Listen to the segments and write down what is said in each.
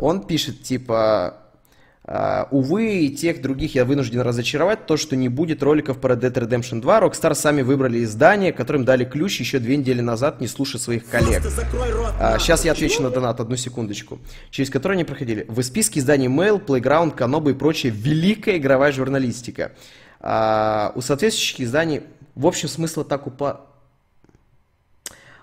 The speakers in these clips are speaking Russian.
он пишет, типа, Uh, увы, и тех других я вынужден разочаровать, то, что не будет роликов про Dead Redemption 2. Rockstar сами выбрали издание, которым дали ключ еще две недели назад, не слушая своих коллег. Uh, сейчас я отвечу на донат, одну секундочку. Через который они проходили. В списке изданий Mail, Playground, Kanoba и прочее великая игровая журналистика. Uh, у соответствующих изданий, в общем, смысла так упа...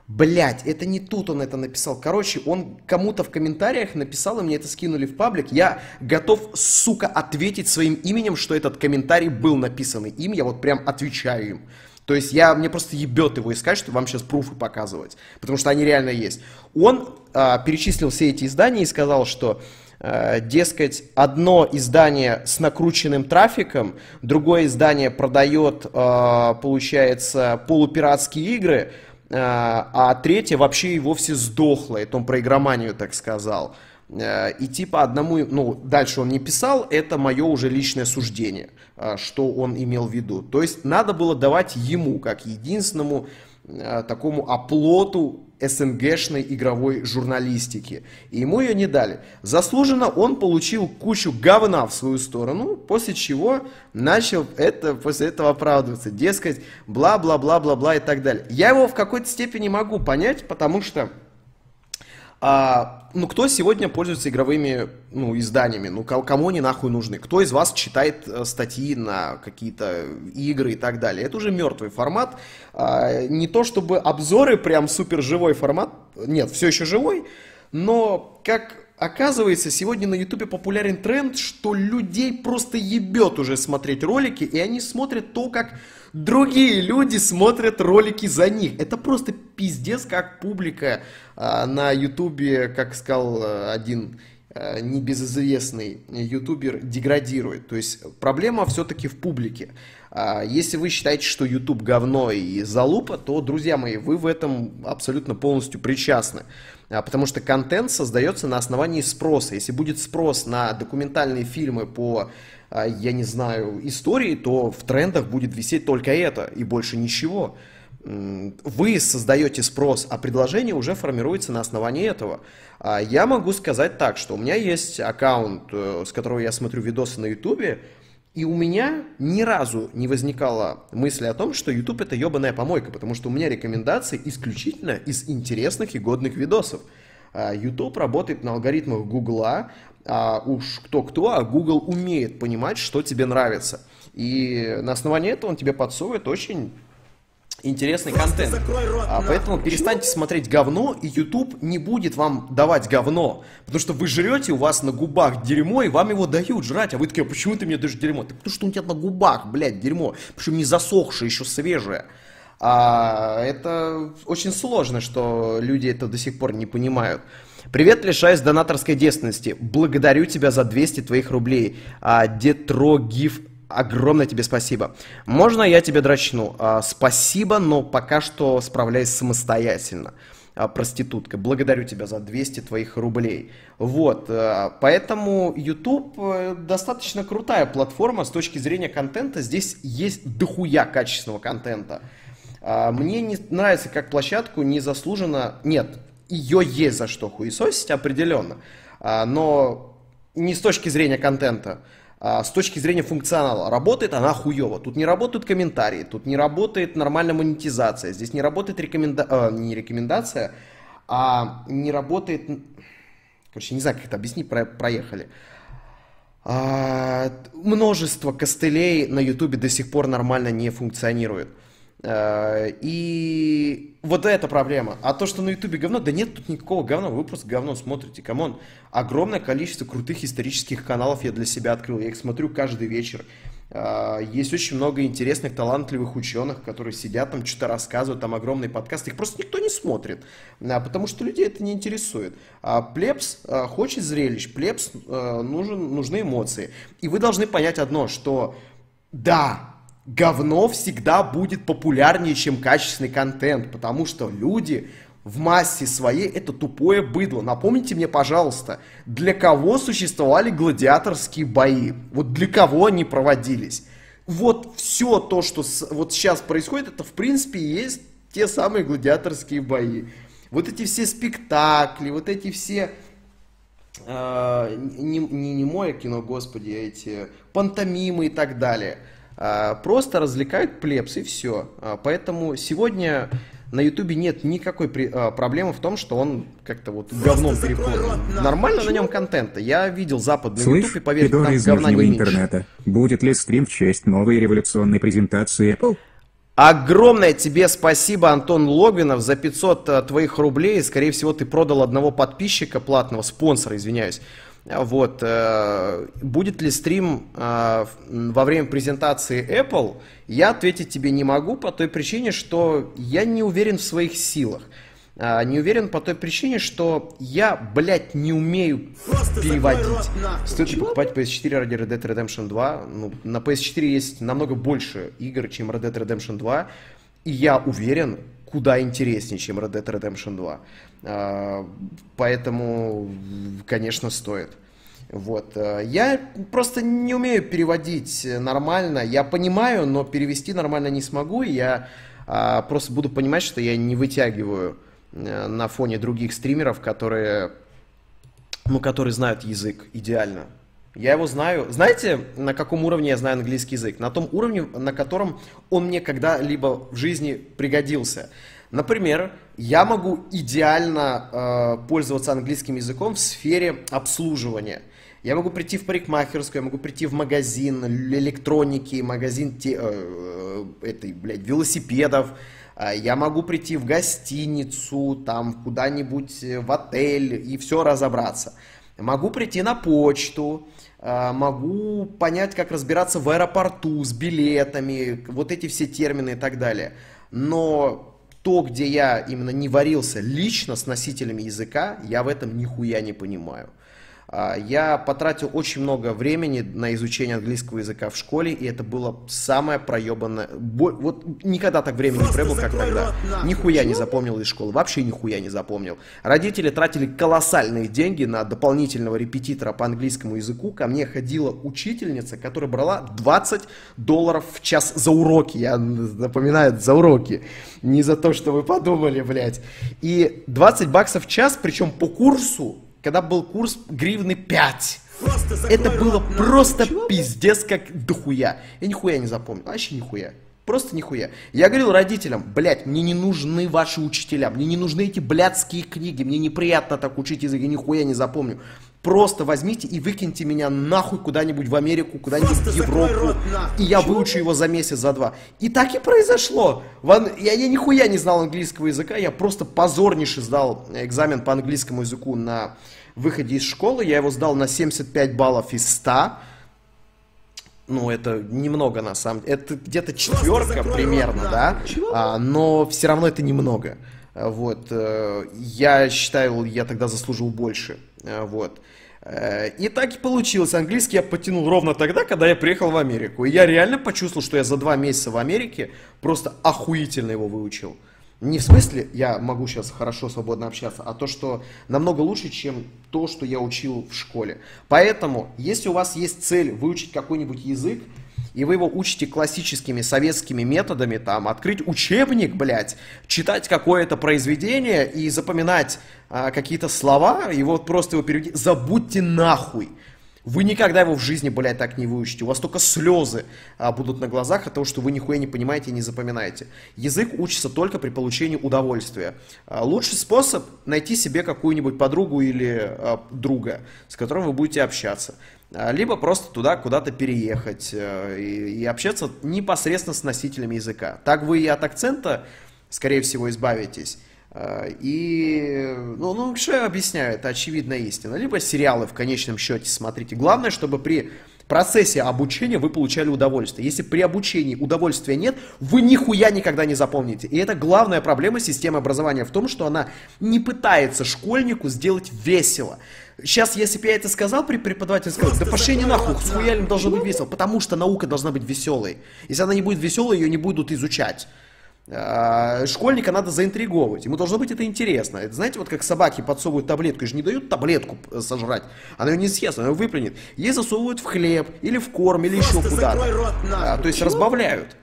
Блять, это не тут он это написал. Короче, он кому-то в комментариях написал, и мне это скинули в паблик. Я готов, сука, ответить своим именем, что этот комментарий был написан им. Я вот прям отвечаю им. То есть я, мне просто ебет его искать, чтобы вам сейчас пруфы показывать. Потому что они реально есть. Он а, перечислил все эти издания и сказал, что а, дескать, одно издание с накрученным трафиком, другое издание продает, а, получается, полупиратские игры, а, а третья вообще и вовсе сдохла, это он про игроманию так сказал. А, и типа одному, ну, дальше он не писал, это мое уже личное суждение, а, что он имел в виду. То есть надо было давать ему, как единственному такому оплоту СНГшной игровой журналистики. И ему ее не дали. Заслуженно он получил кучу говна в свою сторону, после чего начал это, после этого оправдываться. Дескать, бла-бла-бла-бла-бла и так далее. Я его в какой-то степени могу понять, потому что а, ну, кто сегодня пользуется игровыми ну, изданиями? Ну, кому они нахуй нужны? Кто из вас читает э, статьи на какие-то игры и так далее? Это уже мертвый формат. А, не то чтобы обзоры прям супер живой формат. Нет, все еще живой. Но как Оказывается, сегодня на Ютубе популярен тренд, что людей просто ебет уже смотреть ролики, и они смотрят то, как другие люди смотрят ролики за них. Это просто пиздец, как публика а, на Ютубе, как сказал а, один а, небезызвестный ютубер, деградирует. То есть проблема все-таки в публике. А, если вы считаете, что YouTube говно и залупа, то, друзья мои, вы в этом абсолютно полностью причастны. А, потому что контент создается на основании спроса. Если будет спрос на документальные фильмы по, а, я не знаю, истории, то в трендах будет висеть только это и больше ничего. Вы создаете спрос, а предложение уже формируется на основании этого. Я могу сказать так, что у меня есть аккаунт, э, с которого я смотрю видосы на YouTube, и у меня ни разу не возникало мысли о том, что YouTube это ебаная помойка, потому что у меня рекомендации исключительно из интересных и годных видосов. А, YouTube работает на алгоритмах Гугла, а уж кто-кто, а Google умеет понимать, что тебе нравится. И на основании этого он тебе подсовывает очень интересный контент. А, поэтому перестаньте смотреть говно, и YouTube не будет вам давать говно. Потому что вы жрете, у вас на губах дерьмо, и вам его дают жрать. А вы такие, а почему ты мне даешь дерьмо? Так потому что у тебя на губах, блядь, дерьмо. Причем не засохшее, еще свежее. А это очень сложно, что люди это до сих пор не понимают. Привет, лишаюсь донаторской девственности. Благодарю тебя за 200 твоих рублей. А, Детрогиф Огромное тебе спасибо. Можно я тебе дрочну? А, спасибо, но пока что справляюсь самостоятельно. А, проститутка, благодарю тебя за 200 твоих рублей. Вот, а, поэтому YouTube э, достаточно крутая платформа с точки зрения контента. Здесь есть дохуя качественного контента. А, мне не нравится, как площадку незаслуженно... Нет, ее есть за что хуесосить определенно, но не с точки зрения контента. А, с точки зрения функционала. Работает она хуево. Тут не работают комментарии, тут не работает нормальная монетизация, здесь не работает рекоменда... э, не рекомендация, а не работает... Короче, не знаю, как это объяснить, про... проехали. А, множество костылей на ютубе до сих пор нормально не функционирует. Э, и вот эта проблема. А то, что на Ютубе говно, да нет тут никакого говна, вы просто говно смотрите. Come on, огромное количество крутых исторических каналов я для себя открыл, я их смотрю каждый вечер. Э, есть очень много интересных, талантливых ученых, которые сидят там, что-то рассказывают, там огромный подкаст. Их просто никто не смотрит, э, потому что людей это не интересует. А плебс хочет зрелищ, плебс нужен, нужны эмоции. И вы должны понять одно, что да, говно всегда будет популярнее, чем качественный контент, потому что люди в массе своей это тупое быдло. Напомните мне, пожалуйста, для кого существовали гладиаторские бои? Вот для кого они проводились? Вот все то, что вот сейчас происходит, это в принципе и есть те самые гладиаторские бои. Вот эти все спектакли, вот эти все э, не, не, не мое кино, господи, эти пантомимы и так далее. Э, просто развлекают плебс и все. Э, поэтому сегодня на Ютубе нет никакой при, а, проблемы в том, что он как-то вот говном переполнен. Нормально на нем контента. Я видел западный Слышь, Ютуб и поверь, там из говна не меньше. интернета. Будет ли стрим в честь новой революционной презентации Apple? Огромное тебе спасибо, Антон Логвинов, за 500 а, твоих рублей. Скорее всего, ты продал одного подписчика платного, спонсора, извиняюсь. Вот. Э, будет ли стрим э, во время презентации Apple? Я ответить тебе не могу по той причине, что я не уверен в своих силах. А, не уверен по той причине, что я, блядь, не умею Просто переводить. Стоит ли покупать PS4 ради Red Dead Redemption 2? Ну, на PS4 есть намного больше игр, чем Red Dead Redemption 2. И я уверен, куда интереснее, чем Red Dead Redemption 2. А, поэтому, конечно, стоит. Вот. Э, я просто не умею переводить нормально. Я понимаю, но перевести нормально не смогу. Я а, просто буду понимать, что я не вытягиваю э, на фоне других стримеров, которые, ну, которые знают язык идеально. Я его знаю. Знаете, на каком уровне я знаю английский язык? На том уровне, на котором он мне когда-либо в жизни пригодился. Например, я могу идеально э, пользоваться английским языком в сфере обслуживания. Я могу прийти в парикмахерскую, я могу прийти в магазин электроники, магазин те, э, этой, блядь, велосипедов. А, я могу прийти в гостиницу, там куда-нибудь в отель и все разобраться. Могу прийти на почту, могу понять, как разбираться в аэропорту с билетами, вот эти все термины и так далее. Но то, где я именно не варился лично с носителями языка, я в этом нихуя не понимаю. А, я потратил очень много времени на изучение английского языка в школе, и это было самое проебанное. Вот никогда так времени не провел, как тогда. Нихуя не запомнил из школы, вообще нихуя не запомнил. Родители тратили колоссальные деньги на дополнительного репетитора по английскому языку. Ко мне ходила учительница, которая брала 20 долларов в час за уроки. Я напоминаю, за уроки. Не за то, что вы подумали, блядь. И 20 баксов в час, причем по курсу, когда был курс гривны 5. Это было просто пиздец как дохуя. Я нихуя не запомнил, вообще нихуя. Просто нихуя. Я говорил родителям, блядь, мне не нужны ваши учителя, мне не нужны эти блядские книги, мне неприятно так учить язык, я нихуя не запомню. Просто возьмите и выкиньте меня нахуй куда-нибудь в Америку, куда-нибудь в Европу, и я выучу его за месяц, за два. И так и произошло. Я, я нихуя не знал английского языка, я просто позорнейше сдал экзамен по английскому языку на выходе из школы. Я его сдал на 75 баллов из 100. Ну, это немного на самом деле. Это где-то четверка примерно, да? А, но все равно это немного. Вот. Э, я считаю, я тогда заслужил больше. Э, вот. Э, и так и получилось. Английский я потянул ровно тогда, когда я приехал в Америку. И я реально почувствовал, что я за два месяца в Америке просто охуительно его выучил. Не в смысле я могу сейчас хорошо, свободно общаться, а то, что намного лучше, чем то, что я учил в школе. Поэтому, если у вас есть цель выучить какой-нибудь язык, и вы его учите классическими советскими методами, там, открыть учебник, блядь, читать какое-то произведение и запоминать а, какие-то слова, и вот просто его переводить, забудьте нахуй. Вы никогда его в жизни, блядь, так не выучите. У вас только слезы а, будут на глазах от того, что вы нихуя не понимаете и не запоминаете. Язык учится только при получении удовольствия. А, лучший способ найти себе какую-нибудь подругу или а, друга, с которым вы будете общаться. А, либо просто туда куда-то переехать э, и, и общаться непосредственно с носителями языка. Так вы и от акцента, скорее всего, избавитесь. А, и, ну, ну, что я объясняю, это очевидная истина. Либо сериалы в конечном счете смотрите. Главное, чтобы при процессе обучения вы получали удовольствие. Если при обучении удовольствия нет, вы нихуя никогда не запомните. И это главная проблема системы образования в том, что она не пытается школьнику сделать весело. Сейчас, если бы я это сказал при преподавателе, сказал, да пошли не нахуй, с хуялем должно быть весело, потому что наука должна быть веселой. Если она не будет веселой, ее не будут изучать. А, школьника надо заинтриговывать, ему должно быть это интересно. Это, знаете, вот как собаки подсовывают таблетку, и же не дают таблетку сожрать, она ее не съест, она ее выплюнет. Ей засовывают в хлеб, или в корм, или еще куда-то. А, то есть разбавляют.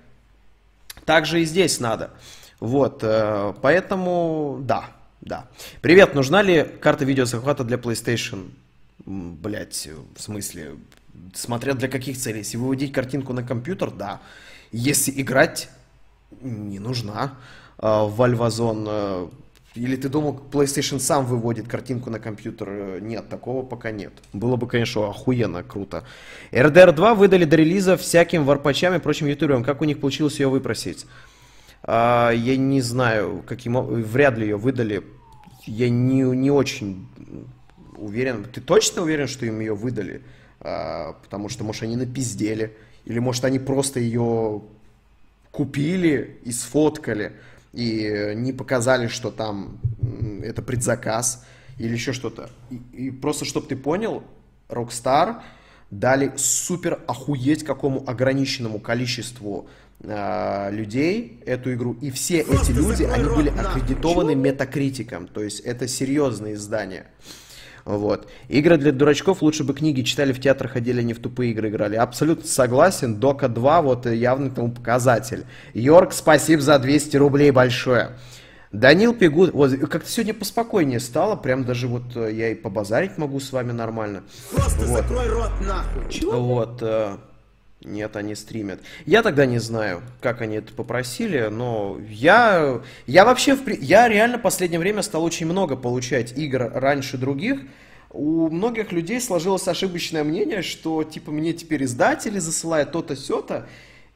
Так же и здесь надо. Вот, э, поэтому, да. Да. Привет, нужна ли карта видеозахвата для PlayStation? Блять, в смысле, смотря для каких целей. Если выводить картинку на компьютер, да. Если играть, не нужна. А, в Альвазон э, или ты думал, PlayStation сам выводит картинку на компьютер? Э, нет, такого пока нет. Было бы, конечно, охуенно круто. RDR 2 выдали до релиза всяким варпачам и прочим ютуберам. Как у них получилось ее выпросить? А, я не знаю, каким вряд ли ее выдали. Я не, не очень уверен. Ты точно уверен, что им ее выдали? А, потому что, может, они напиздели. Или, может, они просто ее купили и сфоткали и не показали, что там это предзаказ или еще что-то. И, и просто, чтобы ты понял, Rockstar дали супер охуеть какому ограниченному количеству э, людей эту игру. И все эти люди, они были аккредитованы метакритиком. То есть это серьезные издания. Вот. Игры для дурачков лучше бы книги читали в театр, ходили, не в тупые игры играли. Абсолютно согласен. Дока 2 вот явный тому показатель. Йорк, спасибо за 200 рублей большое. Данил Пегут, вот как-то сегодня поспокойнее стало, прям даже вот э, я и побазарить могу с вами нормально. Просто вот. закрой рот нахуй. Чего? Вот. Э, нет, они стримят. Я тогда не знаю, как они это попросили, но я, я вообще, в, я реально в последнее время стал очень много получать игр раньше других. У многих людей сложилось ошибочное мнение, что типа мне теперь издатели засылают то-то, сё-то.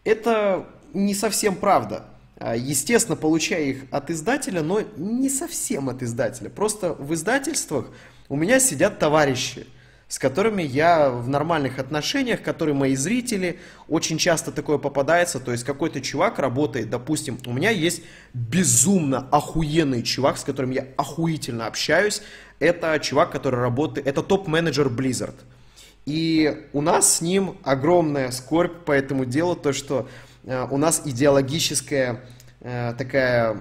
Это не совсем правда. А, естественно, получая их от издателя, но не совсем от издателя. Просто в издательствах у меня сидят товарищи – с которыми я в нормальных отношениях, которые мои зрители, очень часто такое попадается, то есть какой-то чувак работает, допустим, у меня есть безумно охуенный чувак, с которым я охуительно общаюсь, это чувак, который работает, это топ-менеджер Blizzard. И у нас с ним огромная скорбь по этому делу, то что э, у нас идеологическая э, такая,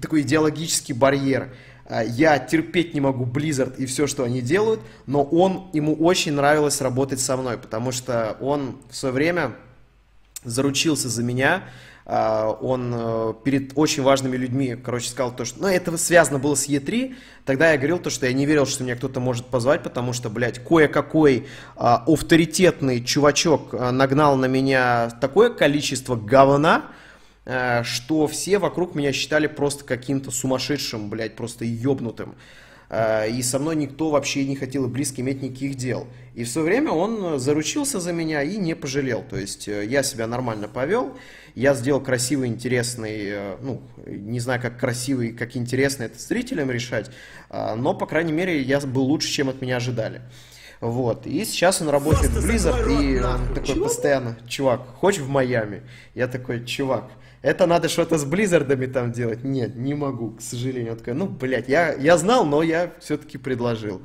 такой идеологический барьер – я терпеть не могу Blizzard и все, что они делают, но он, ему очень нравилось работать со мной, потому что он в свое время заручился за меня, а, он э, перед очень важными людьми, короче, сказал то, что... Ну, это связано было с Е3. Тогда я говорил то, что я не верил, что меня кто-то может позвать, потому что, блядь, кое-какой авторитетный чувачок нагнал на меня такое количество говна, Э, что все вокруг меня считали просто каким-то сумасшедшим, блядь, просто ебнутым. Э, и со мной никто вообще не хотел и близко иметь никаких дел. И в свое время он заручился за меня и не пожалел. То есть э, я себя нормально повел, я сделал красивый, интересный, ну, не знаю, как красивый, как интересно это зрителям решать, но, по крайней мере, я был лучше, чем от меня ожидали. Вот. И сейчас он работает Просто в Blizzard, и он такой Чего? постоянно, чувак, хочешь в Майами? Я такой, чувак, это надо что-то с Близзардами там делать. Нет, не могу, к сожалению. Он такой, ну, блядь, я, я знал, но я все-таки предложил.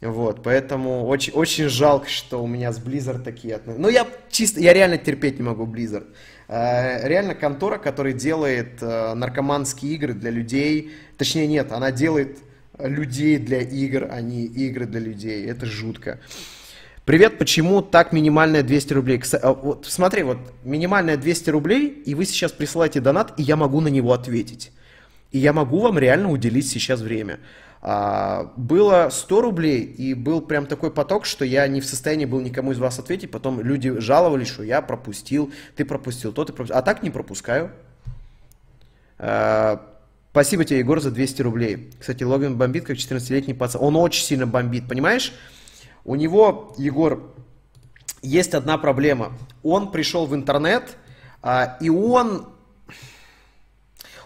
Вот, поэтому очень, очень жалко, что у меня с Blizzard такие отношения. Ну, я чисто, я реально терпеть не могу Blizzard. Э, реально контора, которая делает э, наркоманские игры для людей. Точнее, нет, она делает людей для игр, а не игры для людей. Это жутко. Привет, почему так минимальная 200 рублей? А, вот, смотри, вот минимальная 200 рублей, и вы сейчас присылаете донат, и я могу на него ответить. И я могу вам реально уделить сейчас время. А, было 100 рублей, и был прям такой поток, что я не в состоянии был никому из вас ответить. Потом люди жаловались, что я пропустил, ты пропустил, то ты пропустил. А так не пропускаю. А, спасибо тебе, Егор, за 200 рублей. Кстати, Логин бомбит, как 14-летний пацан. Он очень сильно бомбит, понимаешь? У него, Егор, есть одна проблема. Он пришел в интернет, а, и он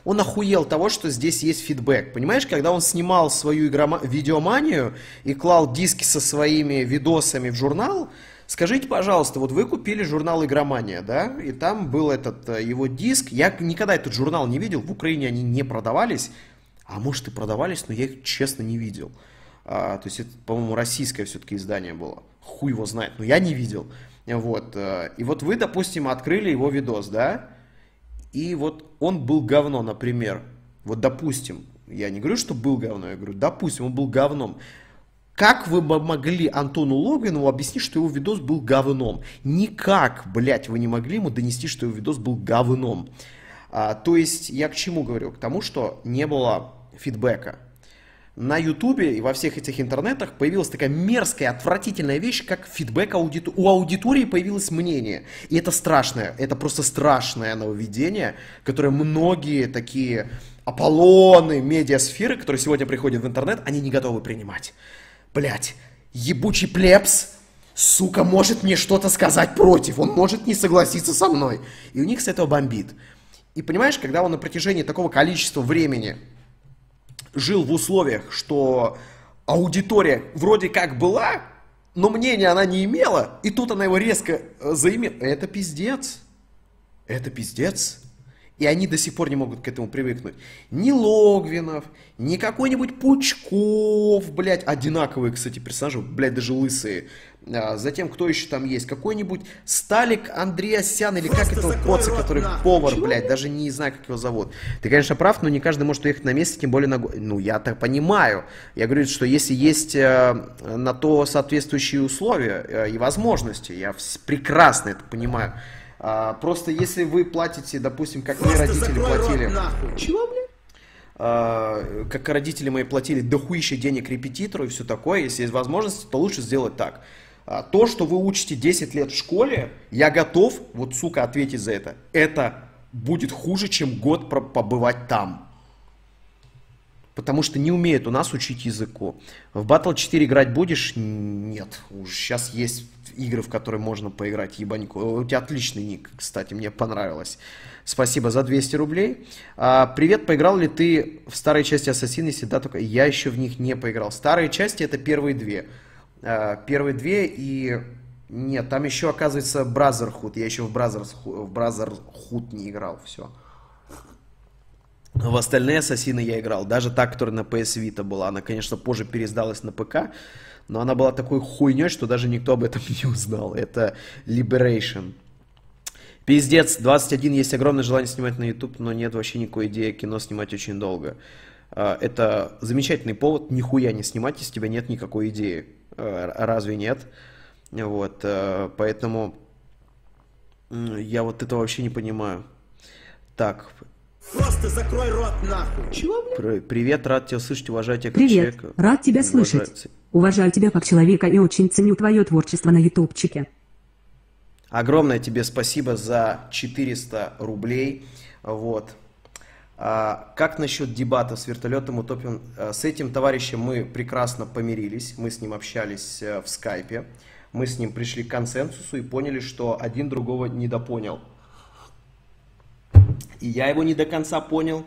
он охуел того, что здесь есть фидбэк. Понимаешь, когда он снимал свою игрома... видеоманию и клал диски со своими видосами в журнал, скажите, пожалуйста, вот вы купили журнал «Игромания», да, и там был этот э, его диск. Я никогда этот журнал не видел, в Украине они не продавались, а может и продавались, но я их честно не видел. А, то есть это, по-моему, российское все-таки издание было. Хуй его знает, но я не видел. Вот. Э, и вот вы, допустим, открыли его видос, да? И вот он был говно, например. Вот допустим, я не говорю, что был говно, я говорю, допустим, он был говном. Как вы бы могли Антону Логвинову объяснить, что его видос был говном? Никак, блядь, вы не могли ему донести, что его видос был говном. А, то есть я к чему говорю? К тому, что не было фидбэка. На Ютубе и во всех этих интернетах появилась такая мерзкая, отвратительная вещь, как фидбэк аудиту... у аудитории появилось мнение. И это страшное, это просто страшное нововведение, которое многие такие Аполлоны медиасферы, которые сегодня приходят в интернет, они не готовы принимать. Блять, ебучий плебс, сука, может мне что-то сказать против, он может не согласиться со мной. И у них с этого бомбит. И понимаешь, когда он на протяжении такого количества времени жил в условиях, что аудитория вроде как была, но мнения она не имела, и тут она его резко э, заимела. Это пиздец. Это пиздец. И они до сих пор не могут к этому привыкнуть. Ни Логвинов, ни какой-нибудь Пучков, блядь, одинаковые, кстати, персонажи, блядь, даже лысые. А, затем, кто еще там есть? Какой-нибудь Сталик Андреасян, или как этого коца, который повар, блядь, даже не знаю, как его зовут. Ты, конечно, прав, но не каждый может уехать на место, тем более на... Ну, я так понимаю. Я говорю, что если есть э, на то соответствующие условия э, и возможности, я прекрасно это понимаю. А, просто если вы платите, допустим, как мои родители платили... Чего, блин? А, как родители мои платили дохуище денег репетитору и все такое, если есть возможность, то лучше сделать так. А, то, что вы учите 10 лет в школе, я готов, вот, сука, ответить за это. Это будет хуже, чем год побывать там. Потому что не умеют у нас учить языку. В Battle 4 играть будешь? Нет. Уж сейчас есть игры, в которые можно поиграть, ебанько. У тебя отличный ник, кстати, мне понравилось. Спасибо за 200 рублей. А, привет, поиграл ли ты в старой части Assassin's Creed? Да, только я еще в них не поиграл. Старые части это первые две. А, первые две и... Нет, там еще, оказывается, Brotherhood. Я еще в Brotherhood, в Brotherhood не играл, все. В остальные ассасины я играл. Даже та, которая на PS Vita была. Она, конечно, позже переиздалась на ПК но она была такой хуйней, что даже никто об этом не узнал. Это Liberation. Пиздец, 21 есть огромное желание снимать на YouTube, но нет вообще никакой идеи кино снимать очень долго. А, это замечательный повод нихуя не снимать, если у тебя нет никакой идеи. А, разве нет? Вот, а, поэтому я вот это вообще не понимаю. Так. Просто закрой рот нахуй. Чего, блин? Привет, рад тебя слышать, уважаю тебя как Привет, человека. рад тебя слышать. Уважаю тебя как человека и очень ценю твое творчество на ютубчике. Огромное тебе спасибо за 400 рублей. Вот. А, как насчет дебатов с вертолетом утопим? А, с этим товарищем мы прекрасно помирились, мы с ним общались э, в скайпе, мы с ним пришли к консенсусу и поняли, что один другого недопонял. И я его не до конца понял,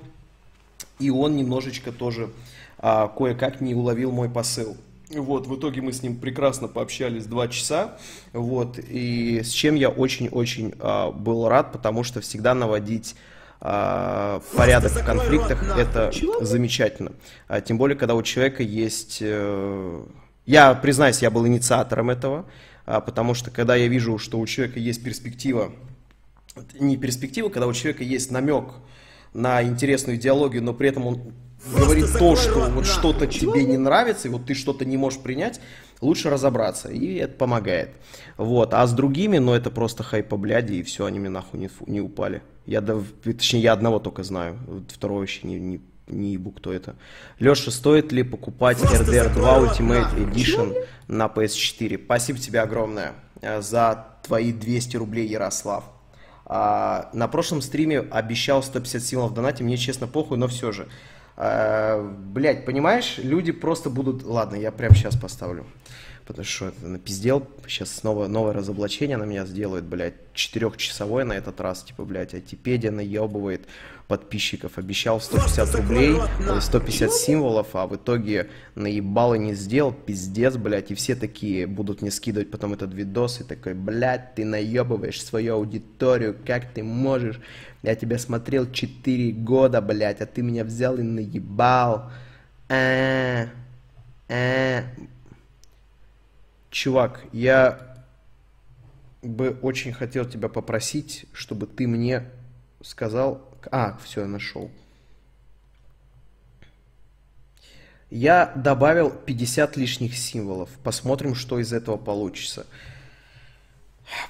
и он немножечко тоже а, кое-как не уловил мой посыл. Вот, в итоге мы с ним прекрасно пообщались два часа, вот, и с чем я очень-очень а, был рад, потому что всегда наводить а, порядок в конфликтах это замечательно. А, тем более, когда у человека есть... А, я, признаюсь, я был инициатором этого, а, потому что когда я вижу, что у человека есть перспектива, не перспектива, когда у человека есть намек на интересную идеологию, но при этом он говорит то, что вот что-то тебе не нравится, и вот ты что-то не можешь принять, лучше разобраться, и это помогает. Вот, а с другими, ну это просто хайпа бляди, и все, они мне нахуй не, не упали. Я, точнее, я одного только знаю, второго еще не, не, не ебу, кто это. Леша, стоит ли покупать RDR 2 Ultimate Edition на PS4? Спасибо тебе огромное э, за твои 200 рублей, Ярослав. А, на прошлом стриме обещал 150 символов в донате, мне честно похуй, но все же. Э, блять, понимаешь, люди просто будут... Ладно, я прямо сейчас поставлю. Потому что это напиздел. Сейчас снова новое разоблачение на меня сделают, блядь. Четырехчасовое на этот раз. Типа, блядь, Айтипедия наебывает подписчиков. Обещал 150 рублей, 150 символов, а в итоге наебал и не сделал. Пиздец, блядь. И все такие будут мне скидывать потом этот видос. И такой, блядь, ты наебываешь свою аудиторию. Как ты можешь? Я тебя смотрел 4 года, блядь, а ты меня взял и наебал. А, а. Чувак, я бы очень хотел тебя попросить, чтобы ты мне сказал... А, все, я нашел. Я добавил 50 лишних символов. Посмотрим, что из этого получится.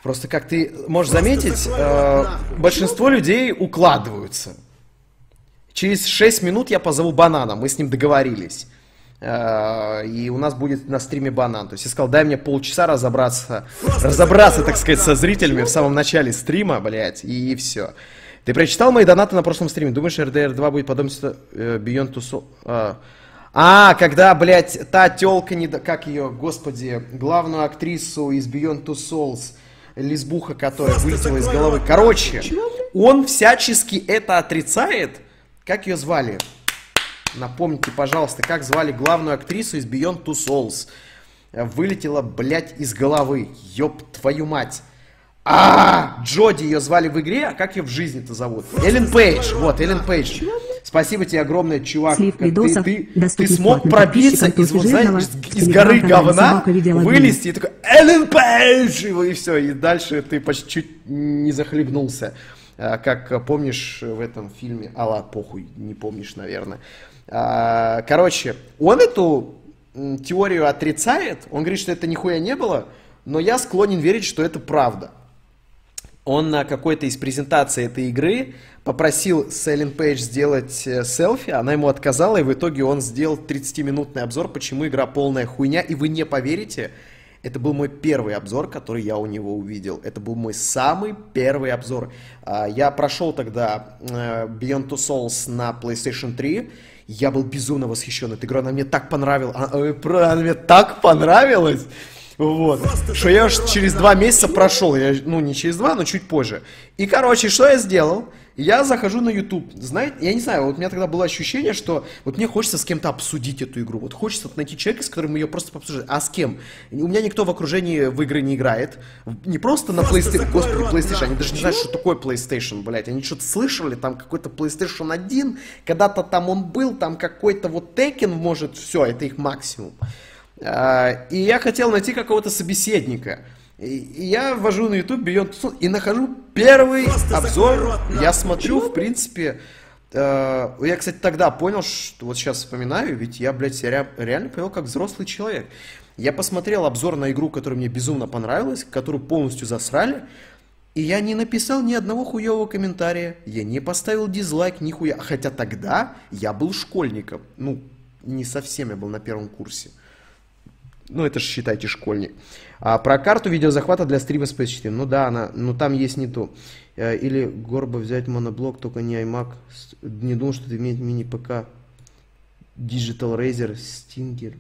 Просто как ты можешь заметить, э, большинство людей укладываются. Через 6 минут я позову банана, мы с ним договорились. Э, и у нас будет на стриме банан. То есть я сказал, дай мне полчаса разобраться, разобраться, так сказать, со зрителями в самом начале стрима, блядь, и все. Ты прочитал мои донаты на прошлом стриме? Думаешь, RDR 2 будет подобно э, Beyond Two Soul? А, а, когда, блядь, та телка, не... как ее, господи, главную актрису из Beyond Two Souls, лесбуха, которая вылетела из головы. Короче, он всячески это отрицает. Как ее звали? Напомните, пожалуйста, как звали главную актрису из Beyond Two Souls. Вылетела, блядь, из головы. Ёб твою мать. А, Джоди ее звали в игре, а как ее в жизни-то зовут? Эллен Пейдж, вот, Эллен Пейдж. Спасибо тебе огромное, чувак. Ты, ты, ты смог пробиться из, вот, знаешь, из, из горы говна, вылезти и такой, Эллен Пейдж, и все, и дальше ты почти чуть не захлебнулся. А, как помнишь в этом фильме, а ладно, похуй, не помнишь, наверное. А, короче, он эту теорию отрицает, он говорит, что это нихуя не было, но я склонен верить, что это правда. Он на какой-то из презентаций этой игры попросил Селин Пейдж сделать э, селфи, она ему отказала, и в итоге он сделал 30-минутный обзор, почему игра полная хуйня, и вы не поверите, это был мой первый обзор, который я у него увидел. Это был мой самый первый обзор. А, я прошел тогда э, Beyond Two Souls на PlayStation 3, я был безумно восхищен этой игрой, она мне так понравилась, она, она мне так понравилась, вот, что я уж через два месяца прошел, я, ну не через два, но чуть позже. И, короче, что я сделал? Я захожу на YouTube, знаете, я не знаю, вот у меня тогда было ощущение, что вот мне хочется с кем-то обсудить эту игру, вот хочется найти человека, с которым ее просто обсуждать. А с кем? У меня никто в окружении в игры не играет, не просто на PlayStation, господи, PlayStation, они даже не знают, что такое PlayStation, блядь, они что-то слышали, там какой-то PlayStation 1, когда-то там он был, там какой-то вот Tekken, может, все, это их максимум. А, и я хотел найти какого-то собеседника. И я ввожу на YouTube Beyond Two и нахожу первый обзор. Я смотрю, в принципе, э, я, кстати, тогда понял, что вот сейчас вспоминаю, ведь я, блядь, себя реально повел как взрослый человек. Я посмотрел обзор на игру, которая мне безумно понравилась, которую полностью засрали, и я не написал ни одного хуевого комментария, я не поставил дизлайк, нихуя. Хотя тогда я был школьником. Ну, не совсем я был на первом курсе. Ну, это же считайте школьник. А про карту видеозахвата для стрима с PS4. Ну да, она, ну там есть не то. Э, или горбо взять моноблок, только не iMac. Не думал, что это имеет мини-ПК. Digital Razer, Stinger.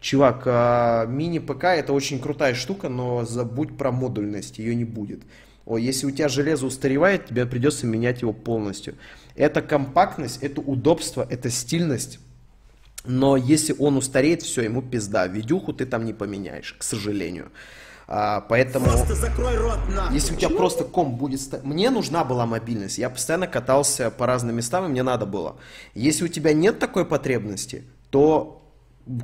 Чувак, а, мини-ПК это очень крутая штука, но забудь про модульность, ее не будет. О, если у тебя железо устаревает, тебе придется менять его полностью. Это компактность, это удобство, это стильность. Но если он устареет, все, ему пизда. Видюху ты там не поменяешь, к сожалению. А, поэтому, рот, если у тебя просто ком будет... Мне нужна была мобильность. Я постоянно катался по разным местам, и мне надо было. Если у тебя нет такой потребности, то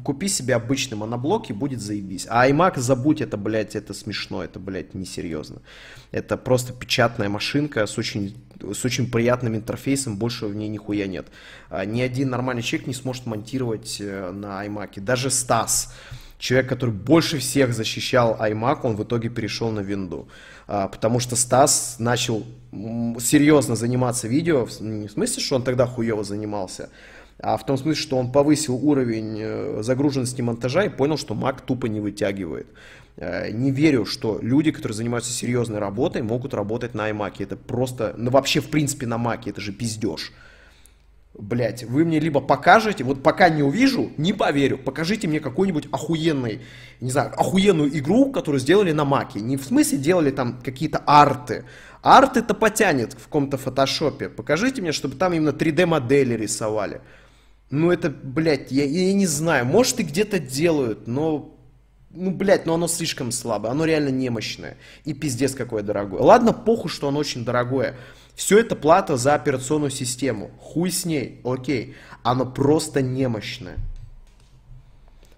купи себе обычный моноблок и будет заебись. А iMac забудь, это, блядь, это смешно, это, блядь, несерьезно. Это просто печатная машинка с очень с очень приятным интерфейсом, больше в ней нихуя нет. А, ни один нормальный человек не сможет монтировать э, на iMac. Даже Стас, человек, который больше всех защищал iMac, он в итоге перешел на винду. А, потому что Стас начал серьезно заниматься видео, в смысле, что он тогда хуево занимался, а в том смысле, что он повысил уровень э, загруженности монтажа и понял, что Mac тупо не вытягивает. Э, не верю, что люди, которые занимаются серьезной работой, могут работать на iMac. Это просто, ну вообще в принципе на Mac, это же пиздеж. Блять, вы мне либо покажете, вот пока не увижу, не поверю, покажите мне какой-нибудь охуенный, не знаю, охуенную игру, которую сделали на Маке. Не в смысле делали там какие-то арты. Арт это потянет в каком-то фотошопе. Покажите мне, чтобы там именно 3D-модели рисовали. Ну это, блядь, я, я не знаю, может и где-то делают, но ну, блядь, но оно слишком слабое, оно реально немощное. И пиздец какое дорогое. Ладно, похуй, что оно очень дорогое. Все это плата за операционную систему. Хуй с ней, окей. Оно просто немощное.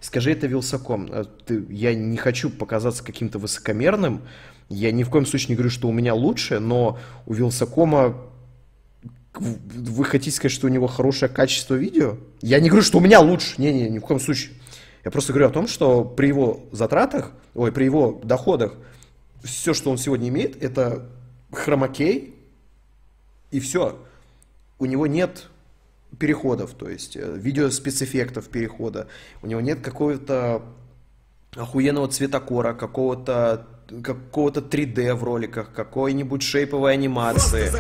Скажи это Вилсаком. Э, ты, я не хочу показаться каким-то высокомерным. Я ни в коем случае не говорю, что у меня лучше, но у Вилсакома вы хотите сказать, что у него хорошее качество видео? Я не говорю, что у меня лучше. Не-не, ни в коем случае. Я просто говорю о том, что при его затратах, ой, при его доходах, все, что он сегодня имеет, это хромакей, и все. У него нет переходов, то есть э, видео спецэффектов перехода. У него нет какого-то охуенного цветокора, какого-то какого-то 3D в роликах, какой-нибудь шейповой анимации,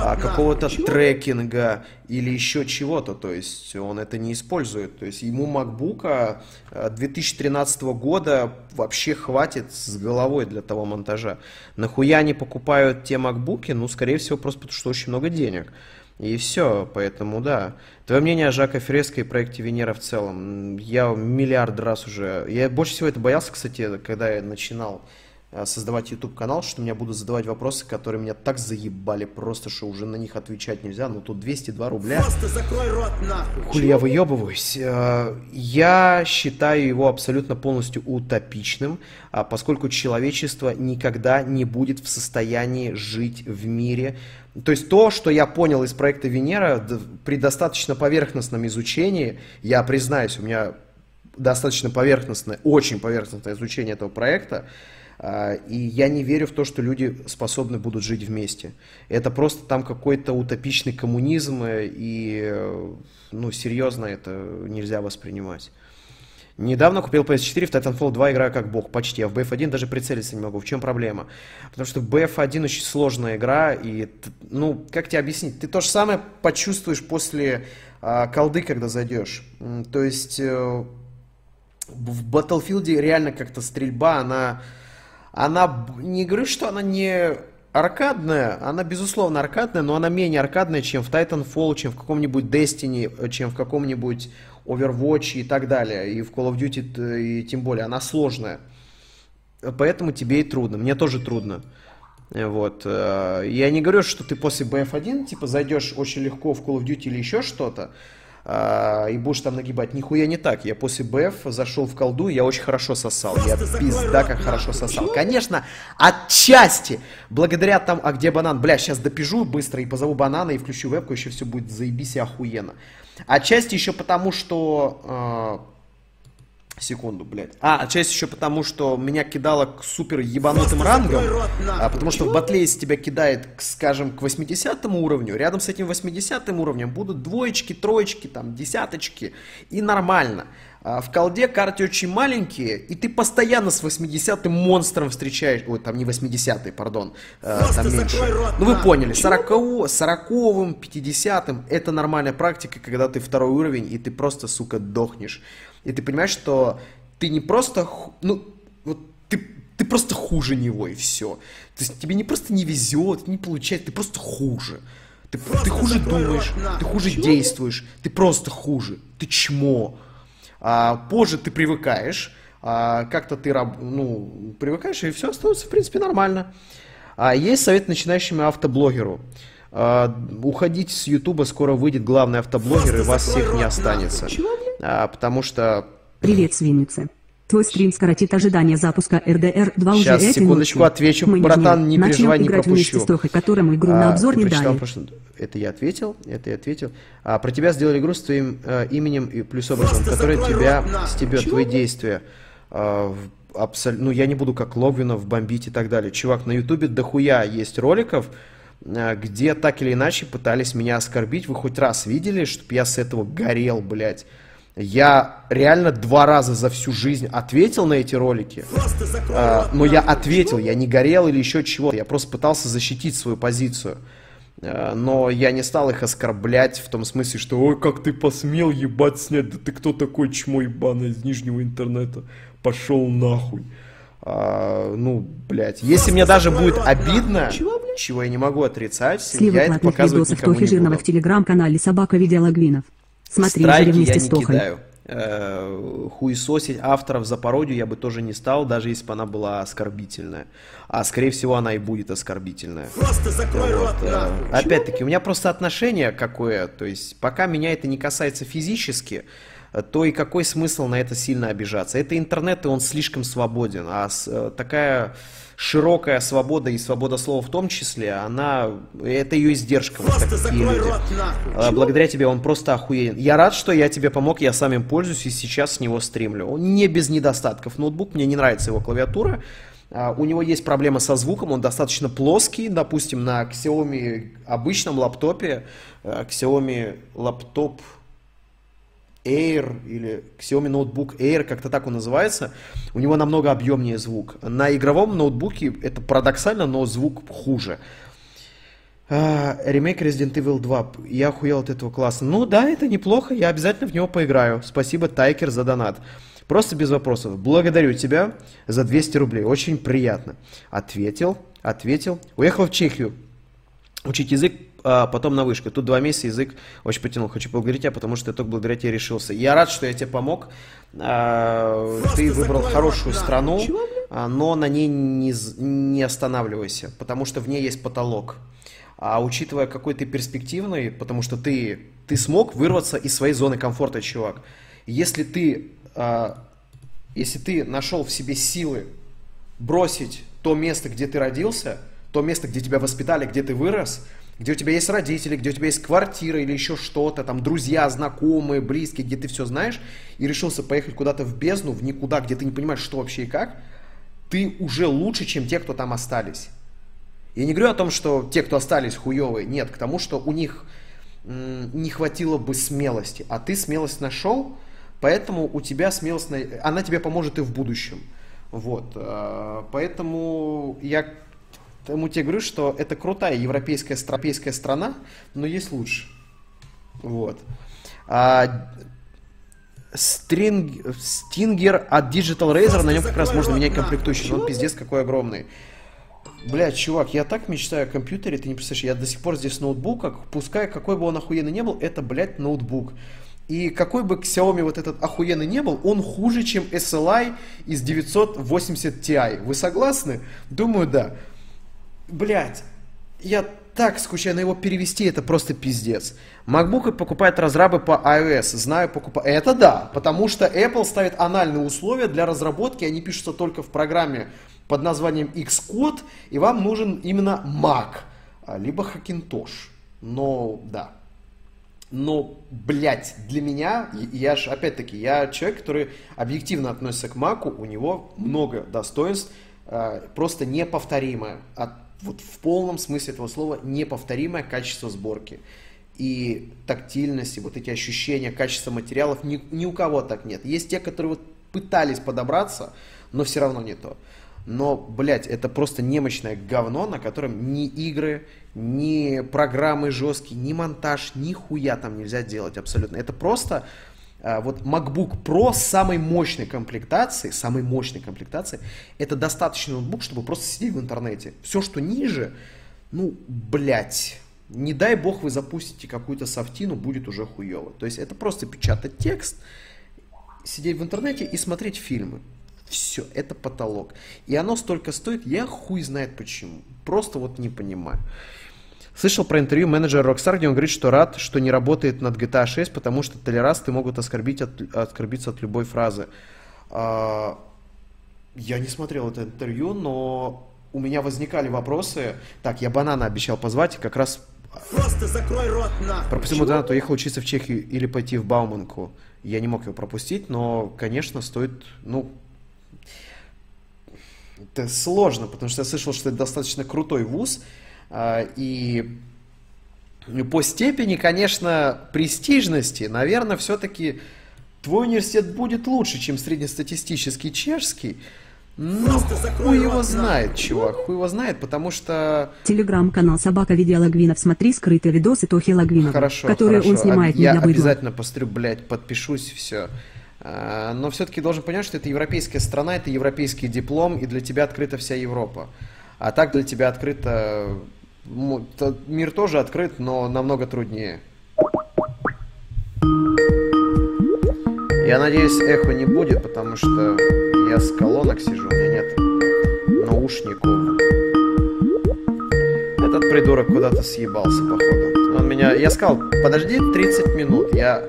а, какого-то трекинга или еще чего-то. То есть он это не использует. То есть ему MacBook 2013 а, года вообще хватит с головой для того монтажа. Нахуя они покупают те MacBook? Ну, скорее всего, просто потому что очень много денег. И все, поэтому да. Твое мнение о Жака Фреско и проекте Венера в целом? Я миллиард раз уже... Я больше всего это боялся, кстати, когда я начинал создавать YouTube канал, что меня будут задавать вопросы, которые меня так заебали, просто что уже на них отвечать нельзя. Ну тут 202 рубля. Просто закрой рот нахуй. Хули я выебываюсь. Э, я считаю его абсолютно полностью утопичным, а поскольку человечество никогда не будет в состоянии жить в мире. То есть то, что я понял из проекта Венера, при достаточно поверхностном изучении, я признаюсь, у меня достаточно поверхностное, очень поверхностное изучение этого проекта, и я не верю в то, что люди способны будут жить вместе. Это просто там какой-то утопичный коммунизм, и, ну, серьезно это нельзя воспринимать. Недавно купил PS4, в Titanfall 2 играю как бог, почти, а в BF1 даже прицелиться не могу. В чем проблема? Потому что BF1 очень сложная игра, и, ну, как тебе объяснить? Ты то же самое почувствуешь после а, колды, когда зайдешь. То есть э, в Battlefield реально как-то стрельба, она она, не говорю, что она не аркадная, она безусловно аркадная, но она менее аркадная, чем в Titanfall, чем в каком-нибудь Destiny, чем в каком-нибудь Overwatch и так далее, и в Call of Duty, и тем более, она сложная. Поэтому тебе и трудно, мне тоже трудно. Вот. Э, я не говорю, что ты после BF1, типа, зайдешь очень легко в Call of Duty или еще что-то, и будешь там нагибать. Нихуя не так. Я после БФ зашел в колду, я очень хорошо сосал. Я пизда как хорошо сосал. Конечно, отчасти, благодаря там, а где банан? Бля, сейчас допижу быстро и позову банана и включу вебку, еще все будет заебись и охуенно. Отчасти еще потому, что а, Секунду, блядь. А, часть еще потому, что меня кидало к супер ебанутым рангам. А, потому что в батле, если тебя кидает, скажем, к 80 уровню, рядом с этим 80 уровнем будут двоечки, троечки, там, десяточки. И нормально. А в колде карты очень маленькие, и ты постоянно с 80-м монстром встречаешь... Ой, там не 80-й, пардон, э, там меньше. Ну вы поняли, 40 40-м, 50-м, это нормальная практика, когда ты второй уровень, и ты просто, сука, дохнешь. И ты понимаешь, что ты не просто, ну, вот ты, ты просто хуже него, и все. То есть тебе не просто не везет, не получается, ты просто хуже. Ты, ты хуже думаешь, ты хуже действуешь, ты просто хуже, ты чмо. А, позже ты привыкаешь, а, как-то ты ну, привыкаешь, и все остается, в принципе, нормально. А есть совет начинающему автоблогеру. А, уходите с Ютуба, скоро выйдет главный автоблогер, и вас всех не останется. А, потому что... Привет, свинница. Твой стрим скоротит ожидание запуска RDR 2 уже Сейчас, секундочку, отвечу. Мы Братан, не переживай, не пропущу. вместе с Тохой, которому игру а, на обзор не дали. Прошлый... Это я ответил, это я ответил. А, про тебя сделали игру с твоим э, именем и плюс образом, который тебя стебет, твои действия. А, абсолютно, ну, я не буду как Логвинов бомбить и так далее. Чувак, на ютубе дохуя есть роликов, э, где так или иначе пытались меня оскорбить. Вы хоть раз видели, чтобы я с этого горел, блядь? Я реально два раза за всю жизнь ответил на эти ролики, э, но я ответил, я не горел или еще чего. Я просто пытался защитить свою позицию. Э, но я не стал их оскорблять в том смысле, что «Ой, как ты посмел ебать снять, да ты кто такой чмо ебаный из нижнего интернета? Пошел нахуй!» а, Ну, блядь, если мне даже будет обидно, чего, я не могу отрицать, Слива я это показывать никому не буду. в телеграм-канале «Собака Видеологвинов». Смотри, Страйки я не Тохой. кидаю. Э, хуесосить авторов за пародию я бы тоже не стал, даже если бы она была оскорбительная. А скорее всего она и будет оскорбительная. Просто закрой вот. рот, э, Опять-таки, у меня просто отношение какое, то есть пока меня это не касается физически, то и какой смысл на это сильно обижаться? Это интернет, и он слишком свободен, а э, такая широкая свобода и свобода слова в том числе, она, это ее издержка, вот такие люди. Рот, Благодаря тебе он просто охуенен. Я рад, что я тебе помог, я сам им пользуюсь и сейчас с него стримлю. Он не без недостатков. Ноутбук, мне не нравится его клавиатура, А, у него есть проблема со звуком, он достаточно плоский, допустим, на Xiaomi обычном лаптопе, э, Xiaomi лаптоп Air или Xiaomi ноутбук Air, как-то так он называется, у него намного объемнее звук. На игровом ноутбуке это парадоксально, но звук хуже. А, ремейк Resident Evil 2. Я охуел от этого класса. Ну да, это неплохо, я обязательно в него поиграю. Спасибо, Тайкер, за донат. Просто без вопросов. Благодарю тебя за 200 рублей. Очень приятно. Ответил, ответил. Уехал в Чехию. Учить язык, а потом на вышку. Тут два месяца язык очень потянул. Хочу поблагодарить тебя, потому что я только благодаря тебе решился. Я рад, что я тебе помог. А, ты выбрал хорошую страну, а, но на ней не, не останавливайся, потому что в ней есть потолок. А учитывая, какой ты перспективный, потому что ты, ты смог вырваться из своей зоны комфорта, чувак. Если ты а, если ты нашел в себе силы бросить то место, где ты родился, то место, где тебя воспитали, где ты вырос, где у тебя есть родители, где у тебя есть квартира или еще что-то, там друзья, знакомые, близкие, где ты все знаешь, и решился поехать куда-то в бездну, в никуда, где ты не понимаешь, что вообще и как, ты уже лучше, чем те, кто там остались. Я не говорю о том, что те, кто остались, хуевые. Нет, к тому, что у них не хватило бы смелости. А ты смелость нашел, Поэтому у тебя смелость, она тебе поможет и в будущем. Вот. Э, поэтому я тому тебе говорю, что это крутая европейская, европейская страна, но есть лучше. Вот. А, стринг, стингер от Digital Razer, на нем как раз можно менять комплектующие, он пиздец какой огромный. Блядь, чувак, я так мечтаю о компьютере, ты не представляешь, я до сих пор здесь в ноутбуках, пускай какой бы он охуенный не был, это, блядь, ноутбук. И какой бы Xiaomi вот этот охуенный не был, он хуже, чем SLI из 980 Ti. Вы согласны? Думаю, да. Блять, я так скучаю на его перевести, это просто пиздец. MacBook покупает разрабы по iOS, знаю, покупаю. Это да, потому что Apple ставит анальные условия для разработки, они пишутся только в программе под названием Xcode, и вам нужен именно Mac, а, либо Hackintosh. Но да, но, блядь, для меня, я же, опять-таки, я человек, который объективно относится к Маку, у него много достоинств, э, просто неповторимое, вот в полном смысле этого слова, неповторимое качество сборки. И тактильности, вот эти ощущения, качество материалов, ни, ни у кого так нет. Есть те, которые вот пытались подобраться, но все равно не то. Но, блядь, это просто немощное говно, на котором ни игры, ни программы жесткие, ни монтаж, ни хуя там нельзя делать абсолютно. Это просто вот MacBook Pro с самой мощной комплектацией, самой мощной комплектацией, это достаточный ноутбук, чтобы просто сидеть в интернете. Все, что ниже, ну, блядь, не дай бог вы запустите какую-то софтину, будет уже хуево. То есть это просто печатать текст, сидеть в интернете и смотреть фильмы. Все, это потолок. И оно столько стоит, я хуй знает почему. Просто вот не понимаю. Слышал про интервью менеджера Rockstar, где он говорит, что рад, что не работает над GTA 6, потому что толерасты могут оскорбить от, оскорбиться от любой фразы. А, я не смотрел это интервью, но у меня возникали вопросы. Так, я банана обещал позвать, как раз... Просто закрой рот на. Пропустил донат, уехал учиться в Чехию или пойти в Бауманку. Я не мог его пропустить, но, конечно, стоит, ну, это сложно, потому что я слышал, что это достаточно крутой вуз, и по степени, конечно, престижности, наверное, все-таки твой университет будет лучше, чем среднестатистический чешский, ну, хуй его знает, чувак, хуй его знает, потому что... Телеграм-канал Собака Видео Лагвинов, смотри скрытые видосы Тохи Лагвинова, хорошо, которые хорошо. он снимает Я не обязательно пострю, блядь, подпишусь, все. А, но все-таки должен понять, что это европейская страна, это европейский диплом, и для тебя открыта вся Европа. А так для тебя открыто... Мир тоже открыт, но намного труднее. Я надеюсь, эхо не будет, потому что я с колонок сижу, у меня нет наушников. Этот придурок куда-то съебался, походу. Он меня... Я сказал, подожди 30 минут, я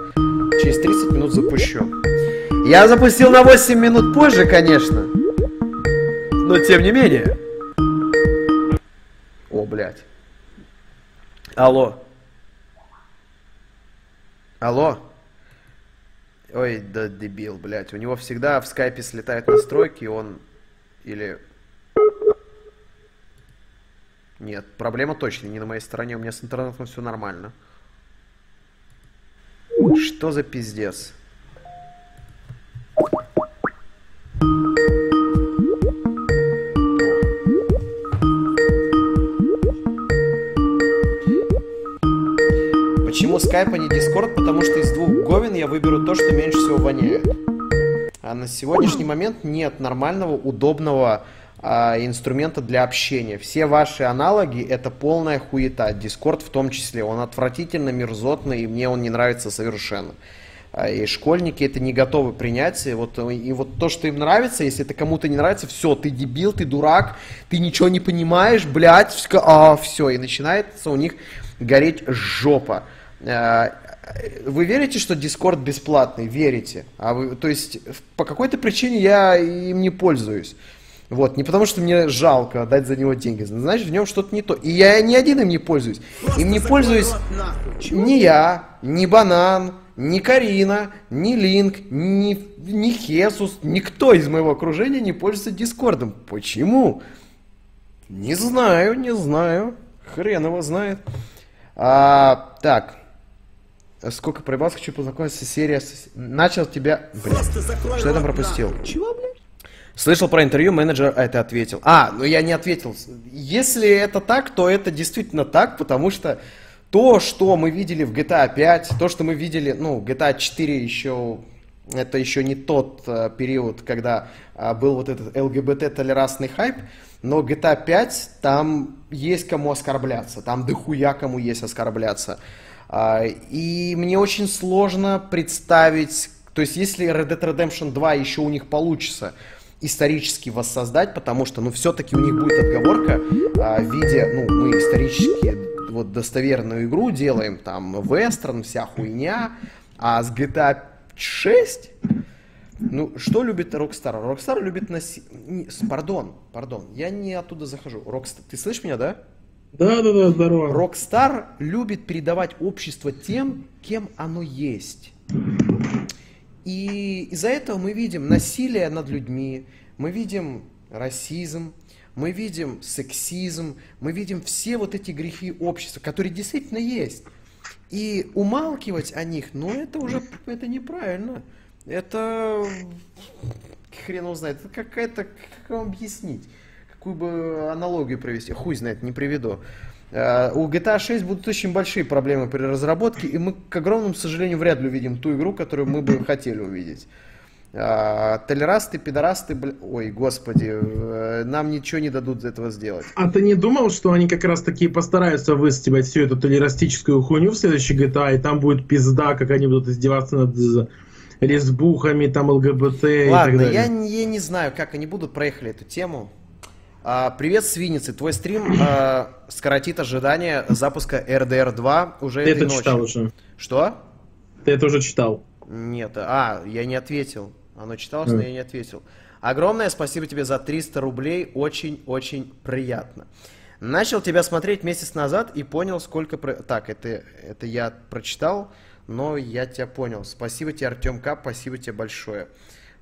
через 30 минут запущу. Я запустил на 8 минут позже, конечно. Но тем не менее. О, блядь. Алло. Алло. Ой, да дебил, блядь. У него всегда в скайпе слетают настройки, он... Или... Нет, проблема точно не на моей стороне, у меня с интернетом все нормально. Что за пиздец? Почему Skype, а не Discord? Потому что из двух говен я выберу то, что меньше всего воняет. А на сегодняшний момент нет нормального, удобного а, инструмента для общения. Все ваши аналоги это полная хуета. Discord в том числе. Он отвратительно мерзотный, и мне он не нравится совершенно. А, и школьники это не готовы принять. И вот, и вот то, что им нравится, если это кому-то не нравится, все, ты дебил, ты дурак, ты ничего не понимаешь, блядь, а, все, и начинается у них гореть жопа. А, вы верите, что Discord бесплатный? Верите. А вы, то есть, по какой-то причине я им не пользуюсь. Вот, не потому что мне жалко отдать за него деньги, значит в нем что-то не то. И я ни один им не пользуюсь. Им не пользуюсь ни я, ни Банан, ни Карина, ни Линк, ни, ни Хесус, никто из моего окружения не пользуется Дискордом. Почему? Не знаю, не знаю. Хрен его знает. А, так. Сколько проебался, хочу познакомиться с серией. Начал тебя... Блин, что я там пропустил? Чего, блин? Слышал про интервью, менеджер это ответил. А, ну я не ответил. Если это так, то это действительно так, потому что то, что мы видели в GTA 5, то, что мы видели, ну, GTA 4 еще, это еще не тот э, период, когда э, был вот этот ЛГБТ-толерантный хайп, но GTA 5, там есть кому оскорбляться, там дохуя кому есть оскорбляться. Э, и мне очень сложно представить, то есть если Red Dead Redemption 2 еще у них получится, исторически воссоздать, потому что, ну, все-таки у них будет отговорка а, в виде, ну, мы исторически вот достоверную игру делаем, там, вестерн, вся хуйня, а с GTA 6, ну, что любит Rockstar? Rockstar любит носить... Пардон, пардон, я не оттуда захожу. Rockstar... Ты слышишь меня, да? Да, да, да, здорово. Rockstar любит передавать общество тем, кем оно есть. И из-за этого мы видим насилие над людьми, мы видим расизм, мы видим сексизм, мы видим все вот эти грехи общества, которые действительно есть. И умалкивать о них, ну это уже это неправильно. Это хрен его знает, это какая-то, как вам объяснить, какую бы аналогию провести, хуй знает, не приведу. Э, у GTA 6 будут очень большие проблемы при разработке, и мы, к огромному сожалению, вряд ли увидим ту игру, которую мы бы хотели увидеть. А, толерасты, пидорасты, бля... ой, господи, э, нам ничего не дадут за этого сделать. А ты не думал, что они как раз таки постараются выстебать всю эту толерастическую хуйню в следующей GTA, и там будет пизда, как они будут издеваться над лесбухами, там ЛГБТ Ладно, и так далее. Я, я не знаю, как они будут, проехали эту тему. А, привет, Свиницы. Твой стрим а, скоротит ожидание запуска RDR 2 уже Ты этой это ночью. читал уже. Что? Ты это уже читал. Нет, а, я не ответил. Оно читалось, mm. но я не ответил. Огромное спасибо тебе за 300 рублей. Очень-очень приятно. Начал тебя смотреть месяц назад и понял, сколько... Про... Так, это, это я прочитал, но я тебя понял. Спасибо тебе, Артем К. Спасибо тебе большое.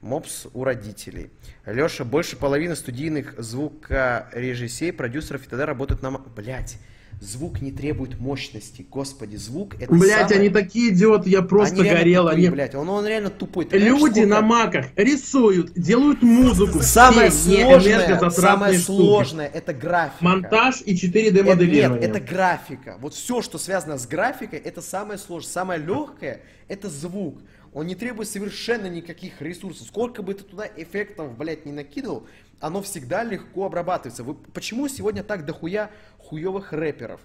Мопс у родителей. Леша, больше половины студийных звукорежиссей, продюсеров и т.д. работают на... Блять, звук не требует мощности. Господи, звук это Блять, самое... они такие идиоты, я просто они горел. Тупые, они... блядь, он, он реально тупой. Ты Люди на маках рисуют, делают музыку. Самое сложное, самое сложное это графика. Монтаж и 4D моделирование. Нет, это графика. Вот все, что связано с графикой, это самое сложное. Самое легкое это звук. Он не требует совершенно никаких ресурсов. Сколько бы ты туда эффектов, блядь, не накидывал, оно всегда легко обрабатывается. Вы, почему сегодня так дохуя хуевых рэперов?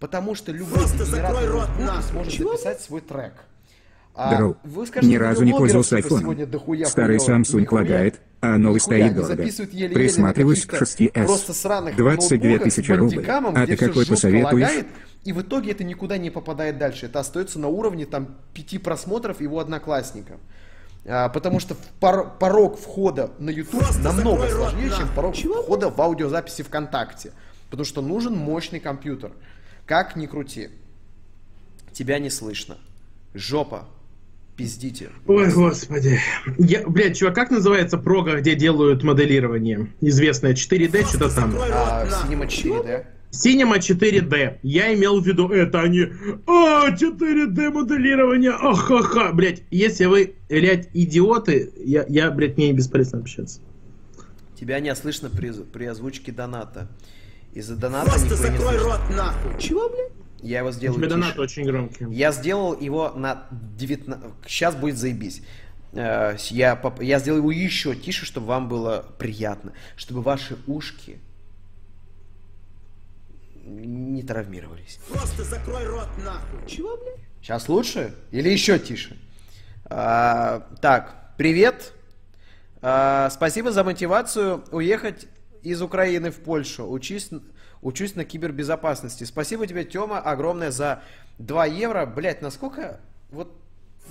Потому что любой генератор звука сможет Чего? записать свой трек. А вы скажете, ни разу не пользовался iPhone. Старый Samsung лагает, а новый стоит дорого. Присматриваюсь к 6s. 22 тысячи рублей. А ты какой посоветуешь? Лагает, и в итоге это никуда не попадает дальше. Это остается на уровне там пяти просмотров его одноклассников. А, потому что пор порог входа на YouTube намного сложнее, чем порог входа в аудиозаписи ВКонтакте. Потому что нужен мощный компьютер. Как ни крути. Тебя не слышно. Жопа. Пиздите. Ой, господи. Я, блядь, чувак, как называется прога, где делают моделирование? Известное 4D, что-то там. А, Cinema 4D. Cinema 4D. Я имел в виду это, а не а, 4D моделирование, ахаха. Блять, если вы, блядь, идиоты, я, я блядь, мне бесполезно общаться. Тебя не слышно при, при озвучке доната. Из-за доната Просто закрой рот нахуй. Чего, блядь? Я его сделал. У тебя донат очень громкий. Я сделал его на 19... Сейчас будет заебись. Э, я, я сделал его еще тише, чтобы вам было приятно. Чтобы ваши ушки не травмировались. Просто закрой рот нахуй. Чего, блядь? Сейчас лучше? Или еще тише? А, так, привет. А, спасибо за мотивацию уехать из Украины в Польшу. Учись, учусь на кибербезопасности. Спасибо тебе, Тёма, огромное за 2 евро. Блять, насколько... Вот,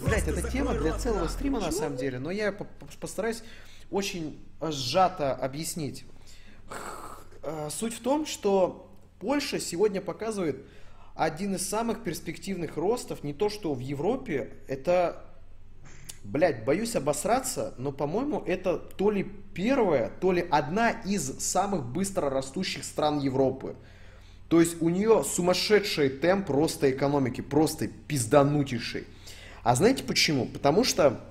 блять, эта тема для целого стрима на самом деле, но я постараюсь очень сжато объяснить. А, суть в том, что Польша сегодня показывает один из самых перспективных ростов, не то что в Европе, это, блядь, боюсь обосраться, но, по-моему, это то ли первая, то ли одна из самых быстро растущих стран Европы. То есть у нее сумасшедший темп роста экономики, просто пизданутейший. А знаете почему? Потому что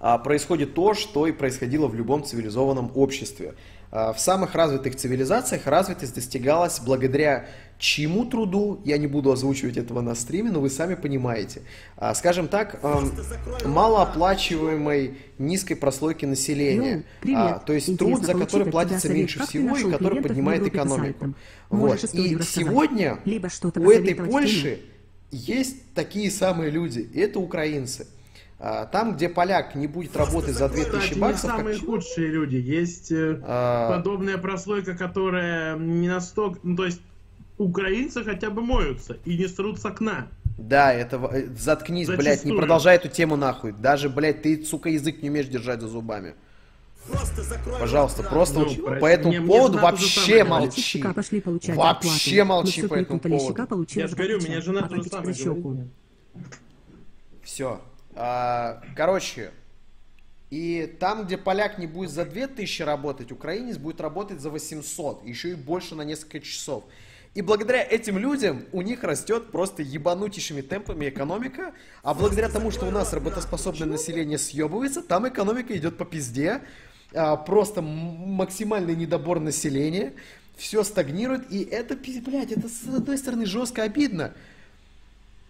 а, происходит то, что и происходило в любом цивилизованном обществе. А, в самых развитых цивилизациях развитость достигалась благодаря чьему труду, я не буду озвучивать этого на стриме, но вы сами понимаете. А, скажем так, малооплачиваемой низкой прослойки населения. Ну, то есть труд, за который платится меньше всего и который поднимает экономику. Вот. И сегодня у этой Польши есть такие самые люди, и это украинцы. А, там, где поляк не будет работать за 2000 Кстати, баксов... Не самые как... худшие люди. Есть э, а... подобная прослойка, которая не настолько... Ну, то есть украинцы хотя бы моются и не срут с окна. Да, это... Э, заткнись, Зачастую. блядь, не продолжай эту тему нахуй. Даже, блядь, ты, сука, язык не умеешь держать за зубами. Просто Пожалуйста, просто ну, вот по этому мне, поводу мне вообще молчи. Пошли вообще молчи по этому поводу. Я же говорю, меня жена тоже самое Все, короче, и там, где поляк не будет за 2000 работать, украинец будет работать за 800, еще и больше на несколько часов. И благодаря этим людям у них растет просто ебанутейшими темпами экономика, а благодаря тому, что у нас работоспособное население съебывается, там экономика идет по пизде, а, просто максимальный недобор населения, все стагнирует, и это, блядь, это с одной стороны жестко обидно,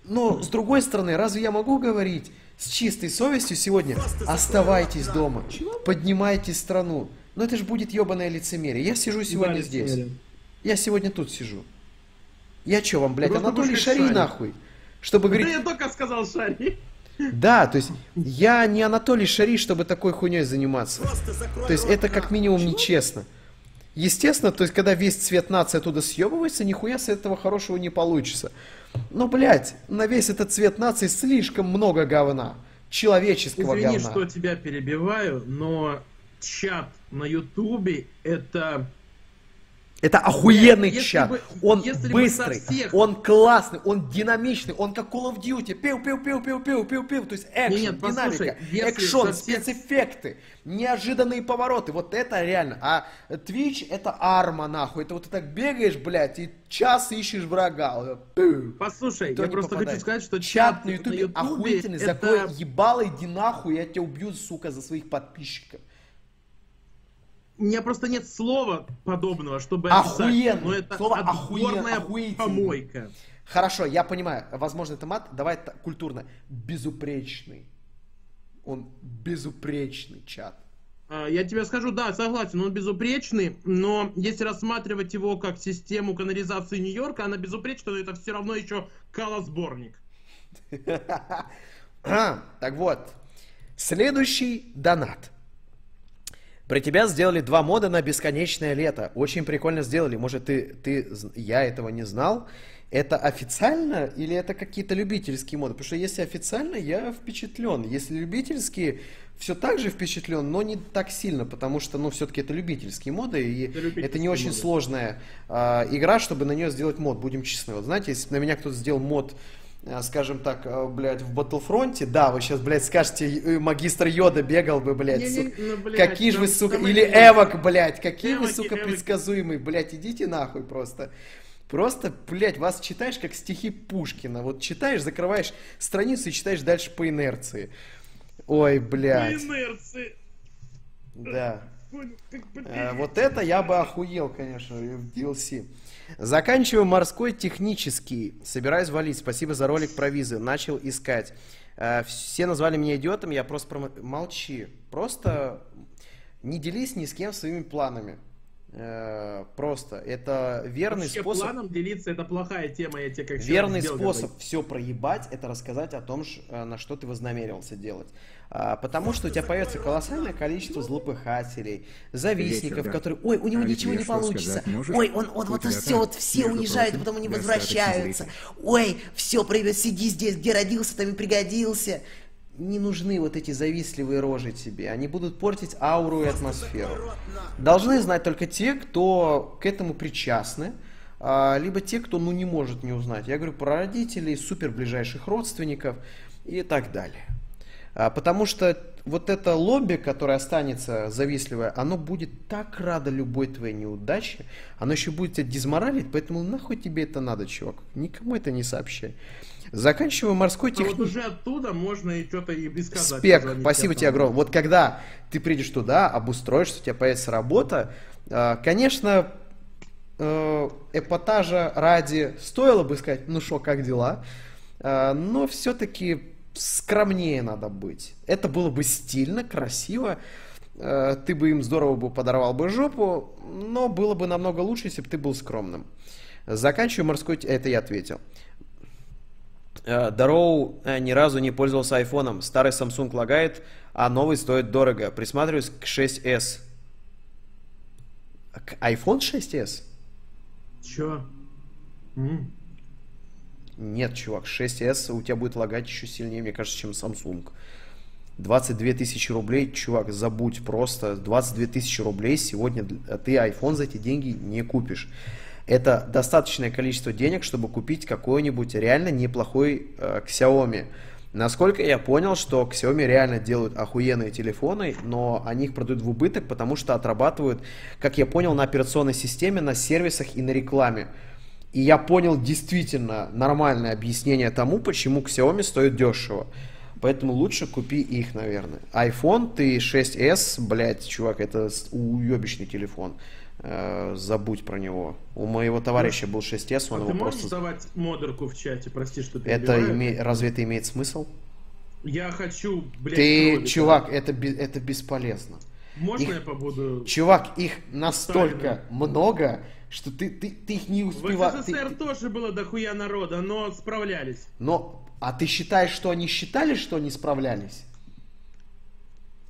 но с другой стороны, разве я могу говорить, с чистой совестью сегодня оставайтесь дома, поднимайте страну. Но это же будет ебаное лицемерие. Я сижу сегодня здесь. Я сегодня тут сижу. Я что вам, блядь, Анатолий Шари, шари нахуй? Чтобы говорить... Да я только сказал Шари. Да, то есть я не Анатолий Шари, чтобы такой хуйней заниматься. То есть это как минимум нечестно. Естественно, то есть когда весь цвет нации оттуда съебывается, нихуя с этого хорошего не получится. Но, блядь, на весь этот цвет нации слишком много говна. Человеческого Извини, говна. что тебя перебиваю, но чат на ютубе это это охуенный если чат. Бы, он быстрый, всех... он классный, он динамичный, он как Call of Duty. Пиу, пиу, пиу, пиу, пиу, пиу, пиу. То есть экшен, нет, нет, динамика, экшон, всех... спецэффекты, неожиданные повороты. Вот это реально. А Twitch это арма, нахуй. Это вот ты так бегаешь, блядь, и час ищешь врага. Послушай, Кто я просто попадает. хочу сказать, что чат, на ютубе охуительный. Это... За кой ебало, иди нахуй, я тебя убью, сука, за своих подписчиков у меня просто нет слова подобного, чтобы Охуенно. описать. Но это Слово отборная помойка. Хорошо, я понимаю. Возможно, это мат. Давай культурно. Безупречный. Он безупречный чат. А, я тебе скажу, да, согласен, он безупречный, но если рассматривать его как систему канализации Нью-Йорка, она безупречна, но это все равно еще калосборник. Так вот, следующий донат. Про тебя сделали два мода на бесконечное лето. Очень прикольно сделали. Может, ты, ты, я этого не знал. Это официально или это какие-то любительские моды? Потому что если официально, я впечатлен. Если любительские, все так же впечатлен, но не так сильно, потому что, ну, все-таки это любительские моды, и это, это не очень моды. сложная э, игра, чтобы на нее сделать мод, будем честны. Вот знаете, если бы на меня кто-то сделал мод скажем так, э, блядь, в Батлфронте, да, вы сейчас, блядь, скажете, магистр Йода бегал бы, блядь, не, не, ну, блядь какие же вы, ну, сука, или Эвок, блядь, какие Эвоки, вы, сука, Эвоки. предсказуемые, блядь, идите нахуй просто. Просто, блядь, вас читаешь как стихи Пушкина. Вот читаешь, закрываешь страницу и читаешь дальше по инерции. Ой, блядь. По инерции. Да. А, вот это я бы охуел, конечно, в DLC. Заканчиваю морской технический. Собираюсь валить. Спасибо за ролик про визы. Начал искать. А, все назвали меня идиотом, я просто... Пром... Просто не делись ни с кем своими планами. Э, просто это верный Вообще, способ. планом делиться это плохая тема, я тебе как Верный способ говорить. все проебать, это рассказать о том, э, на что ты вознамерился делать. А, потому что у тебя появится колоссальное количество злопыхателей, завистников, Вечер, которые, ой, у него а ничего не получится, ой, он, он вот все, вот все уезжают, а потом они возвращаются, ой, все, привет, сиди здесь, где родился, там и пригодился не нужны вот эти завистливые рожи тебе. Они будут портить ауру и атмосферу. Должны знать только те, кто к этому причастны, а, либо те, кто ну, не может не узнать. Я говорю про родителей, супер ближайших родственников и так далее. А, потому что вот это лобби, которое останется завистливое, оно будет так радо любой твоей неудаче, оно еще будет тебя дизморалить, поэтому нахуй тебе это надо, чувак. Никому это не сообщай. Заканчиваю морской техник. А вот уже оттуда можно и что-то и без сказать. Спек, спасибо тебе огромное. Вот когда ты придешь туда, обустроишься, у тебя появится работа, а, конечно, э, эпатажа ради стоило бы сказать, ну что, как дела? А, но все-таки скромнее надо быть. Это было бы стильно, красиво. Ты бы им здорово бы подорвал бы жопу, но было бы намного лучше, если бы ты был скромным. Заканчиваю морской... Это я ответил. Э, Дароу э, ни разу не пользовался айфоном. Старый Samsung лагает, а новый стоит дорого. Присматриваюсь к 6s. К iPhone 6s? Чё? М? Нет, чувак, 6s у тебя будет лагать еще сильнее, мне кажется, чем Samsung. 22 тысячи рублей, чувак, забудь просто. 22 тысячи рублей сегодня ты iPhone за эти деньги не купишь это достаточное количество денег, чтобы купить какой-нибудь реально неплохой э, Xiaomi. Насколько я понял, что Xiaomi реально делают охуенные телефоны, но они их продают в убыток, потому что отрабатывают, как я понял, на операционной системе, на сервисах и на рекламе. И я понял действительно нормальное объяснение тому, почему Xiaomi стоит дешево. Поэтому лучше купи их, наверное. iPhone ты 6s, блядь, чувак, это уебищный телефон. Э, забудь про него. У моего товарища был 6S, он а его ты можешь просто... давать модерку в чате, прости, что ты это име... Разве это имеет смысл? Я хочу, блядь, Ты, кролика. чувак, это, это бесполезно. Можно их... я побуду... Чувак, их настолько Сталина. много, что ты, ты, ты их не успеваешь... В СССР ты... тоже было дохуя народа, но справлялись. Но... А ты считаешь, что они считали, что они справлялись?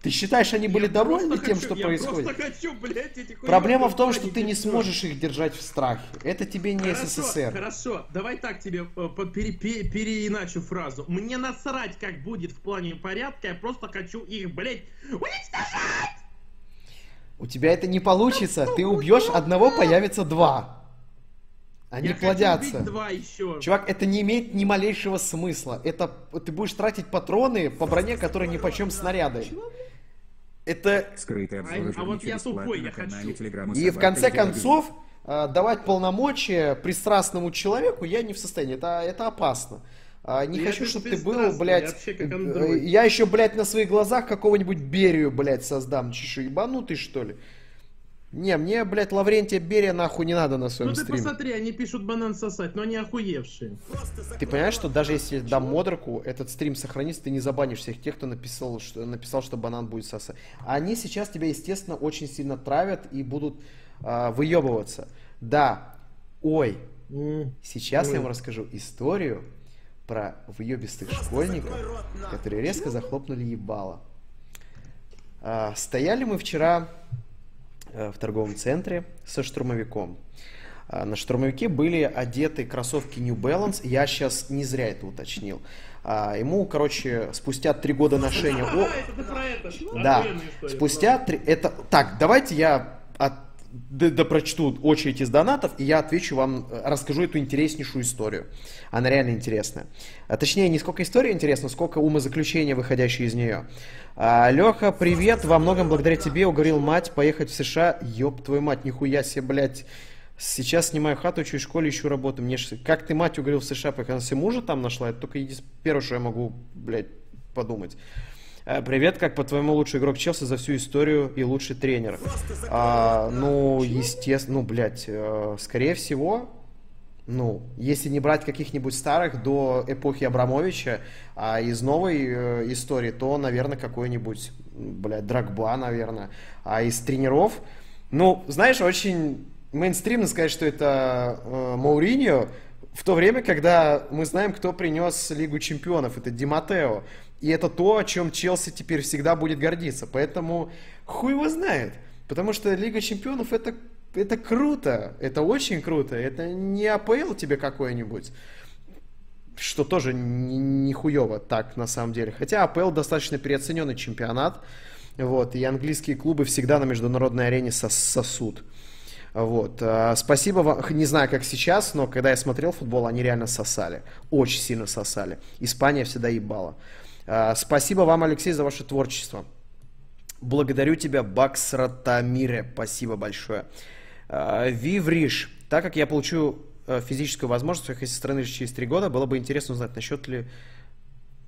Ты считаешь, они были я довольны тем, хочу, что происходит? Хочу, блядь, эти Проблема в том, что ты не сможешь их держать в страхе. Это тебе не хорошо, СССР. Хорошо, давай так тебе э, пере, пере, переиначу фразу. Мне насрать, как будет в плане порядка, я просто хочу их, блядь, уничтожать! У тебя это не получится. Ты убьешь одного, появится два. Они я плодятся. Два еще. Чувак, это не имеет ни малейшего смысла. Это ты будешь тратить патроны по броне, которые ни почем снаряды. Это... Скрытый обзор а, а вот я тупой, я хочу. И в конце концов, э, давать полномочия пристрастному человеку я не в состоянии. Это, это опасно. А, не я хочу, чтобы ты был, блядь... Я, э, я еще, блядь, на своих глазах какого-нибудь Берию, блядь, создам. Чешу, ебанутый, что ли? Не, мне, блядь, Лаврентия Берия нахуй не надо на своем стриме. Ну ты посмотри, они пишут банан сосать, но они охуевшие. Ты понимаешь, что даже если дам модерку, этот стрим сохранится, ты не забанишь всех тех, кто написал, что, написал, что банан будет сосать. Они сейчас тебя, естественно, очень сильно травят и будут э, выебываться. Да, ой, mm. сейчас mm. я вам расскажу историю про выебистых школьников, которые резко захлопнули ебало. А, стояли мы вчера Э, в торговом центре со штурмовиком. А, на штурмовике были одеты кроссовки New Balance. Я сейчас не зря это уточнил. А, ему, короче, спустя три года ношения... О... Да, спустя три... Это... Так, давайте я от... да, да прочту очередь из донатов, и я отвечу вам, расскажу эту интереснейшую историю. Она реально интересная. А, точнее, не сколько история интересна, сколько умозаключения, выходящие из нее. А, Леха, привет, во многом благодаря тебе уговорил мать поехать в США. Ёб твою мать, нихуя себе, блядь. Сейчас снимаю хату, учусь в школе, ищу работу. Мне ж... Как ты мать уговорил в США, пока она себе мужа там нашла? Это только первое, что я могу, блядь, подумать. Э, привет, как по-твоему лучший игрок Челси за всю историю и лучший тренер? А, ну, естественно, ну, блядь, э, скорее всего, ну, если не брать каких-нибудь старых до эпохи Абрамовича, а из новой э, истории, то, наверное, какой-нибудь, блядь, Драгба, наверное. А из тренеров, ну, знаешь, очень мейнстримно сказать, что это э, Мауриньо, в то время, когда мы знаем, кто принес Лигу Чемпионов, это Диматео. И это то, о чем Челси теперь всегда будет гордиться. Поэтому хуй его знает. Потому что Лига Чемпионов это, это круто. Это очень круто. Это не АПЛ тебе какой-нибудь. Что тоже не хуево так на самом деле. Хотя АПЛ достаточно переоцененный чемпионат. Вот, и английские клубы всегда на международной арене сос сосут. Вот. А, спасибо вам. Не знаю, как сейчас, но когда я смотрел футбол, они реально сосали. Очень сильно сосали. Испания всегда ебала. А, спасибо вам, Алексей, за ваше творчество. Благодарю тебя, Бакс Ратамире. Спасибо большое. А, Вивриш. Так как я получу э, физическую возможность из страны через три года, было бы интересно узнать, насчет ли...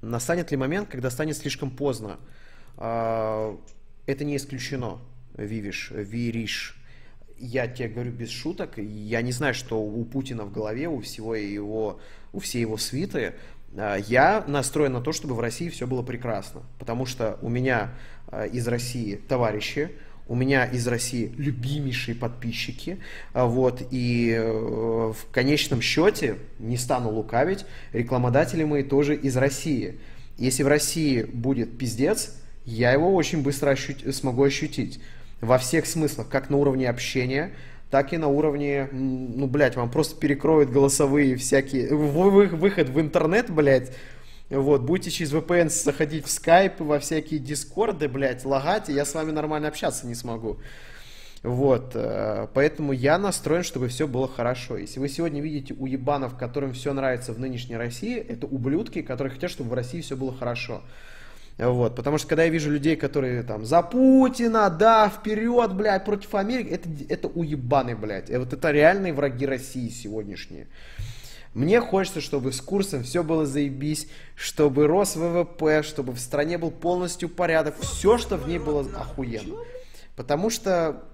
Настанет ли момент, когда станет слишком поздно? А, это не исключено, Вивиш, Вириш. Я тебе говорю без шуток. Я не знаю, что у Путина в голове, у всего его, у всей его свиты. А, я настроен на то, чтобы в России все было прекрасно, потому что у меня а, из России товарищи, у меня из России любимейшие подписчики, а, вот, и э, в конечном счете, не стану лукавить, рекламодатели мои тоже из России. Если в России будет пиздец, я его очень быстро ощут... смогу ощутить. Во всех смыслах, как на уровне общения, так и на уровне, ну, блядь, вам просто перекроют голосовые всякие, выход в интернет, блядь, вот, будете через VPN заходить в Skype, во всякие дискорды, блядь, лагать, и я с вами нормально общаться не смогу. Вот, э, поэтому я настроен, чтобы все было хорошо. Если вы сегодня видите уебанов, которым все нравится в нынешней России, это ублюдки, которые хотят, чтобы в России все было хорошо. Вот, потому что когда я вижу людей, которые там за Путина, да, вперед, блядь, против Америки, это, это уебаны, блядь. Вот это реальные враги России сегодняшние. Мне хочется, чтобы с курсом все было заебись, чтобы рос ВВП, чтобы в стране был полностью порядок, все, что в ней было охуенно. Потому что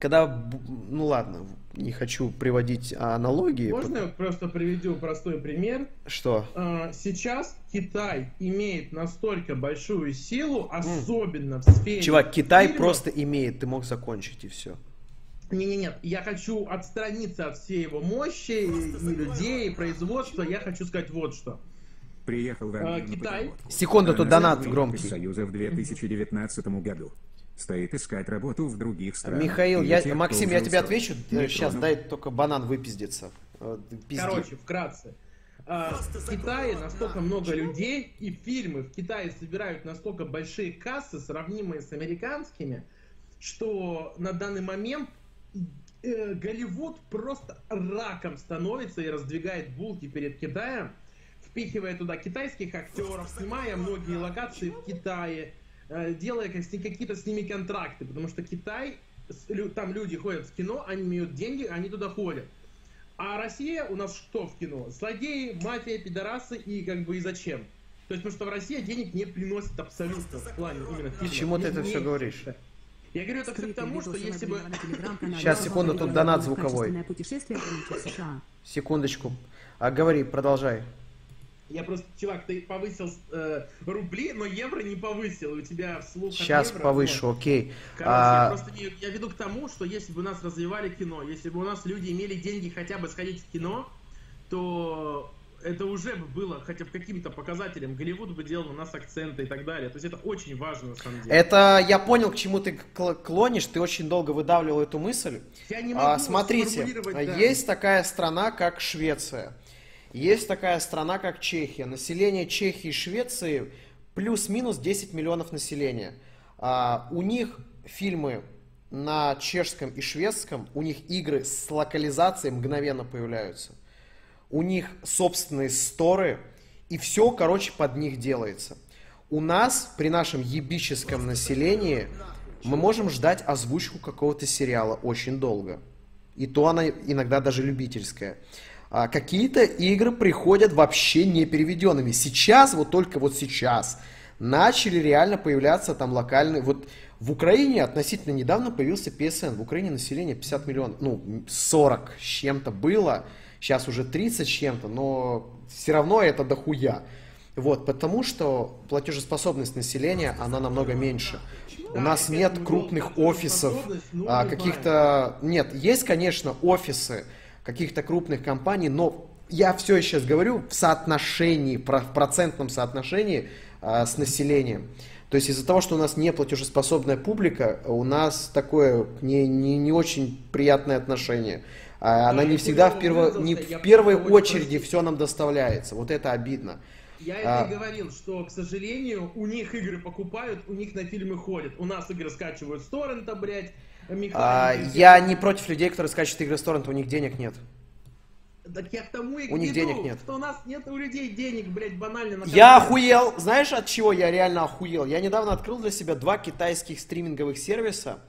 когда, ну ладно, не хочу приводить аналогии. Можно я просто приведу простой пример? Что? А, сейчас Китай имеет настолько большую силу, особенно mm. в сфере... Чувак, Китай фильмов. просто имеет, ты мог закончить и все. Не-не-нет, я хочу отстраниться от всей его мощи, и людей, и производства. Я хочу сказать вот что. Приехал в а, Китай. Секунду, тут донат громкий. Союза в 2019 году стоит искать работу в других странах. Михаил, я, тех, Максим, я тебе отвечу. Сейчас дай только банан выпиздиться. Э, пизди. Короче, вкратце. А, в Китае настолько много людей, и фильмы в Китае собирают настолько большие кассы, сравнимые с американскими, что на данный момент э, Голливуд просто раком становится и раздвигает булки перед Китаем, впихивая туда китайских актеров, снимая многие локации в Китае, Э, делая какие-то с ними контракты, потому что Китай, там люди ходят в кино, они имеют деньги, они туда ходят. А Россия у нас что в кино? Злодеи, мафия, пидорасы и как бы и зачем? То есть, потому что в России денег не приносит абсолютно в плане именно фильма. Почему ты это все говоришь? Я говорю это к тому, что если бы... Сейчас, секунду, тут донат звуковой. Секундочку. А говори, продолжай. Я просто, чувак, ты повысил э, рубли, но евро не повысил, у тебя вслух Сейчас евро, повышу, вот. окей. Короче, а... я просто не, я веду к тому, что если бы у нас развивали кино, если бы у нас люди имели деньги хотя бы сходить в кино, то это уже бы было хотя бы каким-то показателем. Голливуд бы делал у нас акценты и так далее. То есть это очень важно на самом деле. Это я понял, к чему ты клонишь. Ты очень долго выдавливал эту мысль. Я не могу а, смотрите, да. есть такая страна, как Швеция. Есть такая страна, как Чехия. Население Чехии и Швеции плюс-минус 10 миллионов населения. А, у них фильмы на чешском и шведском у них игры с локализацией мгновенно появляются. У них собственные сторы, и все, короче, под них делается. У нас, при нашем ебическом населении, мы можем ждать озвучку какого-то сериала очень долго. И то она иногда даже любительская. А какие-то игры приходят вообще не переведенными. Сейчас, вот только вот сейчас, начали реально появляться там локальные... Вот в Украине относительно недавно появился PSN. В Украине население 50 миллионов, ну, 40 с чем-то было. Сейчас уже 30 с чем-то, но все равно это дохуя. Вот, потому что платежеспособность населения, она намного меньше. У нас нет крупных офисов, а, каких-то... Нет, есть, конечно, офисы каких-то крупных компаний, но я все сейчас говорю в соотношении, в процентном соотношении а, с населением. То есть из-за того, что у нас не платежеспособная публика, у нас такое не, не, не очень приятное отношение. А, она не всегда в, перво, не в первой очереди все нам доставляется. Вот это обидно. Я а... это и говорил, что, к сожалению, у них игры покупают, у них на фильмы ходят. У нас игры скачивают с торрента, блядь. А, я не против людей, которые скачивают игры с торрента, у них денег нет. Так я к тому и У них денег нет. Что у нас нет у людей денег, блядь, банально. На я охуел. Знаешь, от чего я реально охуел? Я недавно открыл для себя два китайских стриминговых сервиса.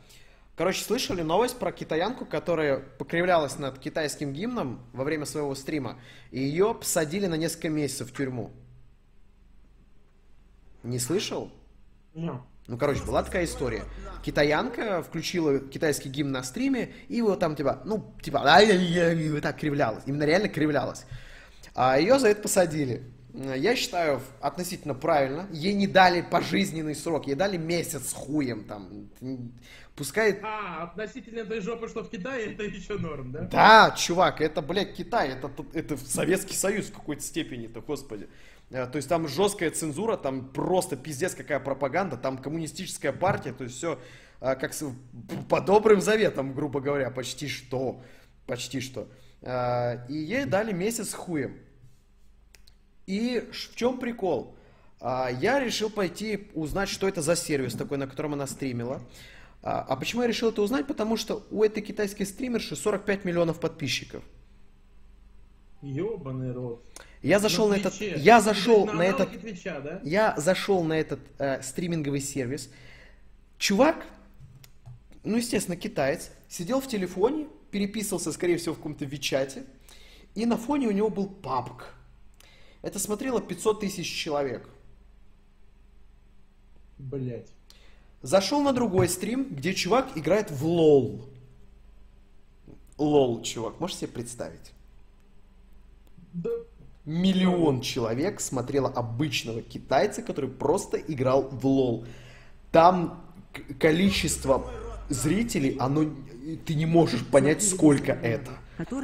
Короче, слышали новость про китаянку, которая покривлялась над китайским гимном во время своего стрима, и ее посадили на несколько месяцев в тюрьму. Не слышал? Нет. Ну, короче, была такая история. Китаянка включила китайский гимн на стриме, и вот там, типа, ну, типа, так кривлялась. Именно реально кривлялась. А ее за это посадили. Я считаю, относительно правильно. Ей не дали пожизненный срок, ей дали месяц с хуем там. Пускай... А, относительно этой жопы, что в Китае, это еще норм, да? Да, чувак, это, блядь, Китай, это, это Советский Союз в какой-то степени-то, господи. Э, то есть там жесткая цензура, там просто пиздец какая пропаганда, там коммунистическая партия, то есть все э, как по добрым заветам, грубо говоря, почти что. Почти что. Э, и ей дали месяц хуем. И в чем прикол? Я решил пойти узнать, что это за сервис такой, на котором она стримила. А почему я решил это узнать? Потому что у этой китайской стримерши 45 миллионов подписчиков. Ёбаный рот. Я зашел на, на этот, я зашел на, на этот, Твича, да? я зашел на этот э, стриминговый сервис. Чувак, ну естественно китаец, сидел в телефоне, переписывался, скорее всего, в каком-то вичате, и на фоне у него был PUBG. Это смотрело 500 тысяч человек. Блять. Зашел на другой стрим, где чувак играет в LoL. Лол, чувак, можешь себе представить? Да Миллион человек смотрело обычного китайца, который просто играл в LoL. Там количество зрителей, оно ты не можешь понять, сколько это.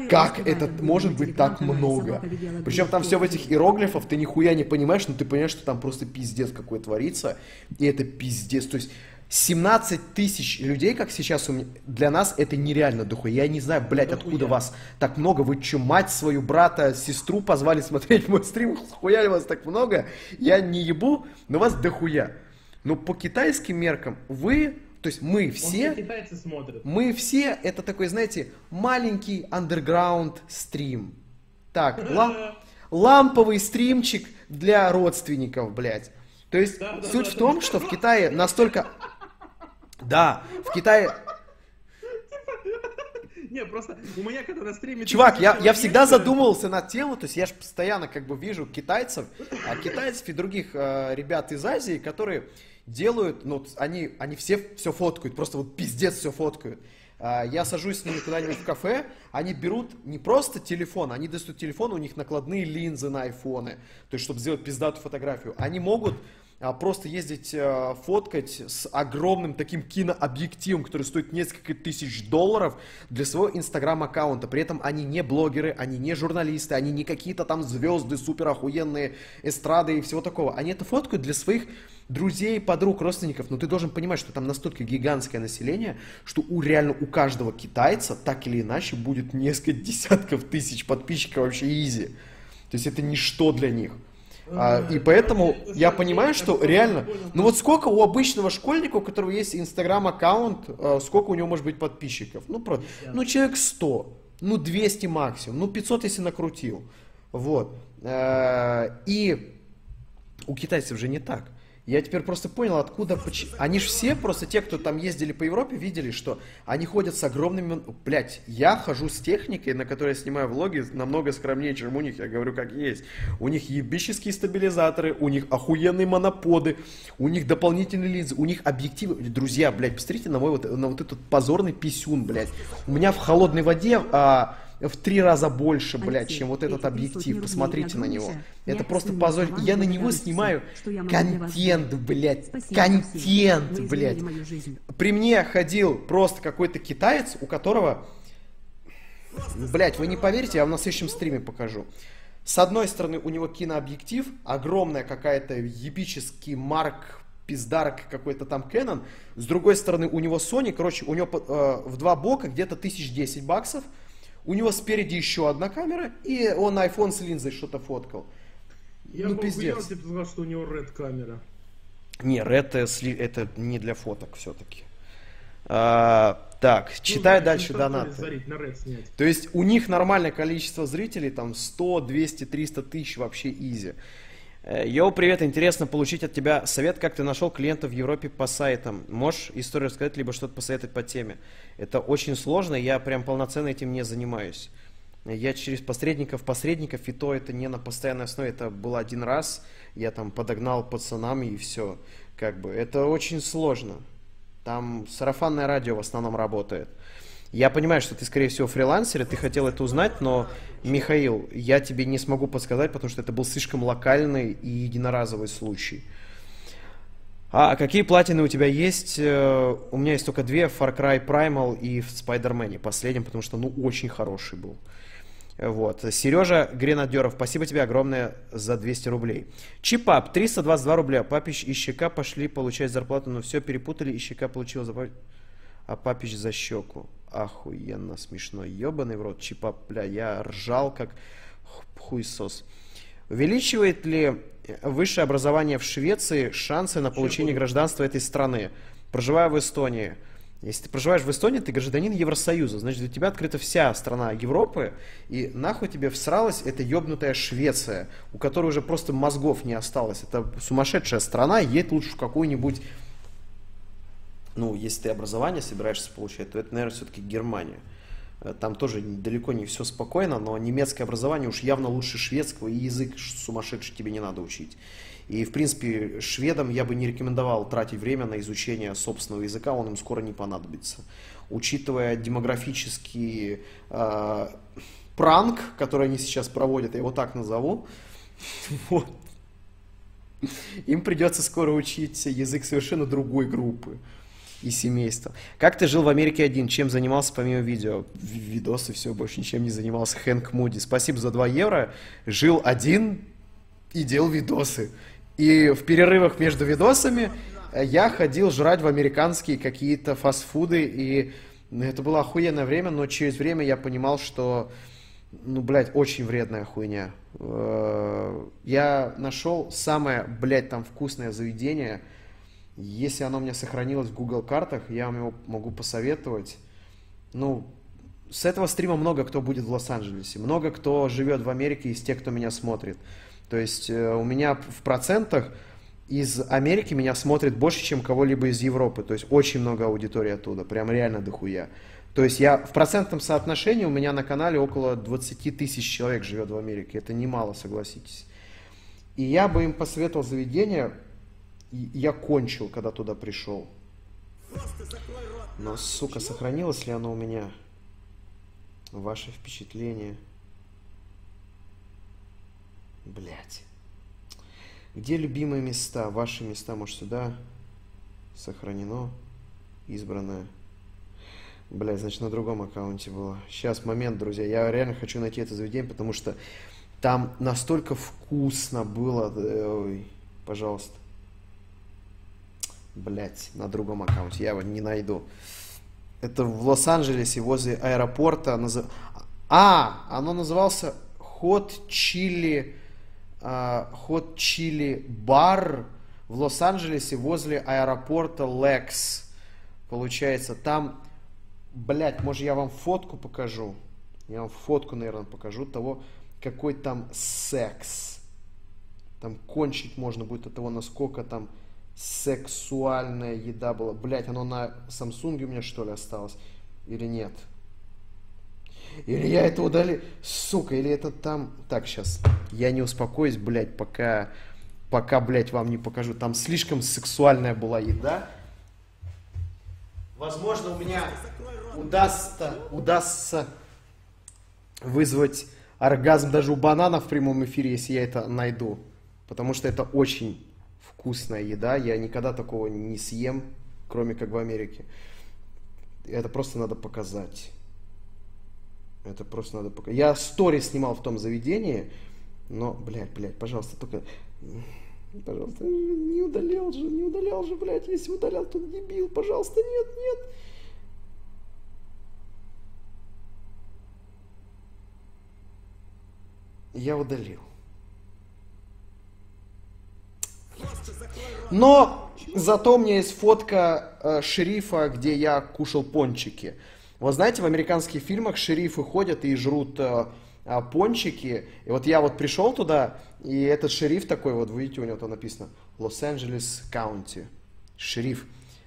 Как это может быть так много? Причем там все в этих иероглифах, ты нихуя не понимаешь, но ты понимаешь, что там просто пиздец какой творится. И это пиздец. То есть 17 тысяч людей, как сейчас у меня, для нас это нереально дохуя. Я не знаю, блядь, откуда вас так много. Вы что, мать свою, брата, сестру позвали смотреть мой стрим? Хуя вас так много? Я не ебу, но вас дохуя. Но по китайским меркам вы, то есть мы все, мы все, это такой, знаете, маленький андерграунд стрим. Так, ла- ламповый стримчик для родственников, блядь. То есть да, суть да, в том, да. что в Китае настолько да, в Китае... Не, просто у меня когда на стриме... Чувак, я, я всегда задумывался над тем, то есть я же постоянно как бы вижу китайцев, а китайцев и других э, ребят из Азии, которые делают, ну, они, они все все фоткают, просто вот пиздец все фоткают. А, я сажусь с ними куда-нибудь в кафе, они берут не просто телефон, они достают телефон, у них накладные линзы на айфоны, то есть чтобы сделать пиздатую фотографию. Они могут просто ездить э, фоткать с огромным таким кинообъективом, который стоит несколько тысяч долларов для своего инстаграм-аккаунта. При этом они не блогеры, они не журналисты, они не какие-то там звезды супер охуенные, эстрады и всего такого. Они это фоткают для своих друзей, подруг, родственников, но ты должен понимать, что там настолько гигантское население, что у реально у каждого китайца так или иначе будет несколько десятков тысяч подписчиков вообще изи. То есть это ничто для них. А, и поэтому я понимаю, что реально, ну вот сколько у обычного школьника, у которого есть инстаграм-аккаунт, а, сколько у него может быть подписчиков? Ну, про, ну человек 100, ну 200 максимум, ну 500 если накрутил. Вот. А, и у китайцев же не так. Я теперь просто понял, откуда... Они же все, просто те, кто там ездили по Европе, видели, что они ходят с огромными... Блять, я хожу с техникой, на которой я снимаю влоги, намного скромнее, чем у них, я говорю как есть. У них ебические стабилизаторы, у них охуенные моноподы, у них дополнительные линзы, у них объективы. Друзья, блядь, посмотрите на мой вот, на вот этот позорный писюн, блядь. У меня в холодной воде... А, в три раза больше, блядь, чем вот этот объектив. Посмотрите на него. Это просто позор. Я на него снимаю контент, блядь. Контент, блядь. При мне ходил просто какой-то китаец, у которого... Блядь, вы не поверите, я вам на следующем стриме покажу. С одной стороны, у него кинообъектив, огромная какая-то епический марк пиздарок какой-то там Canon. С другой стороны, у него Sony, короче, у него э, в два бока где-то тысяч десять баксов. У него спереди еще одна камера, и он iPhone с линзой что-то фоткал. Я ну, пиздец. Я сказал, что у него Red камера. Не, Red это, это не для фоток все-таки. А, так, ну, читай дальше донаты. То есть у них нормальное количество зрителей, там 100, 200, 300 тысяч вообще изи. Э, йоу, привет, интересно получить от тебя совет, как ты нашел клиентов в Европе по сайтам. Можешь историю рассказать, либо что-то посоветовать по теме. Это очень сложно, я прям полноценно этим не занимаюсь. Я через посредников, посредников, и то это не на постоянной основе, это было один раз, я там подогнал пацанам и все. Как бы, это очень сложно. Там сарафанное радио в основном работает. Я понимаю, что ты, скорее всего, фрилансер, и ты хотел это узнать, но, Михаил, я тебе не смогу подсказать, потому что это был слишком локальный и единоразовый случай. А какие платины у тебя есть? Э, у меня есть только две, Far Cry Primal и в Spider-Man, последнем, потому что, ну, очень хороший был. Вот. Сережа Гренадеров, спасибо тебе огромное за 200 рублей. Чипап, 322 рубля. Папич и Щека пошли получать зарплату, но все перепутали, и Щека получил зарплату, а Папич за щеку охуенно смешно. Ебаный в рот, чипа, бля, я ржал как хуйсос. Увеличивает ли высшее образование в Швеции шансы на получение гражданства этой страны? Проживая в Эстонии. Если ты проживаешь в Эстонии, ты гражданин Евросоюза. Значит, для тебя открыта вся страна Европы, и нахуй тебе всралась эта ебнутая Швеция, у которой уже просто мозгов не осталось. Это сумасшедшая страна, едь лучше в какую-нибудь ну, если ты образование собираешься получать, то это, наверное, все-таки Германия. Э, там тоже далеко не все спокойно, но немецкое образование уж явно лучше шведского, и язык сумасшедший тебе не надо учить. И, в принципе, шведам я бы не рекомендовал тратить время на изучение собственного языка, он им скоро не понадобится. Учитывая демографический э, пранк, который они сейчас проводят, я его так назову, вот, им придется скоро учить язык совершенно другой группы и семейства. Как ты жил в Америке один? Чем занимался помимо видео? Видосы, все, больше ничем не занимался. Хэнк Муди. Спасибо за 2 евро. Жил один и делал видосы. И в перерывах между видосами э, я ходил жрать в американские какие-то фастфуды, и ну, это было охуенное время, но через время я понимал, что, ну, блядь, очень вредная хуйня. Э, я нашел самое, блядь, там вкусное заведение – если оно у меня сохранилось в Google картах, я вам его могу посоветовать. Ну, с этого стрима много кто будет в Лос-Анджелесе. Много кто живет в Америке из тех, кто меня смотрит. То есть э, у меня в процентах из Америки меня смотрит больше, чем кого-либо из Европы. То есть очень много аудитории оттуда. Прям реально дохуя. То есть я в процентном соотношении у меня на канале около 20 тысяч человек живет в Америке. Это немало, согласитесь. И я бы им посоветовал заведение, я кончил, когда туда пришел. Но, сука, сохранилось ли оно у меня? Ваше впечатление? Блять. Где любимые места? Ваши места, может, сюда? Сохранено. Избранное. Блять, значит, на другом аккаунте было. Сейчас, момент, друзья. Я реально хочу найти это заведение, потому что там настолько вкусно было. Ой, пожалуйста. Блять, на другом аккаунте. Я его не найду. Это в Лос-Анджелесе возле аэропорта. Назов... А, оно назывался Hot Chili Хот Чили Бар в Лос-Анджелесе возле аэропорта Лекс. Получается, там, блядь, может я вам фотку покажу? Я вам фотку, наверное, покажу того, какой там секс. Там кончить можно будет от того, насколько там сексуальная еда была. Блять, оно на Samsung у меня что ли осталось? Или нет? Или я это удали... Сука, или это там... Так, сейчас. Я не успокоюсь, блядь, пока... Пока, блядь, вам не покажу. Там слишком сексуальная была еда. Возможно, у меня удастся, удастся вызвать оргазм даже у банана в прямом эфире, если я это найду. Потому что это очень вкусная еда. Я никогда такого не съем, кроме как в Америке. Это просто надо показать. Это просто надо показать. Я сторис снимал в том заведении, но, блядь, блядь, пожалуйста, только... Пожалуйста, не удалял же, не удалял же, блядь. Если удалял, то дебил. Пожалуйста, нет, нет. Я удалил. Но зато у меня есть фотка э, шерифа, где я кушал пончики. Вот знаете, в американских фильмах шерифы ходят и жрут э, э, пончики. И вот я вот пришел туда, и этот шериф такой, вот вы видите, у него там написано Лос-Анджелес Каунти. Шериф.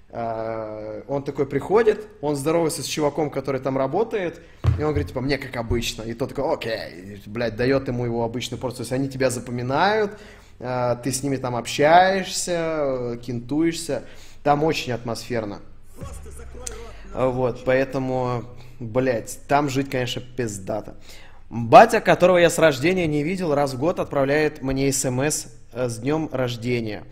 Э, он такой приходит, он здоровается с чуваком, который там работает, и он говорит, типа, мне как обычно. И тот такой, окей, блядь, дает ему его обычную порцию. То есть они тебя запоминают, ты с ними там общаешься, э, кентуешься. Там очень атмосферно. Вот, поэтому, блядь, там жить, конечно, пиздато. Батя, которого я с рождения не видел, раз в год отправляет мне смс с днем рождения.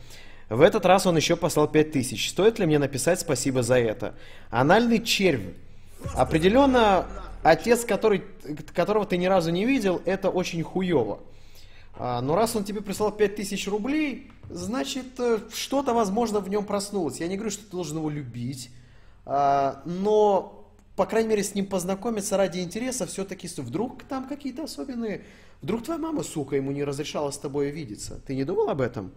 В этот раз он еще послал 5000. Стоит ли мне написать спасибо за это? Анальный червь. Определенно, отец, который, которого ты ни разу не видел, это очень хуево. А, но раз он тебе прислал 5000 рублей, значит, э, что-то, возможно, в нем проснулось. Я не говорю, что ты должен его любить, а, но, по крайней мере, с ним познакомиться ради интереса все-таки, вдруг там какие-то особенные... Вдруг твоя мама, сука, ему не разрешала с тобой видеться. Ты не думал об этом?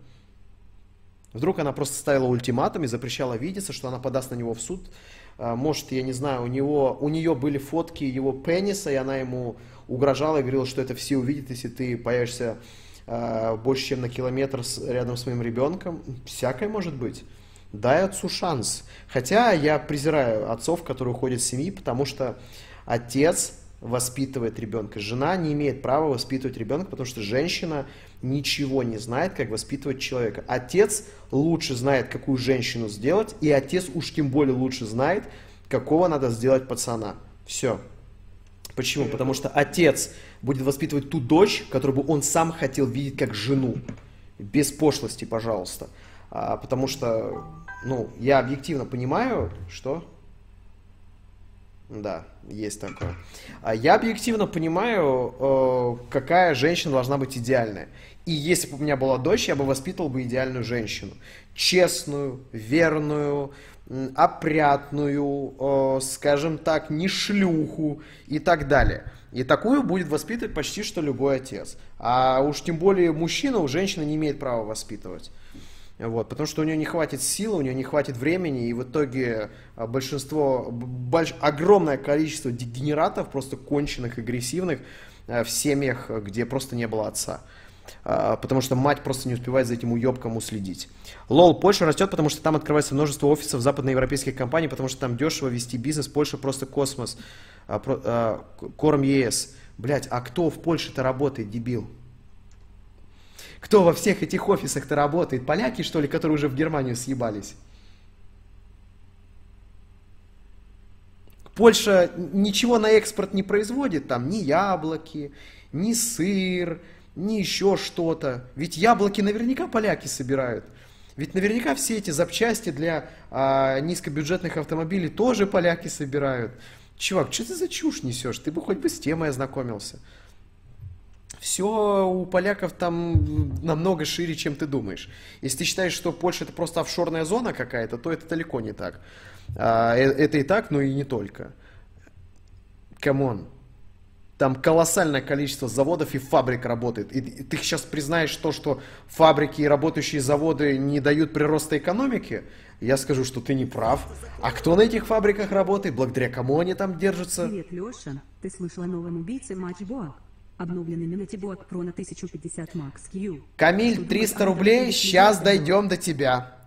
Вдруг она просто ставила ультиматум и запрещала видеться, что она подаст на него в суд. А, может, я не знаю, у, него, у нее были фотки его пениса, и она ему угрожала и говорила, что это все увидят, если ты появишься э, больше, чем на километр с, рядом с моим ребенком. Всякое может быть. Дай отцу шанс. Хотя я презираю отцов, которые уходят с семьи, потому что отец воспитывает ребенка. Жена не имеет права воспитывать ребенка, потому что женщина ничего не знает, как воспитывать человека. Отец лучше знает, какую женщину сделать, и отец уж тем более лучше знает, какого надо сделать пацана. Все. Почему? Потому что отец будет воспитывать ту дочь, которую бы он сам хотел видеть как жену. Без пошлости, пожалуйста. А, потому что, ну, я объективно понимаю, что... Да, есть такое. А я объективно понимаю, э, какая женщина должна быть идеальная. И если бы у меня была дочь, я бы воспитывал бы идеальную женщину. Честную, верную, опрятную, э, скажем так, не шлюху и так далее. И такую будет воспитывать почти что любой отец. А уж тем более мужчина у женщины не имеет права воспитывать. Вот, потому что у нее не хватит силы, у нее не хватит времени, и в итоге а, большинство, больш, огромное количество дегенератов, просто конченых, агрессивных, а, в семьях, где просто не было отца. А, потому что мать просто не успевает за этим уебком уследить. Лол, Польша растет, потому что там открывается множество офисов западноевропейских компаний, потому что там дешево вести бизнес, Польша просто космос. Корм ЕС. Блять, а кто в Польше-то работает, дебил? Кто во всех этих офисах-то работает? Поляки, что ли, которые уже в Германию съебались? Польша ничего на экспорт не производит, там ни яблоки, ни сыр, ни еще что-то. Ведь яблоки наверняка поляки собирают. Ведь наверняка все эти запчасти для а, низкобюджетных автомобилей тоже поляки собирают. Чувак, что ты за чушь несешь? Ты бы хоть бы с темой ознакомился все у поляков там намного шире, чем ты думаешь. Если ты считаешь, что Польша это просто офшорная зона какая-то, то это далеко не так. А, э, это и так, но и не только. Come on. Там колоссальное количество заводов и фабрик работает. И ты сейчас признаешь то, что фабрики и работающие заводы не дают прироста экономики, я скажу, что ты не прав. А кто на этих фабриках работает? Благодаря кому они там держатся? Привет, Леша. Ты слышал о новом убийце Матчбоак? Обновленный Минотибот Про на 1050 Max Q. Камиль, 300 рублей, сейчас дойдем до тебя.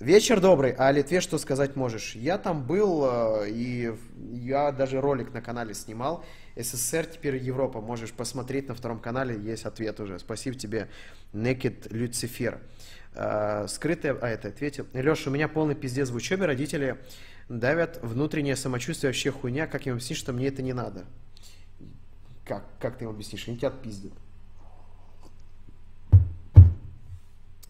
Вечер добрый, а о Литве что сказать можешь? Я там был, э, и я даже ролик на канале снимал. СССР, теперь Европа. Можешь посмотреть на втором канале, есть ответ уже. Спасибо тебе, Naked Люцифер. Э, скрытое, а это ответил. Леша, у меня полный пиздец в учебе, родители давят внутреннее самочувствие, вообще хуйня. Как им объяснить, что мне это не надо? Как? Как ты им объяснишь? Они тебя отпиздят.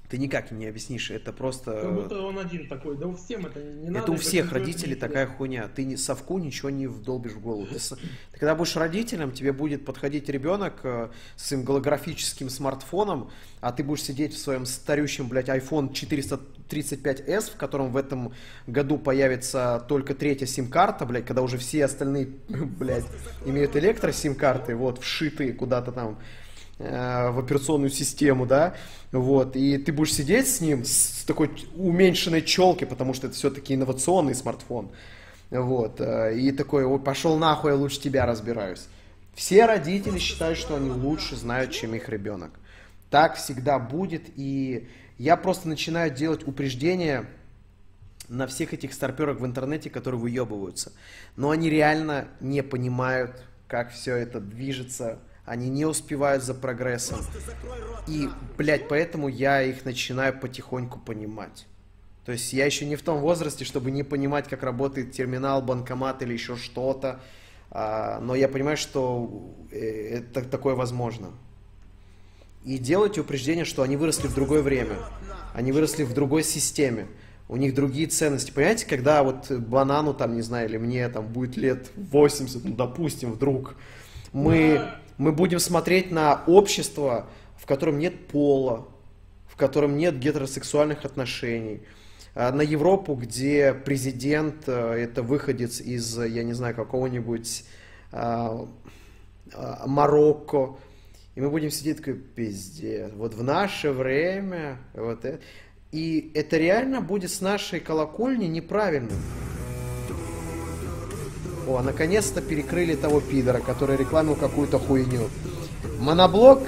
Ты никак не объяснишь, это просто... Как будто он один такой, да у всем это не надо. Это у всех родителей такая хуйня. Ты не совку ничего не вдолбишь в голову. Ты, ты когда будешь родителем, тебе будет подходить ребенок э, с своим голографическим смартфоном, а ты будешь сидеть в своем старющем, блядь, iPhone 435s, в котором в этом году появится только третья сим-карта, блядь, когда уже все остальные, блядь, имеют электро-сим-карты, вот, вшитые куда-то там в операционную систему, да, вот, и ты будешь сидеть с ним с такой уменьшенной челкой, потому что это все-таки инновационный смартфон, вот, э, и такой, ой, пошел нахуй, я лучше тебя разбираюсь. Все родители считают, что они лучше знают, чем их ребенок. Так всегда будет, и я просто начинаю делать упреждения на всех этих старперах в интернете, которые выебываются. Но они реально не понимают, как все это движется, они не успевают за прогрессом. И, блядь, поэтому я их начинаю потихоньку понимать. То есть я еще не в том возрасте, чтобы не понимать, как работает терминал, банкомат или еще что-то. А, но я понимаю, что э, это такое возможно. И делайте упреждение, что они выросли в другое время. Они выросли в другой системе. У них другие ценности. Понимаете, когда вот банану, там, не знаю, или мне там будет лет 80, ну, допустим, вдруг, мы мы будем смотреть на общество, в котором нет пола, в котором нет гетеросексуальных отношений, а, на Европу, где президент э, это выходец из, я не знаю, какого-нибудь а, а, Марокко, и мы будем сидеть такой, пиздец, вот в наше время, вот это. И это реально будет с нашей колокольни неправильным. О, наконец-то перекрыли того пидора, который рекламил какую-то хуйню. Моноблок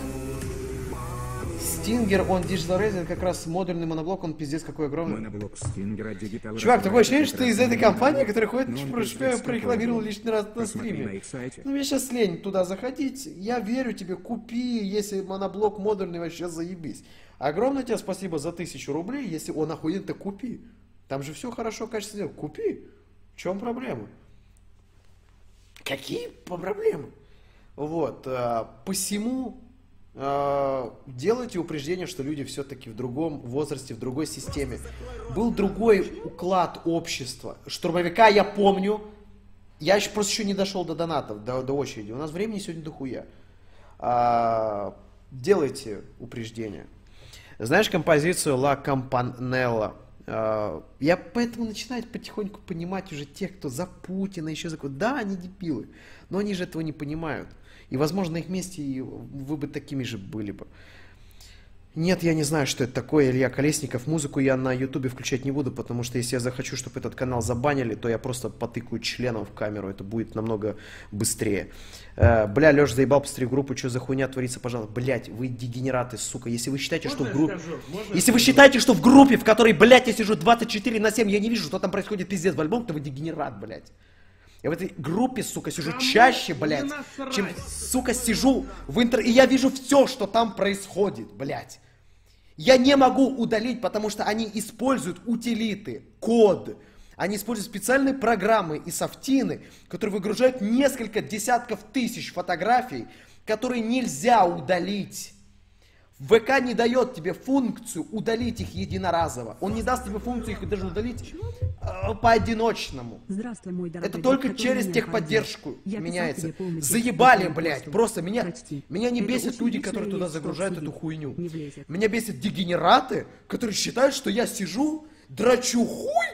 Стингер, он Digital Razer, как раз модульный моноблок, он пиздец какой огромный. Моноблок Стингера, Digital Чувак, такое ощущение, что ты из этой компании, которая ходит, ну, прорекламировал лишний раз на стриме. Ну, мне сейчас лень туда заходить. Я верю тебе, купи, если моноблок модульный, вообще заебись. Огромное тебе спасибо за тысячу рублей, если он охуенный, то купи. Там же все хорошо, качественно. Купи. В чем проблема? Какие проблемы? Вот, э, посему э, делайте упреждение, что люди все-таки в другом возрасте, в другой системе. Был другой уклад общества. Штурмовика я помню. Я еще просто еще не дошел до донатов, до, до очереди. У нас времени сегодня дохуя. А, делайте упреждение. Знаешь композицию La Campanella? А, я поэтому начинаю потихоньку понимать уже тех, кто за Путина, еще за Да, они дебилы, но они же этого не понимают. И, возможно, на их месте вы бы такими же были бы. Нет, я не знаю, что это такое, Илья Колесников. Музыку я на ютубе включать не буду, потому что если я захочу, чтобы этот канал забанили, то я просто потыкаю членом в камеру, это будет намного быстрее. Э, бля, Леш заебал посмотри группу, что за хуйня творится, пожалуйста. Блять, вы дегенераты, сука. Если вы считаете, Можно что в группе... Если вы считаете, что в группе, в которой, блядь, я сижу 24 на 7, я не вижу, что там происходит пиздец в альбом, то вы дегенерат, блядь. Я в этой группе, сука, сижу Кому чаще, блядь, чем, сука, сижу в интер... И я вижу все, что там происходит, блядь. Я не могу удалить, потому что они используют утилиты, код. Они используют специальные программы и софтины, которые выгружают несколько десятков тысяч фотографий, которые нельзя удалить. ВК не дает тебе функцию удалить их единоразово. Он не даст тебе функцию их даже удалить э, поодиночному. Здравствуй, мой дорогой. Это только через техподдержку Я меняется. Заебали, блядь. Просто меня, Прочти. меня не бесит люди, которые туда загружают эту хуйню. Меня бесит дегенераты, которые считают, что я сижу, драчу хуй,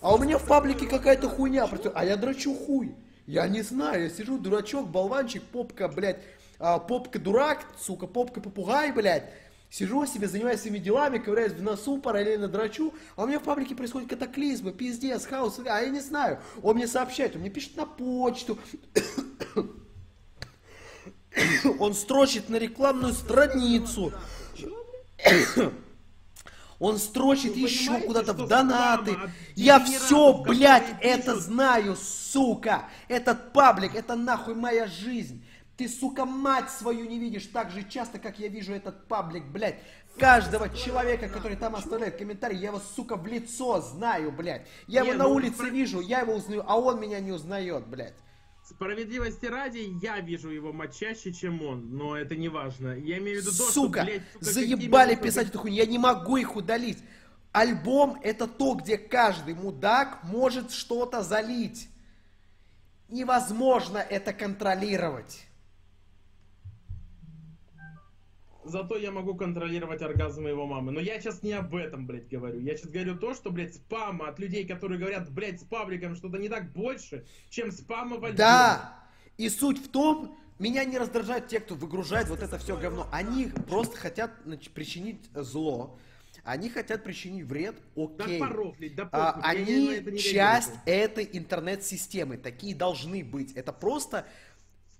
а у меня в паблике какая-то хуйня. А я драчу хуй. Я не знаю, я сижу, дурачок, болванчик, попка, блядь, попка дурак, сука, попка попугай, блядь. Сижу себе, занимаюсь своими делами, ковыряюсь в носу, параллельно драчу, а у меня в паблике происходят катаклизмы, пиздец, хаос, а я не знаю. Он мне сообщает, он мне пишет на почту. Он строчит на рекламную страницу. Он строчит Вы еще куда-то в донаты. Я все, блядь, это знаю, сука. Этот паблик, это нахуй моя жизнь. Ты, сука, мать свою не видишь так же часто, как я вижу этот паблик, блядь. Каждого человека, который там оставляет комментарий, я его, сука, в лицо знаю, блядь. Я его на ну, улице вижу, я его узнаю, а он меня не узнает, блядь. Справедливости ради, я вижу его мать чаще, чем он, но это не важно. Я имею в виду то, сука, что, блядь, сука, заебали писать эту хуйню, я не могу их удалить. Альбом это то, где каждый мудак может что-то залить. Невозможно это контролировать. Зато я могу контролировать оргазм его мамы. Но я сейчас не об этом, блядь, говорю. Я сейчас говорю то, что, блядь, спама от людей, которые говорят, блядь, с пабликом что-то не так больше, чем спама в. Да! И суть в том, меня не раздражают те, кто выгружает вот это все говно. Они просто хотят значит, причинить зло. Они хотят причинить вред, окей. Да порофлить, да а, они часть этой интернет-системы. Такие должны быть. Это просто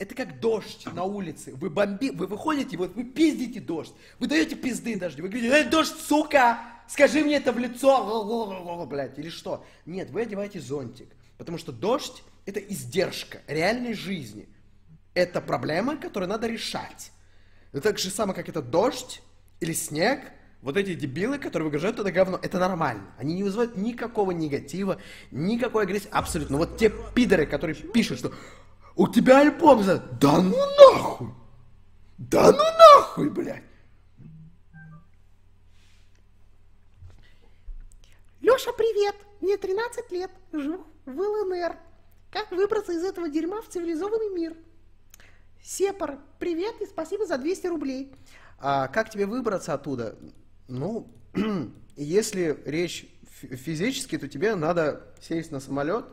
это как дождь на улице. Вы бомби, вы выходите, вот вы пиздите дождь. Вы даете пизды дождю. Вы говорите, эй, дождь, сука! Скажи мне это в лицо, блядь, или что? Нет, вы одеваете зонтик. Потому что дождь – это издержка реальной жизни. Это проблема, которую надо решать. Это так же самое, как это дождь или снег. Вот эти дебилы, которые выгружают это говно, это нормально. Они не вызывают никакого негатива, никакой агрессии. Абсолютно. Вот те пидоры, которые пишут, что у тебя альбом за... Да ну нахуй! Да ну нахуй, блядь! Леша, привет! Мне 13 лет, живу в ЛНР. Как выбраться из этого дерьма в цивилизованный мир? Сепар, привет и спасибо за 200 рублей. А как тебе выбраться оттуда? Ну, если речь физически, то тебе надо сесть на самолет,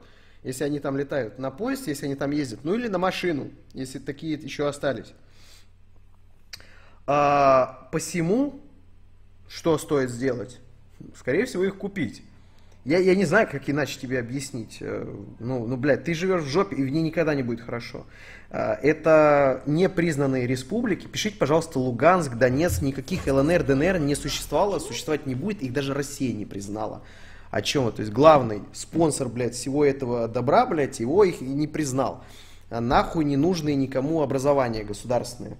если они там летают, на поезд, если они там ездят, ну или на машину, если такие еще остались. А, посему, что стоит сделать? Скорее всего, их купить. Я, я не знаю, как иначе тебе объяснить. Э, ну, ну, блядь, ты живешь в жопе, и в ней никогда не будет хорошо. А, это непризнанные республики. Пишите, пожалуйста, Луганск, Донецк. Никаких ЛНР, ДНР не существовало, существовать не будет. Их даже Россия не признала о чем? То есть главный спонсор, блядь, всего этого добра, блядь, его их и не признал. А нахуй не нужные никому образования государственные.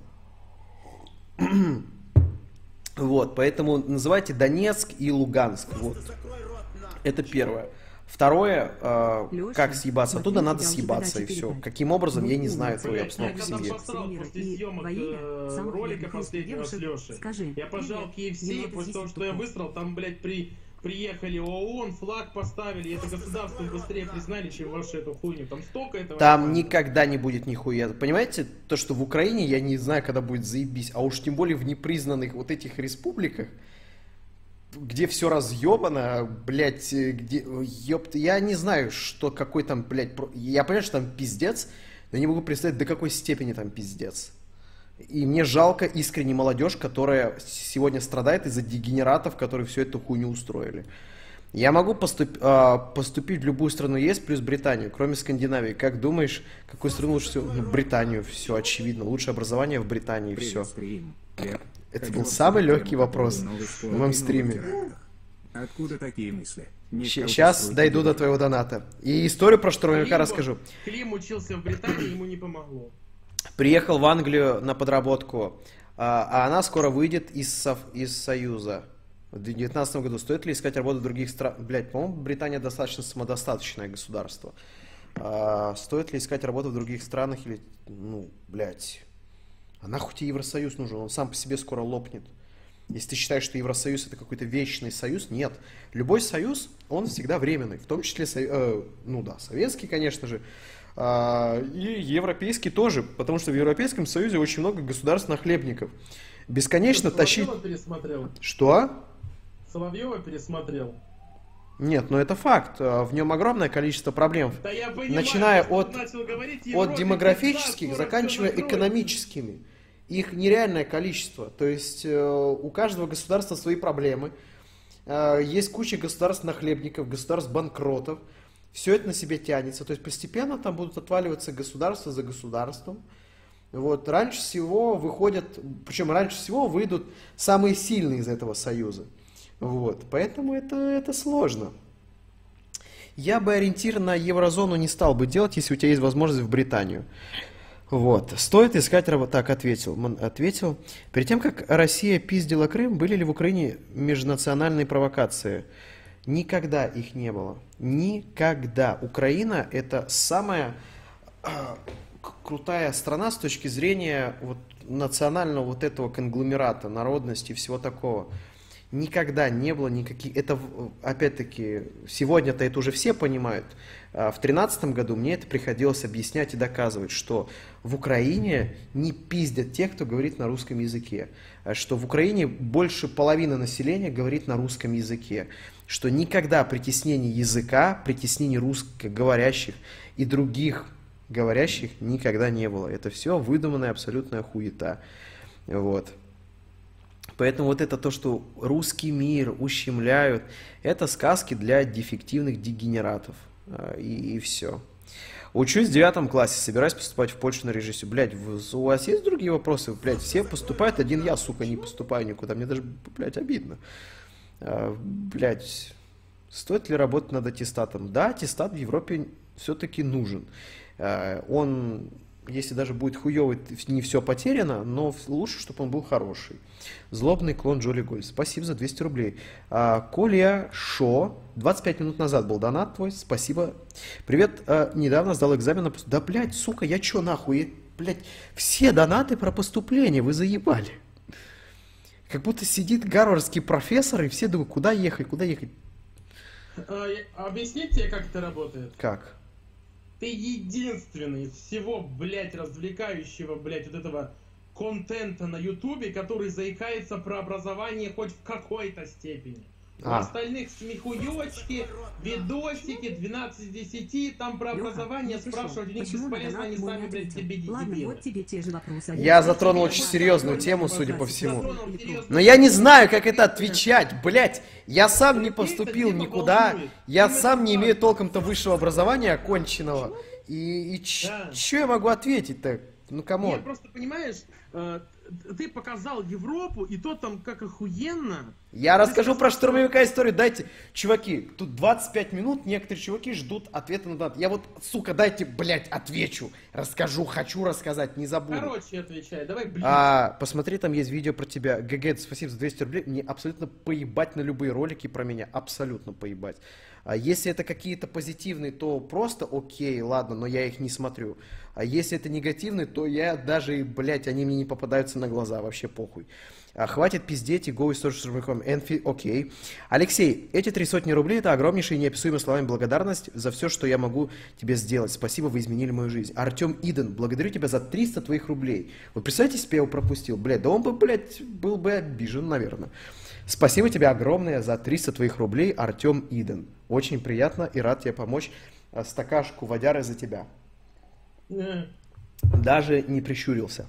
вот, поэтому называйте Донецк и Луганск. Вот. Это первое. Второе, э, Леша, как съебаться оттуда, надо съебаться и все. Каким образом, я не знаю твою обстановку в семье. ролика последнего с Лешей. Я пожал KFC, после того, что я высрал, там, блядь, при приехали ООН, флаг поставили, это государство быстрее признали, чем вашу эту хуйню. Там столько этого... Там никогда не будет нихуя. Понимаете, то, что в Украине, я не знаю, когда будет заебись, а уж тем более в непризнанных вот этих республиках, где все разъебано, блядь, где, ёпта, я не знаю, что какой там, блядь, я понимаю, что там пиздец, но не могу представить, до какой степени там пиздец. И мне жалко искренне молодежь, которая сегодня страдает из-за дегенератов, которые всю эту хуйню устроили. Я могу поступ, э, поступить в любую страну ЕС плюс Британию, кроме Скандинавии. Как думаешь, какую страну лучше всего? Ну, Британию, все очевидно. Лучшее образование в Британии, все. Это был самый легкий вопрос в моем стриме. Откуда такие мысли? Сейчас дойду до твоего доната. И историю про штурмовика расскажу. Клим учился в Британии, ему не помогло приехал в Англию на подработку, а, а она скоро выйдет из, из Союза. В 2019 году стоит ли искать работу в других странах? Блять, по-моему, Британия достаточно самодостаточное государство. А, стоит ли искать работу в других странах или, ну, блядь, а нахуй тебе Евросоюз нужен? Он сам по себе скоро лопнет. Если ты считаешь, что Евросоюз это какой-то вечный союз, нет. Любой союз, он всегда временный, в том числе, э, ну да, советский, конечно же, и европейский тоже, потому что в Европейском Союзе очень много государств-нахлебников. Бесконечно тащить... пересмотрел. Что? Соловьева пересмотрел. Нет, ну это факт. А, в нем огромное количество проблем. Да я понимаю, начиная от, говорить, от демографических, заканчивая экономическими. Их нереальное количество. То есть э, у каждого государства свои проблемы. Э, есть куча государств нахлебников, государств банкротов. Все это на себе тянется. То есть постепенно там будут отваливаться государство за государством. Вот, раньше всего выходят, причем раньше всего выйдут самые сильные из этого союза. Вот, поэтому это, это сложно. Я бы ориентир на еврозону не стал бы делать, если у тебя есть возможность в Британию. Вот. Стоит искать работу. Так, ответил. Ответил. Перед тем, как Россия пиздила Крым, были ли в Украине межнациональные провокации? Никогда их не было. Никогда. Украина это самая э, крутая страна с точки зрения вот, национального вот этого конгломерата, народности всего такого никогда не было никаких... Это, опять-таки, сегодня-то это уже все понимают. А в тринадцатом году мне это приходилось объяснять и доказывать, что в Украине не пиздят тех, кто говорит на русском языке. А что в Украине больше половины населения говорит на русском языке. Что никогда притеснение языка, притеснение русскоговорящих и других говорящих никогда не было. Это все выдуманная абсолютная хуета. Вот. Поэтому вот это то, что русский мир ущемляют, это сказки для дефективных дегенератов. А, и, и все. Учусь в девятом классе, собираюсь поступать в Польшу на режиссию. Блять, у вас есть другие вопросы? Блять, все поступают, один я, сука, не поступаю никуда. Мне даже, блядь, обидно. А, блять, стоит ли работать над аттестатом? Да, аттестат в Европе все-таки нужен. А, он если даже будет хуёвый, не все потеряно, но лучше, чтобы он был хороший. Злобный клон Джоли Голь. Спасибо за 200 рублей. А, Коля Шо. 25 минут назад был донат твой. Спасибо. Привет. Недавно сдал экзамен Да, блядь, сука, я чё нахуй? Блядь, все донаты про поступление вы заебали. Как будто сидит гарвардский профессор, и все думают, куда ехать, куда ехать. А, объясните, как это работает? Как? Ты единственный из всего, блядь, развлекающего, блядь, вот этого контента на ютубе, который заикается про образование хоть в какой-то степени. У а. остальных смехуёчки, видосики, 12 из 10, там про образование спрашивать, у них бесполезно, они сами, блядь, тебе Ладно, вот тебе те же вопросы. Я затронул очень серьезную тему, судя по всему. Но я не знаю, как это отвечать, блядь. Я сам не поступил никуда, я сам не имею толком-то высшего образования оконченного. И, и что я могу ответить-то? Ну, кому? Нет, просто, понимаешь, э, ты показал Европу, и то там как охуенно. Я ты расскажу про штурмовика историю. Дайте, чуваки, тут 25 минут, некоторые чуваки ждут ответа на донат. Я вот, сука, дайте, блядь, отвечу. Расскажу, хочу рассказать, не забуду. Короче, отвечай, давай, блин. А, посмотри, там есть видео про тебя. ГГ, спасибо за 200 рублей. Мне абсолютно поебать на любые ролики про меня. Абсолютно поебать. А если это какие-то позитивные, то просто окей, ладно, но я их не смотрю. А если это негативные, то я даже, блядь, они мне не попадаются на глаза, вообще похуй. А, хватит пиздеть и go историю Энфи, окей. Алексей, эти три сотни рублей это огромнейшая и неописуемая словами благодарность за все, что я могу тебе сделать. Спасибо, вы изменили мою жизнь. Артем Иден, благодарю тебя за 300 твоих рублей. Вот представьте, если бы я его пропустил. Блядь, да он бы, блядь, был бы обижен, наверное. Спасибо тебе огромное за 300 твоих рублей, Артем Иден. Очень приятно и рад тебе помочь. Э, стакашку водяры за тебя. Даже не прищурился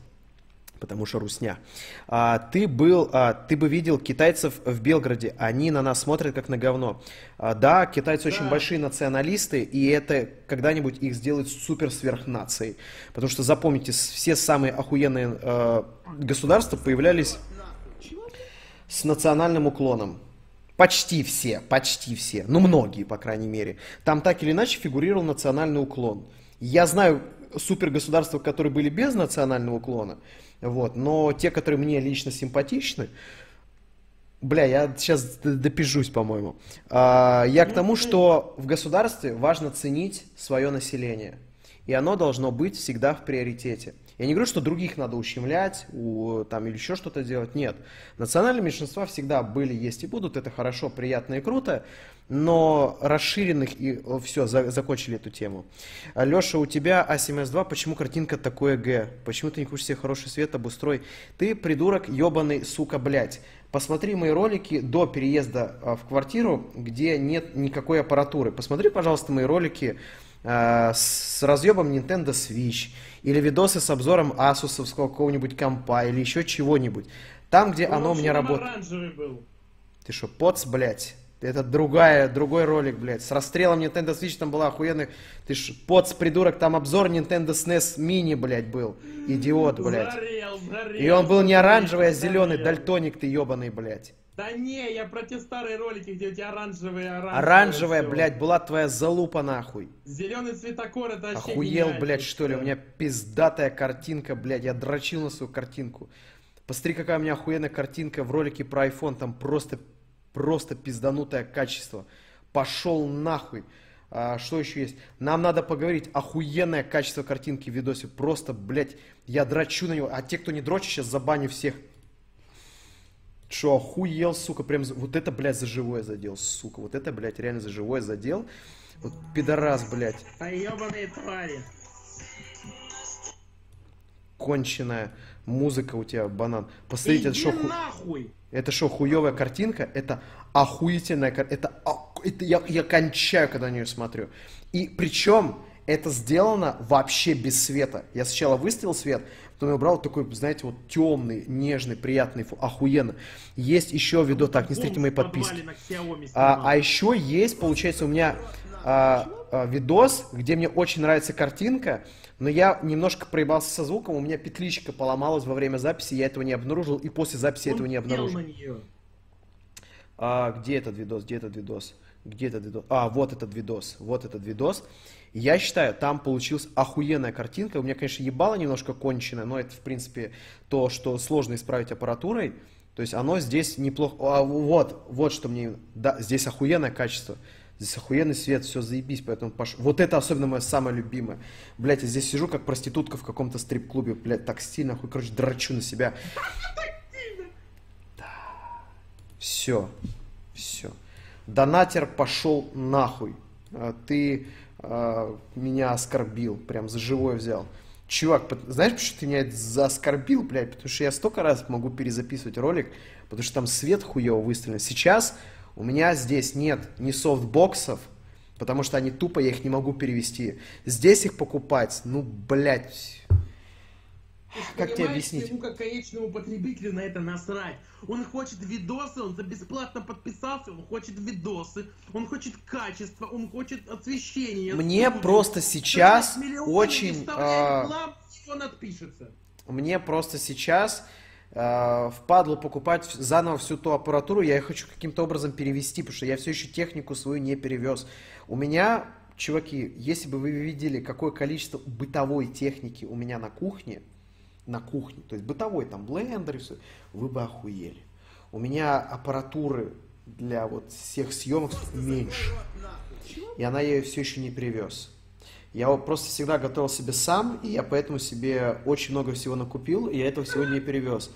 потому что русня. А, ты был, а, ты бы видел китайцев в Белгороде, они на нас смотрят как на говно. А, да, китайцы да. очень большие националисты, и это когда-нибудь их сделает супер сверхнацией. Потому что запомните, все самые охуенные а, государства появлялись с национальным уклоном. Почти все, почти все, ну многие, по крайней мере. Там так или иначе фигурировал национальный уклон. Я знаю супергосударства, которые были без национального уклона, вот, но те, которые мне лично симпатичны, Бля, я сейчас допижусь, по-моему. А, я к тому, что в государстве важно ценить свое население. И оно должно быть всегда в приоритете. Я не говорю, что других надо ущемлять у, там, или еще что-то делать. Нет. Национальные меньшинства всегда были, есть и будут. Это хорошо, приятно и круто. Но расширенных и все, за, закончили эту тему. Леша, у тебя А7С2, почему картинка такое Г? Почему ты не хочешь себе хороший свет, обустрой? Ты придурок, ебаный, сука, блядь. посмотри мои ролики до переезда а, в квартиру, где нет никакой аппаратуры. Посмотри, пожалуйста, мои ролики э, с разъебом Nintendo Switch или видосы с обзором асусовского какого-нибудь компа или еще чего-нибудь. Там, где Он оно у меня работает. был. Ты что, поц, блядь? Это другая, другой ролик, блядь. С расстрелом Nintendo Switch там была охуенная... Ты ж, поц, придурок, там обзор Nintendo SNES Mini, блядь, был. Идиот, блядь. Сгорел, сгорел, И он был не оранжевый, а зеленый, дальтоник ты ебаный, блядь. Да не, я про те старые ролики, где у тебя оранжевые, оранжевые. Оранжевая, все. блядь, была твоя залупа нахуй. Зеленый цветокор, это вообще Охуел, блядь, что ли? У меня пиздатая картинка, блядь. Я дрочил на свою картинку. Посмотри, какая у меня охуенная картинка в ролике про iPhone. Там просто, просто пизданутое качество. Пошел нахуй. А, что еще есть? Нам надо поговорить. Охуенное качество картинки в видосе. Просто, блядь, я дрочу на него. А те, кто не дрочит, сейчас забаню всех. Что, охуел, сука, прям, вот это, блядь, за живое задел, сука, вот это, блядь, реально за живое задел. Вот пидорас, блядь. А ебаные твари. Конченая музыка у тебя, банан. Посмотрите, это что, ху... это что, хуевая картинка? Это охуительная картинка. Это, это я, я кончаю, когда на нее смотрю. И причем это сделано вообще без света. Я сначала выставил свет, Потом я убрал такой, знаете, вот темный, нежный, приятный, фу, охуенно. Есть еще видео, так, не смотрите мои подписки. А, а еще есть, получается, у меня а, а, видос, где мне очень нравится картинка, но я немножко проебался со звуком, у меня петличка поломалась во время записи, я этого не обнаружил, и после записи Он этого не обнаружил. А, где этот видос, где этот видос? Где этот видос? А, вот этот видос, вот этот видос. Я считаю, там получилась охуенная картинка. У меня, конечно, ебало немножко кончено, но это, в принципе, то, что сложно исправить аппаратурой. То есть оно здесь неплохо... А, вот, вот что мне... Да, здесь охуенное качество. Здесь охуенный свет, все заебись, поэтому пош... Вот это особенно мое самое любимое. Блять, я здесь сижу как проститутка в каком-то стрип-клубе, блять, так стильно, хуй, короче, драчу на себя. Да. Все. Все. Донатер пошел нахуй. А ты меня оскорбил, прям за живое взял. Чувак, знаешь, почему ты меня заоскорбил, блядь? Потому что я столько раз могу перезаписывать ролик, потому что там свет хуево выставлен. Сейчас у меня здесь нет ни софтбоксов, потому что они тупо, я их не могу перевести. Здесь их покупать, ну, блядь, как тебе объяснить? Ему как конечному потребителю на это насрать. Он хочет видосы, он за бесплатно подписался, он хочет видосы, он хочет качество, он хочет освещение. Мне просто сейчас очень... А... он отпишется. Мне просто сейчас э, впадло покупать заново всю ту аппаратуру, я ее хочу каким-то образом перевести, потому что я все еще технику свою не перевез. У меня, чуваки, если бы вы видели, какое количество бытовой техники у меня на кухне, на кухне, то есть бытовой там блендер и все, вы бы охуели. У меня аппаратуры для вот всех съемок меньше. И она ее все еще не привез. Я вот просто всегда готовил себе сам, и я поэтому себе очень много всего накупил, и я этого всего не перевез.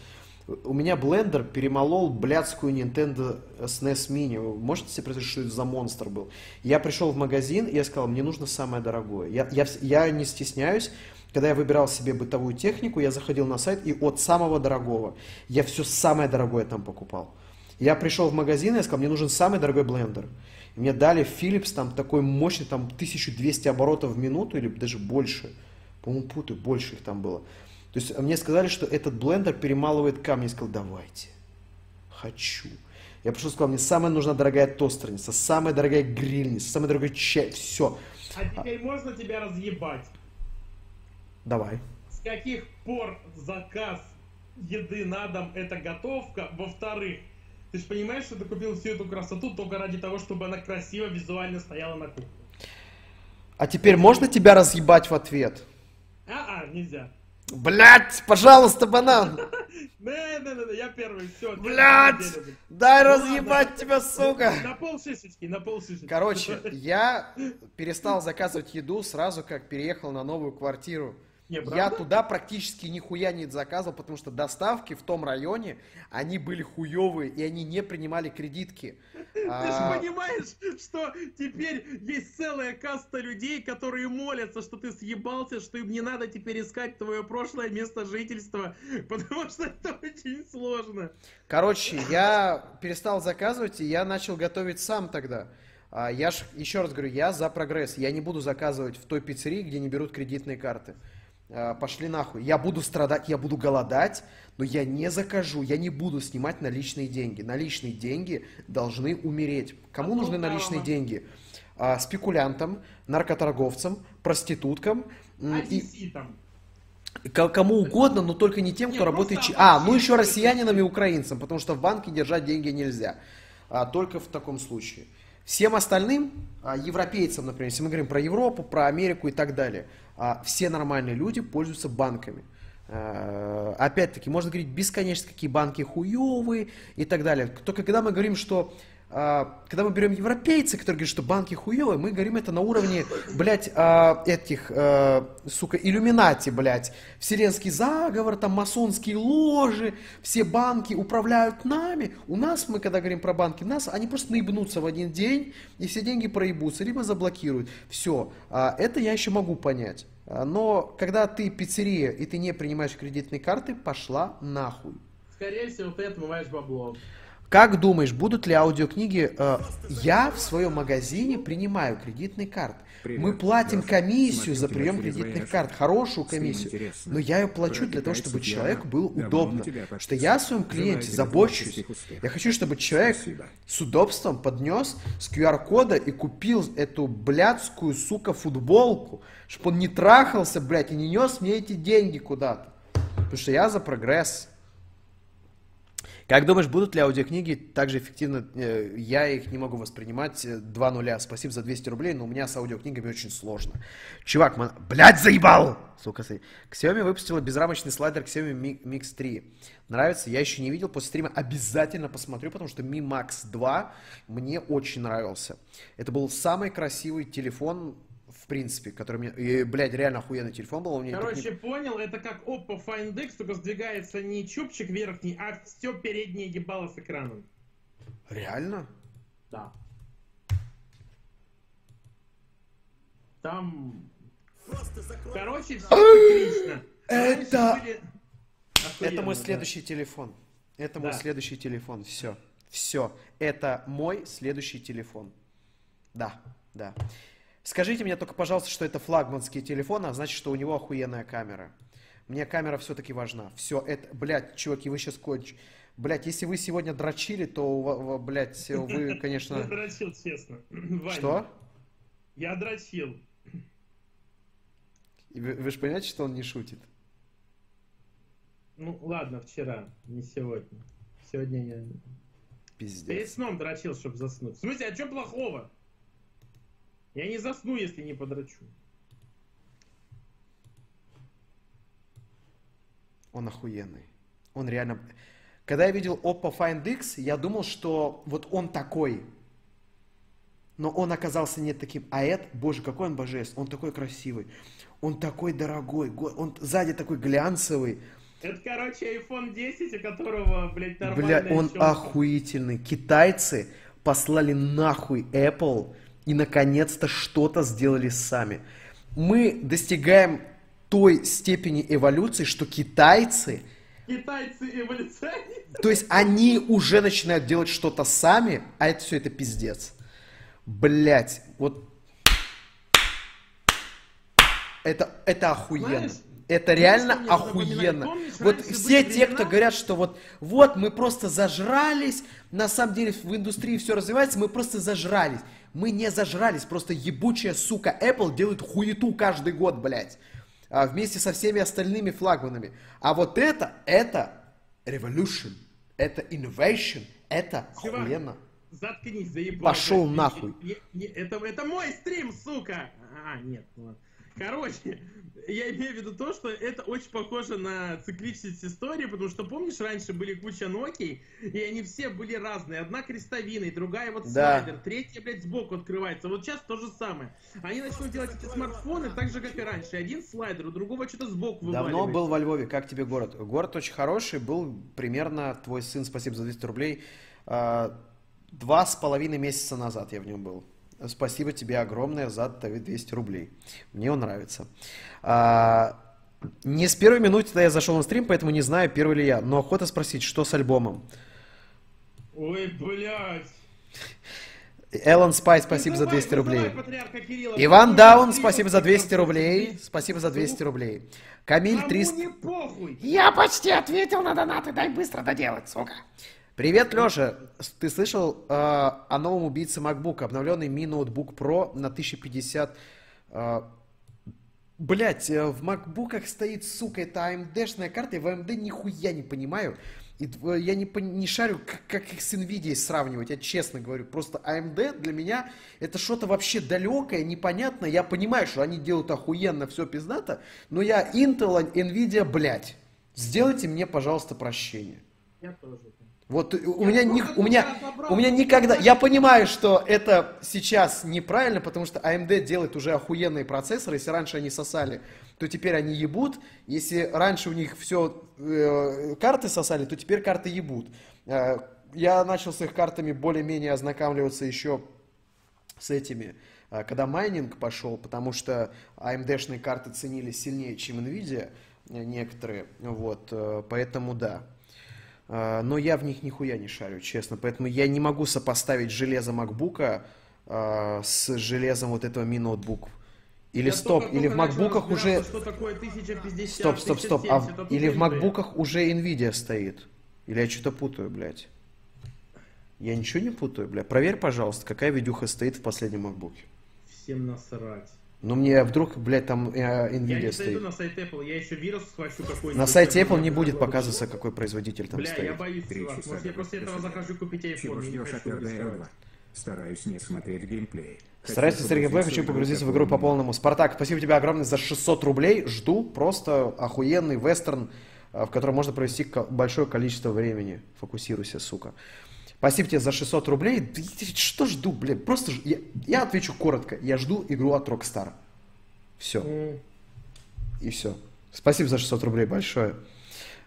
У меня блендер перемолол блядскую Nintendo SNES Mini. Вы можете себе представить, что это за монстр был? Я пришел в магазин, и я сказал, мне нужно самое дорогое. Я, я, я не стесняюсь, когда я выбирал себе бытовую технику, я заходил на сайт и от самого дорогого. Я все самое дорогое там покупал. Я пришел в магазин и сказал, мне нужен самый дорогой блендер. И мне дали Philips там такой мощный, там 1200 оборотов в минуту или даже больше. По-моему, путаю, больше их там было. То есть мне сказали, что этот блендер перемалывает камни. Я сказал, давайте, хочу. Я пришел и сказал, мне самая нужна дорогая тостерница, самая дорогая грильница, самый дорогой чай, все. А теперь можно тебя разъебать? Давай. С каких пор заказ еды на дом это готовка? Во-вторых, ты же понимаешь, что ты купил всю эту красоту только ради того, чтобы она красиво визуально стояла на кухне. А теперь можно тебя разъебать в ответ? А-а, нельзя. Блять, пожалуйста, банан. Не-не-не, я первый, все. Блять, дай разъебать тебя, сука. На пол шишечки, на пол шишечки. Короче, я перестал заказывать еду сразу, как переехал на новую квартиру. Не, я туда практически нихуя не заказывал, потому что доставки в том районе, они были хуевые, и они не принимали кредитки. Ты а... же понимаешь, что теперь есть целая каста людей, которые молятся, что ты съебался, что им не надо теперь искать твое прошлое место жительства, потому что это очень сложно. Короче, я перестал заказывать, и я начал готовить сам тогда. А, я ж, еще раз говорю, я за прогресс. Я не буду заказывать в той пиццерии, где не берут кредитные карты. А, пошли нахуй. Я буду страдать, я буду голодать, но я не закажу, я не буду снимать наличные деньги. Наличные деньги должны умереть. Кому а нужны наличные мама. деньги? А, спекулянтам, наркоторговцам, проституткам. И... Кому угодно, но только не тем, кто Нет, работает... А, ну еще россиянинам и украинцам, потому что в банке держать деньги нельзя. А, только в таком случае. Всем остальным, а, европейцам, например, если мы говорим про Европу, про Америку и так далее, а, все нормальные люди пользуются банками. А, опять-таки, можно говорить бесконечно, какие банки хуевые и так далее. Только когда мы говорим, что когда мы берем европейцы, которые говорят, что банки хуевые, мы говорим это на уровне, блядь, а, этих, а, сука, иллюминати, блядь, вселенский заговор, там масонские ложи, все банки управляют нами. У нас, мы когда говорим про банки, нас, они просто наебнутся в один день, и все деньги проебутся, либо заблокируют. Все, это я еще могу понять. Но когда ты пиццерия, и ты не принимаешь кредитные карты, пошла нахуй. Скорее всего, ты отмываешь бабло. Как думаешь, будут ли аудиокниги? Э, я в своем магазине принимаю кредитные карты. Привет. Мы платим комиссию за прием кредитных карт, хорошую комиссию. Но я ее плачу для того, чтобы человеку было удобно. Что я о своем клиенте забочусь. Я хочу, чтобы человек с удобством поднес с QR-кода и купил эту блядскую, сука, футболку. Чтобы он не трахался, блядь, и не нес мне эти деньги куда-то. Потому что я за прогресс. Как думаешь, будут ли аудиокниги так же эффективно? Э, я их не могу воспринимать. Э, два нуля. Спасибо за 200 рублей, но у меня с аудиокнигами очень сложно. Чувак, man... блядь, заебал! Сука, Xiaomi выпустила безрамочный слайдер Xiaomi Mix 3. Нравится? Я еще не видел. После стрима обязательно посмотрю, потому что Mi Max 2 мне очень нравился. Это был самый красивый телефон в принципе, который мне... И, блядь, реально охуенный телефон был. У меня Короче, не... понял, это как Oppo Find X, только сдвигается не чубчик верхний, а все переднее ебало с экраном. Реально? Да. Там... Короче, все отлично. Это... Это мой следующий телефон. Это мой следующий телефон. Все. Все. Это мой следующий телефон. Да, да. Скажите мне только, пожалуйста, что это флагманский телефон, а значит, что у него охуенная камера. Мне камера все-таки важна. Все это, блядь, чуваки, вы сейчас кончите. Блядь, если вы сегодня дрочили, то, блядь, вы, конечно... Я дрочил, честно. Что? Я дрочил. Вы, вы же понимаете, что он не шутит? Ну, ладно, вчера, не сегодня. Сегодня я... Пиздец. Перед сном дрочил, чтобы заснуть. В смысле, а что плохого? Я не засну, если не подрачу. Он охуенный. Он реально... Когда я видел Oppo Find X, я думал, что вот он такой. Но он оказался не таким. А это, боже, какой он божественный. Он такой красивый. Он такой дорогой. Он сзади такой глянцевый. Это, короче, iPhone 10, у которого, блядь, нормальная Бля, он щелка. охуительный. Китайцы послали нахуй Apple и наконец-то что-то сделали сами. Мы достигаем той степени эволюции, что китайцы... Китайцы эволюционируют. То есть они уже начинают делать что-то сами, а это все это пиздец. Блять, вот... Это, это охуенно. Знаешь, это реально охуенно. Помнишь, вот все те, времена? кто говорят, что вот, вот мы просто зажрались, на самом деле в индустрии все развивается, мы просто зажрались. Мы не зажрались, просто ебучая сука Apple делает хуету каждый год, блядь. А, вместе со всеми остальными флагманами. А вот это, это revolution, это innovation, это Чувак, охуенно. Заткнись, заебал. Пошел нахуй. это, это мой стрим, сука. А, нет, ладно. Короче, я имею в виду то, что это очень похоже на цикличность истории, потому что, помнишь, раньше были куча Nokia, и они все были разные. Одна крестовина, другая вот да. слайдер, третья, блядь, сбоку открывается. Вот сейчас то же самое. Они начнут делать эти смартфоны так же, как и раньше. Один слайдер, у другого что-то сбоку вываливается. Давно был во Львове. Как тебе город? Город очень хороший. Был примерно, твой сын, спасибо за 200 рублей, а, два с половиной месяца назад я в нем был. Спасибо тебе огромное за 200 рублей. Мне он нравится. А, не с первой минуты я зашел на стрим, поэтому не знаю, первый ли я. Но охота спросить, что с альбомом. Ой, блядь. Эллен Спай, спасибо за 200 рублей. Иван Даун, спасибо за 200 рублей. Спасибо за 200 рублей. Камиль 300... Я почти ответил на донаты, дай быстро доделать, сука. Привет, Леша. Ты слышал э, о новом убийце MacBook, обновленный Mi Notebook Pro на 1050... Э, Блять, э, в макбуках стоит, сука, это AMD-шная карта, я в AMD нихуя не понимаю. И э, я не, не шарю, как, как их с NVIDIA сравнивать, я честно говорю. Просто AMD для меня это что-то вообще далекое, непонятное. Я понимаю, что они делают охуенно, все пиздато, но я Intel, NVIDIA, блядь. Сделайте мне, пожалуйста, прощение. Я тоже. Вот у меня, не, у, меня, у меня никогда... Я понимаю, что это сейчас неправильно, потому что AMD делает уже охуенные процессоры. Если раньше они сосали, то теперь они ебут. Если раньше у них все э, карты сосали, то теперь карты ебут. Э, я начал с их картами более-менее ознакомливаться еще с этими, э, когда майнинг пошел, потому что AMD-шные карты ценились сильнее, чем NVIDIA э, некоторые. Вот, э, поэтому да. А, но я в них нихуя не шарю, честно. Поэтому я не могу сопоставить железо макбука с железом вот этого Notebook. Или я стоп, или в макбуках уже... Что такое 1050, стоп, стоп, стоп. А в... Или в макбуках уже Nvidia стоит. Или я что-то путаю, блядь. Я ничего не путаю, блядь. Проверь, пожалуйста, какая видюха стоит в последнем макбуке. Всем насрать. Ну мне вдруг, блядь, там э, Nvidia я не стоит. на сайт Apple, я еще вирус схвачу какой-нибудь. На сайте Apple не будет показываться, какой производитель там Бля, стоит. я боюсь, чувак. Может, я после этого захожу купить iPhone. Стараюсь не смотреть геймплей. Стараюсь не смотреть геймплей, хочу погрузиться в игру по полному. Спартак, спасибо тебе огромное за 600 рублей. Жду просто охуенный вестерн, э, в котором можно провести большое количество времени. Фокусируйся, сука. Спасибо тебе за 600 рублей. Что жду, блин? Просто ж... я, я отвечу коротко. Я жду игру от Rockstar. Все. Mm. И все. Спасибо за 600 рублей большое.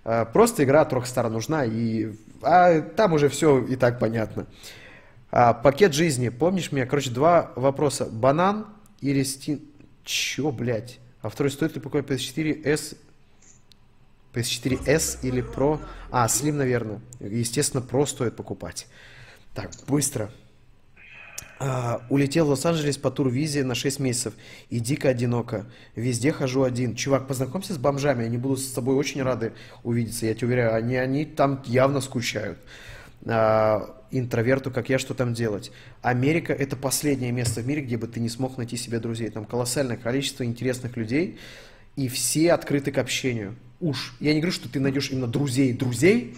А, просто игра от Rockstar нужна, и а там уже все и так понятно. А, пакет жизни. Помнишь меня? Короче, два вопроса. Банан или Steam... Чё, блядь? А второй, стоит ли покупать PS4S PS4S или Pro. А, Slim, наверное. Естественно, Pro стоит покупать. Так, быстро. А, улетел в Лос-Анджелес по тур-визе на 6 месяцев. И дико одиноко. Везде хожу один. Чувак, познакомься с бомжами. Они будут с тобой очень рады увидеться. Я тебе уверяю, они, они там явно скучают. А, интроверту, как я, что там делать. Америка – это последнее место в мире, где бы ты не смог найти себе друзей. Там колоссальное количество интересных людей, и все открыты к общению уж, я не говорю, что ты найдешь именно друзей друзей,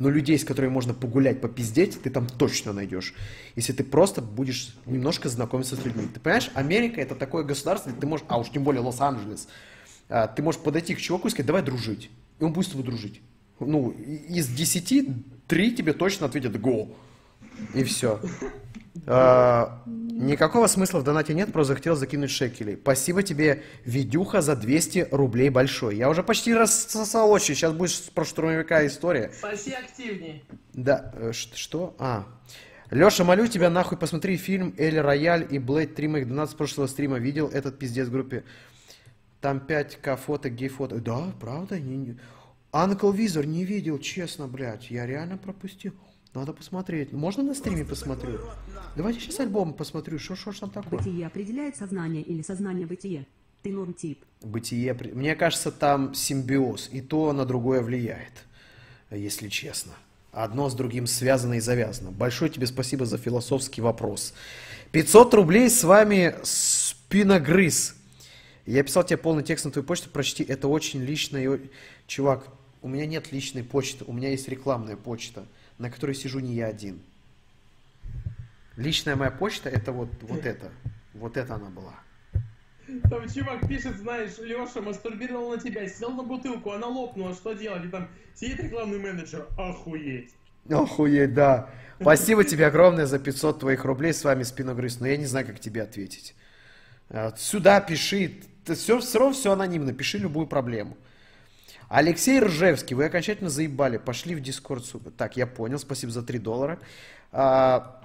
но людей, с которыми можно погулять, попиздеть, ты там точно найдешь. Если ты просто будешь немножко знакомиться с людьми. Ты понимаешь, Америка это такое государство, ты можешь, а уж тем более Лос-Анджелес, а, ты можешь подойти к чуваку и сказать, давай дружить. И он будет с тобой дружить. Ну, из десяти, три тебе точно ответят go. И все. А, никакого смысла в донате нет, просто захотел закинуть шекелей. Спасибо тебе, Видюха, за 200 рублей большой. Я уже почти рассосал очи, сейчас будет про штурмовика история. Спаси активнее. Да, э, что? А. Леша, молю тебя, нахуй, посмотри фильм Эль Рояль и Блейд 3 моих 12 прошлого стрима. Видел этот пиздец в группе? Там 5к фото, гей-фото. Да, правда? Анкл Визор не видел, честно, блядь. Я реально пропустил. Надо посмотреть. Можно на стриме посмотрю? Давайте сейчас альбом посмотрю. Что что там такое? Бытие определяет сознание или сознание бытие? Ты норм тип. Бытие... Мне кажется, там симбиоз. И то на другое влияет. Если честно. Одно с другим связано и завязано. Большое тебе спасибо за философский вопрос. 500 рублей с вами Спиногрыз. Я писал тебе полный текст на твою почту, прочти. Это очень личное. Чувак, у меня нет личной почты, у меня есть рекламная почта на которой сижу не я один. Личная моя почта это вот, вот это. Вот это она была. Там чувак пишет, знаешь, Леша мастурбировал на тебя, сел на бутылку, она лопнула, что делать? И там сидит рекламный менеджер, охуеть. Охуеть, да. Спасибо тебе огромное за 500 твоих рублей, с вами Спиногрыз, но я не знаю, как тебе ответить. А, сюда пиши, все, все равно все анонимно, пиши любую проблему. Алексей Ржевский, вы окончательно заебали, пошли в Дискорд, сука. Так, я понял, спасибо за 3 доллара. А,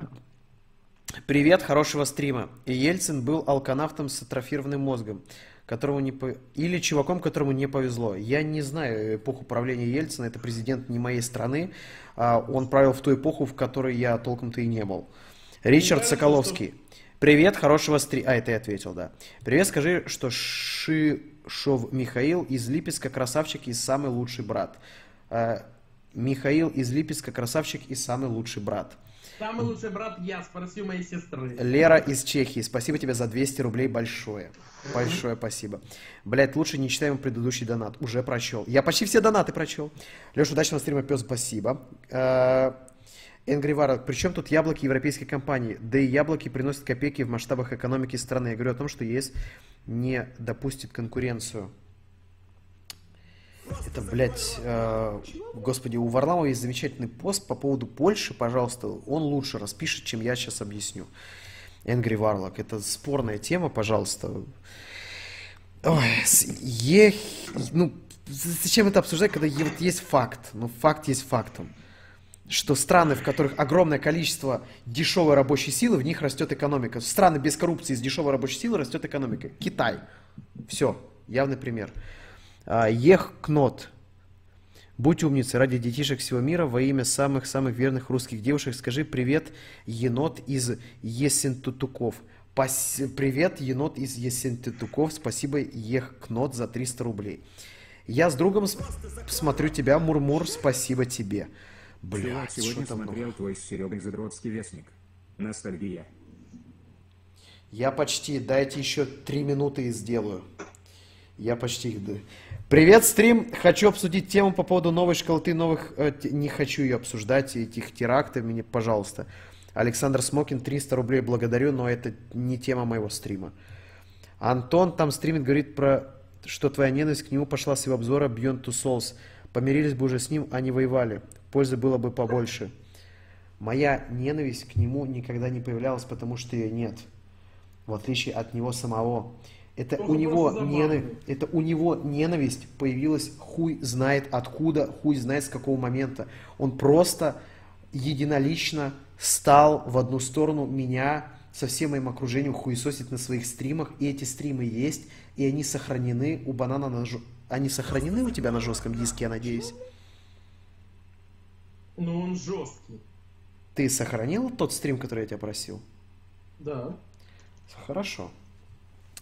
привет, хорошего стрима. Ельцин был алканавтом с атрофированным мозгом, которому не по... или чуваком, которому не повезло. Я не знаю эпоху правления Ельцина, это президент не моей страны. А, он правил в ту эпоху, в которой я толком-то и не был. Ричард Соколовский. Привет, хорошего стрима. А, это я ответил, да. Привет, скажи, что Ши Шов Михаил из Липецка, красавчик и самый лучший брат. Э, Михаил из Липецка, красавчик и самый лучший брат. Самый лучший брат я, спроси моей сестры. Лера из Чехии, спасибо тебе за 200 рублей большое. Большое спасибо. Блять, лучше не читаем предыдущий донат. Уже прочел. Я почти все донаты прочел. Леша, удачного стрима, пес, спасибо. Энгри Варл, причем тут яблоки европейской компании? Да и яблоки приносят копейки в масштабах экономики страны. Я говорю о том, что есть не допустит конкуренцию. Это, блядь, э, господи, у Варламова есть замечательный пост по поводу Польши, пожалуйста, он лучше распишет, чем я сейчас объясню. Энгри Варлок, это спорная тема, пожалуйста. Ой, е... ну, зачем это обсуждать, когда есть факт? Ну, факт есть фактом что страны, в которых огромное количество дешевой рабочей силы, в них растет экономика. Страны без коррупции с дешевой рабочей силы растет экономика. Китай. Все, явный пример. А, Ех Кнот. Будь умницей ради детишек всего мира во имя самых-самых верных русских девушек. Скажи привет, енот из Есентутуков. Пас... Привет, енот из Есентутуков. Спасибо, Ех Кнот, за 300 рублей. Я с другом смотрю тебя, Мурмур, спасибо тебе. Блядь, сегодня смотрел твой с Серегой Задротский вестник. Ностальгия. Я почти, дайте еще три минуты и сделаю. Я почти их... Привет, стрим! Хочу обсудить тему по поводу новой школоты новых... Э, не хочу ее обсуждать, этих терактов, мне, пожалуйста. Александр Смокин, 300 рублей, благодарю, но это не тема моего стрима. Антон там стримит, говорит про, что твоя ненависть к нему пошла с его обзора Beyond Two Souls. Помирились бы уже с ним, а не воевали пользы было бы побольше. Моя ненависть к нему никогда не появлялась, потому что ее нет. В отличие от него самого. Это у, него ненависть, это у него ненависть появилась хуй знает откуда, хуй знает с какого момента. Он просто единолично стал в одну сторону меня со всем моим окружением хуесосить на своих стримах. И эти стримы есть, и они сохранены у банана на... Они сохранены у тебя на жестком диске, я надеюсь? Но он жесткий. Ты сохранил тот стрим, который я тебя просил? Да. Хорошо.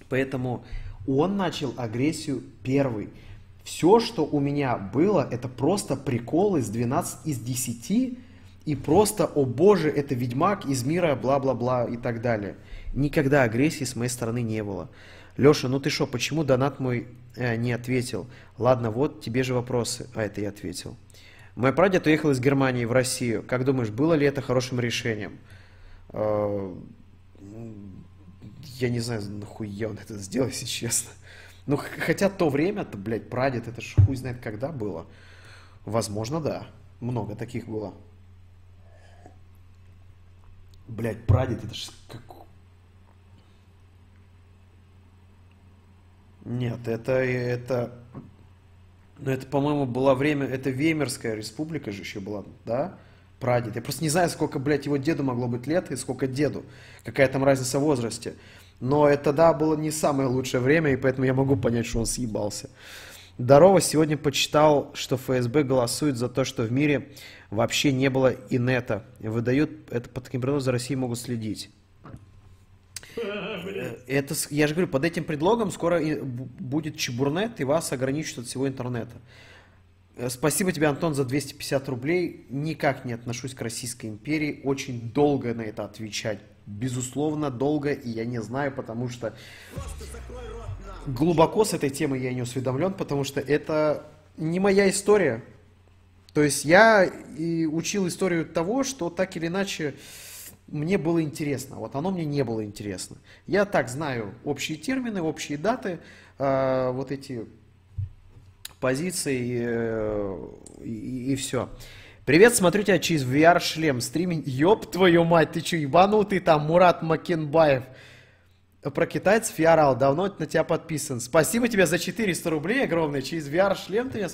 Поэтому он начал агрессию первый. Все, что у меня было, это просто приколы с 12 из 10 и просто, о боже, это ведьмак из мира, бла-бла-бла и так далее. Никогда агрессии с моей стороны не было. Леша, ну ты что, почему донат мой э, не ответил? Ладно, вот тебе же вопросы. А это я ответил. Мой прадед уехал из Германии в Россию. Как думаешь, было ли это хорошим решением? Э, я не знаю, нахуя он это сделал, если честно. Ну, хотя то время-то, блядь, прадед, это ж хуй знает когда было. Возможно, да. Много таких было. Блядь, прадед, это ж как... Нет, это, это но это, по-моему, было время, это Веймерская республика же еще была, да? Прадед. Я просто не знаю, сколько, блядь, его деду могло быть лет и сколько деду. Какая там разница в возрасте. Но это, да, было не самое лучшее время, и поэтому я могу понять, что он съебался. Здорово, сегодня почитал, что ФСБ голосует за то, что в мире вообще не было инета. Выдают это под таким за Россией могут следить. Э, это, я же говорю, под этим предлогом скоро будет чебурнет, и вас ограничат от всего интернета. Э, спасибо тебе, Антон, за 250 рублей. Никак не отношусь к Российской империи. Очень долго на это отвечать. Безусловно, долго, и я не знаю, потому что глубоко с этой темой я не осведомлен, потому что это не моя история. То есть я и учил историю того, что так или иначе мне было интересно, вот оно мне не было интересно. Я так знаю общие термины, общие даты, э, вот эти позиции э, и, и все. Привет, смотрю тебя через VR-шлем, стриминг. Ёб твою мать, ты чё, ебанутый там, Мурат Макенбаев. Про китайцев я орал, давно на тебя подписан. Спасибо тебе за 400 рублей огромное, через VR-шлем ты меня...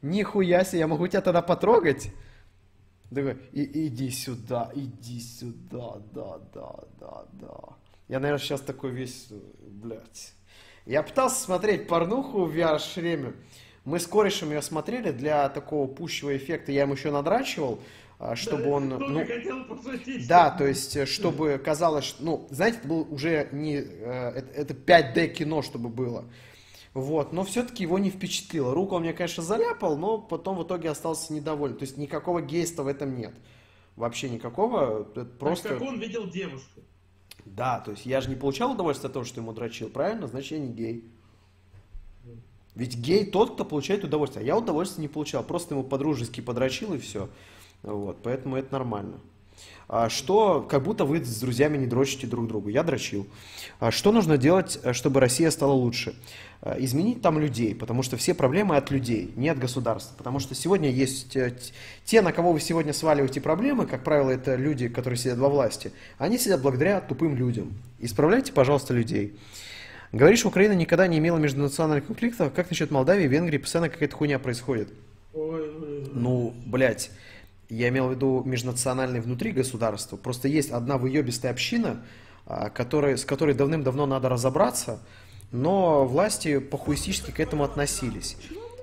Нихуя себе, я могу тебя тогда потрогать? Давай, и, иди сюда, иди сюда, да, да, да, да. Я, наверное, сейчас такой весь, блядь. Я пытался смотреть порнуху в VR-шлеме. Мы с корешем ее смотрели для такого пущего эффекта. Я ему еще надрачивал, а, чтобы да, он... Ну, да, то есть, э, чтобы казалось, ну, знаете, это был уже не... Э, это, это 5D кино, чтобы было. Вот, но все-таки его не впечатлило. Руку он мне, конечно, заляпал, но потом в итоге остался недоволен. То есть никакого гейста в этом нет. Вообще никакого. Это просто... как он видел девушку. Да, то есть я же не получал удовольствие от того, что ему дрочил, правильно? Значит, я не гей. Ведь гей тот, кто получает удовольствие. А я удовольствие не получал. Просто ему подружески подрочил и все. Вот, поэтому это нормально. А что, как будто вы с друзьями не дрочите друг другу. Я дрочил. А что нужно делать, э, чтобы Россия стала лучше? А, изменить там людей, потому что все проблемы от людей, не от государства. Потому что сегодня есть э, те, на кого вы сегодня сваливаете проблемы, как правило, это люди, которые сидят во власти. Они сидят благодаря тупым людям. Исправляйте, пожалуйста, людей. Говоришь, Украина никогда не имела межнациональных конфликтов. Как насчет Молдавии, Венгрии, постоянно какая-то хуйня происходит? Ну, блядь, я имел в виду межнациональные внутри государства. Просто есть одна выебистая община, а, которой, с которой давным-давно надо разобраться, но власти похуистически к этому относились.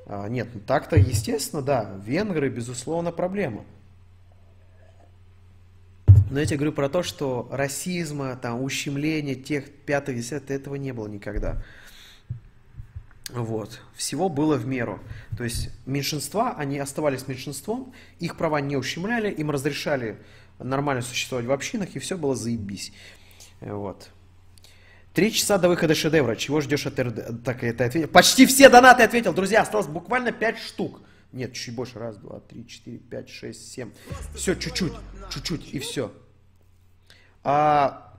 А, нет, ну так-то, естественно, да, венгры, безусловно, проблема. Но я тебе говорю про то, что расизма, там, ущемления тех пятых, десятых, этого не было никогда. Вот. Всего было в меру. То есть меньшинства, они оставались меньшинством, их права не ущемляли, им разрешали нормально существовать в общинах, и все было заебись. Вот. Три часа до выхода шедевра. Чего ждешь от РД? Так, это ответил. Почти все донаты ответил. Друзья, осталось буквально пять штук. Нет, чуть больше. Раз, два, три, четыре, пять, шесть, семь. Все, чуть-чуть, чуть-чуть, и все. А,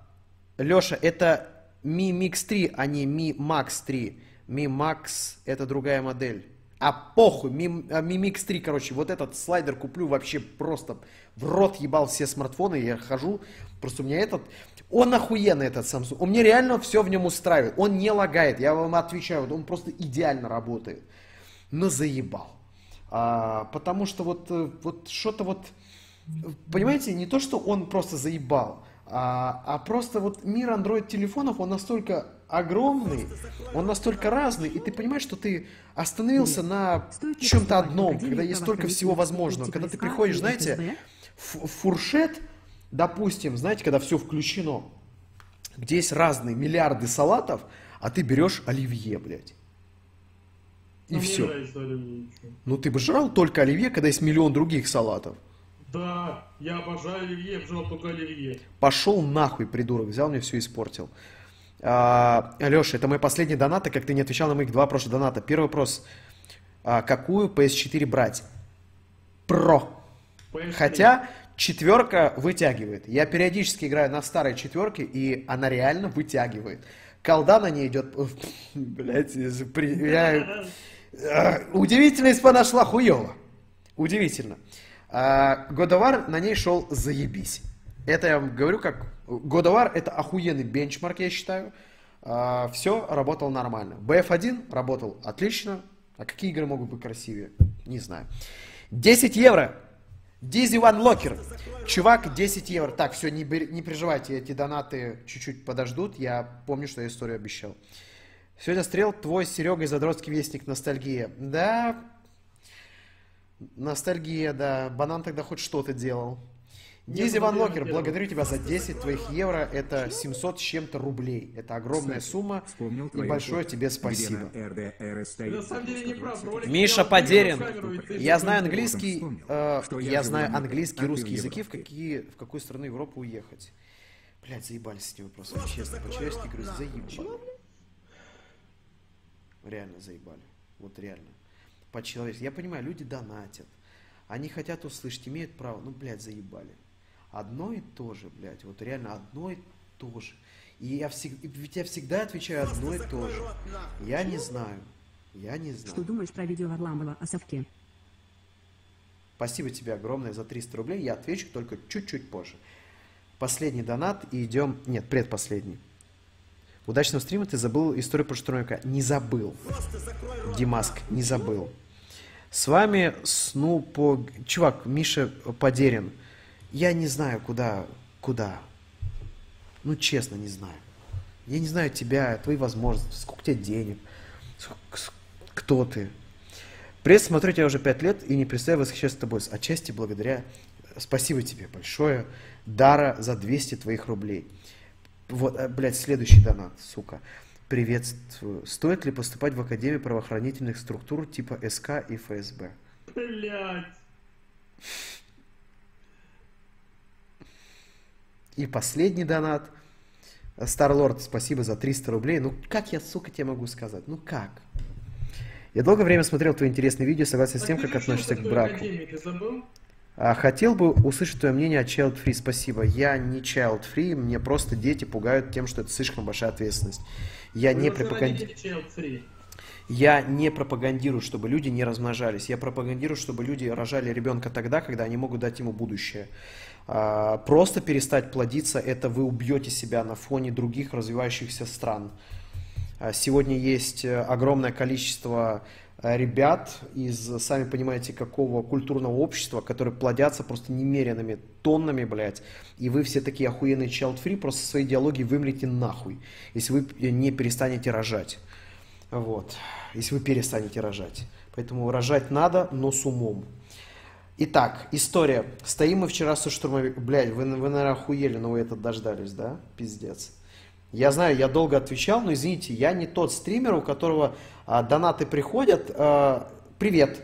Леша, это Mi Mix 3, а не Mi Max 3. Mi Max это другая модель. А похуй, Mi, Mi Mix 3, короче, вот этот слайдер куплю вообще просто в рот ебал все смартфоны, я хожу, просто у меня этот, он охуенный этот Samsung, он мне реально все в нем устраивает, он не лагает, я вам отвечаю, он просто идеально работает, но заебал. А, потому что вот, э, вот что-то вот, понимаете, не то, что он просто заебал, а, а просто вот мир Android телефонов, он настолько огромный, он настолько разный, и ты понимаешь, что ты остановился на чем-то одном, когда есть столько всего возможного. Когда ты приходишь, знаете, в фуршет, допустим, знаете, когда все включено, где есть разные миллиарды салатов, а ты берешь оливье, блядь. И ну, все. Ну ты бы жрал только оливье, когда есть миллион других салатов. Да, я обожаю оливье, жрал только оливье. Пошел нахуй, придурок, взял мне все испортил. Леша, это мой последний донат, как ты не отвечал на моих два прошлых доната. Первый вопрос. А, какую PS4 брать? Про. PS4. Хотя четверка вытягивает. Я периодически играю на старой четверке, и она реально вытягивает. Колда на ней идет... Блять, я... А, удивительно, если бы она шла хуево. Удивительно. Годовар на ней шел заебись. Это я вам говорю как... Годовар это охуенный бенчмарк, я считаю. А, все работало нормально. BF1 работал отлично. А какие игры могут быть красивее? Не знаю. 10 евро. Дизи Ван Локер. Чувак, 10 евро. Так, все, не, не переживайте, эти донаты чуть-чуть подождут. Я помню, что я историю обещал. Сегодня стрел твой с Серегой Задротский вестник ностальгия. Да, Ностальгия, да. Банан тогда хоть что-то делал. Дизи Ван Локер, благодарю тебя за 10 твоих евро. Это 700 с чем-то рублей. Это огромная сумма. И большое тебе спасибо. Миша Подерин. Я знаю английский, э, я знаю английский, русский языки, в, какие, в какую страну Европы уехать. Блять, заебались с этим вопросом. Честно, по-человечески говорю, заебали. Реально заебали. Вот реально по-человечески. Я понимаю, люди донатят. Они хотят услышать, имеют право. Ну, блядь, заебали. Одно и то же, блядь, вот реально одно и то же. И я, всег... ведь я всегда отвечаю одно и то же. Я не знаю. Я не знаю. Что думаешь про видео Варламова о совке? Спасибо тебе огромное за 300 рублей. Я отвечу только чуть-чуть позже. Последний донат и идем... Нет, предпоследний. Удачного стрима ты забыл историю про штурмовика. Не забыл. Димаск, не забыл. С вами Снупо... Чувак, Миша Подерин. Я не знаю, куда... Куда? Ну, честно, не знаю. Я не знаю тебя, твои возможности, сколько у тебя денег, кто ты. Пресс смотрю тебя уже пять лет и не представляю восхищаться тобой. Отчасти благодаря... Спасибо тебе большое, Дара, за 200 твоих рублей. Вот, э, блядь, следующий донат, сука. Приветствую. Стоит ли поступать в Академию правоохранительных структур типа СК и ФСБ? Блядь. И последний донат. Старлорд, спасибо за 300 рублей. Ну, как я, сука, тебе могу сказать? Ну, как? Я долгое время смотрел твои интересные видео, согласен с тем, как относишься к браку. А, хотел бы услышать твое мнение о Child Free. Спасибо. Я не Child Free, мне просто дети пугают тем, что это слишком большая ответственность. Я не пропагандирую. Я не пропагандирую, чтобы люди не размножались. Я пропагандирую, чтобы люди рожали ребенка тогда, когда они могут дать ему будущее. А, просто перестать плодиться, это вы убьете себя на фоне других развивающихся стран. А, сегодня есть э, огромное количество э, ребят из, сами понимаете, какого культурного общества, которые плодятся просто немеренными тоннами, блядь, и вы все такие охуенные child-free, просто свои идеологии вымрете нахуй, если вы не перестанете рожать. Вот. Если вы перестанете рожать. Поэтому рожать надо, но с умом. Итак, история. Стоим мы вчера со штурмовиком. Блядь, вы, вы, наверное, охуели, но вы это дождались, да? Пиздец. Я знаю, я долго отвечал, но извините, я не тот стример, у которого а, донаты приходят. А, привет.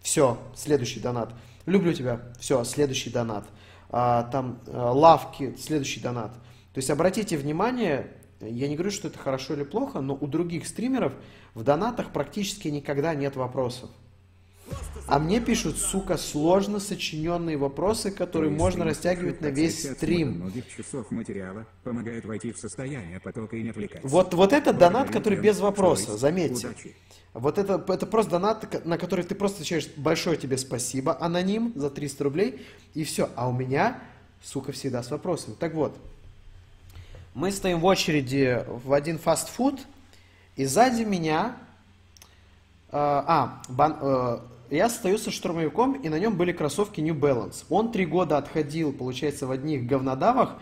Все, следующий донат. Люблю тебя. Все, следующий донат. А, там а, лавки, следующий донат. То есть обратите внимание, я не говорю, что это хорошо или плохо, но у других стримеров в донатах практически никогда нет вопросов. А мне пишут, сука, сложно сочиненные вопросы, которые можно растягивать на весь стрим. Многих часов материала помогает войти в состояние потока и не отвлекаться. Вот, вот это донат, который без вопроса, заметьте. Удачи. Вот это, это просто донат, на который ты просто отвечаешь большое тебе спасибо, аноним, за 300 рублей, и все. А у меня, сука, всегда с вопросом. Так вот, мы стоим в очереди в один фастфуд, и сзади меня... Э, а, бан, э, я стою со штурмовиком, и на нем были кроссовки New Balance. Он три года отходил, получается, в одних говнодавах,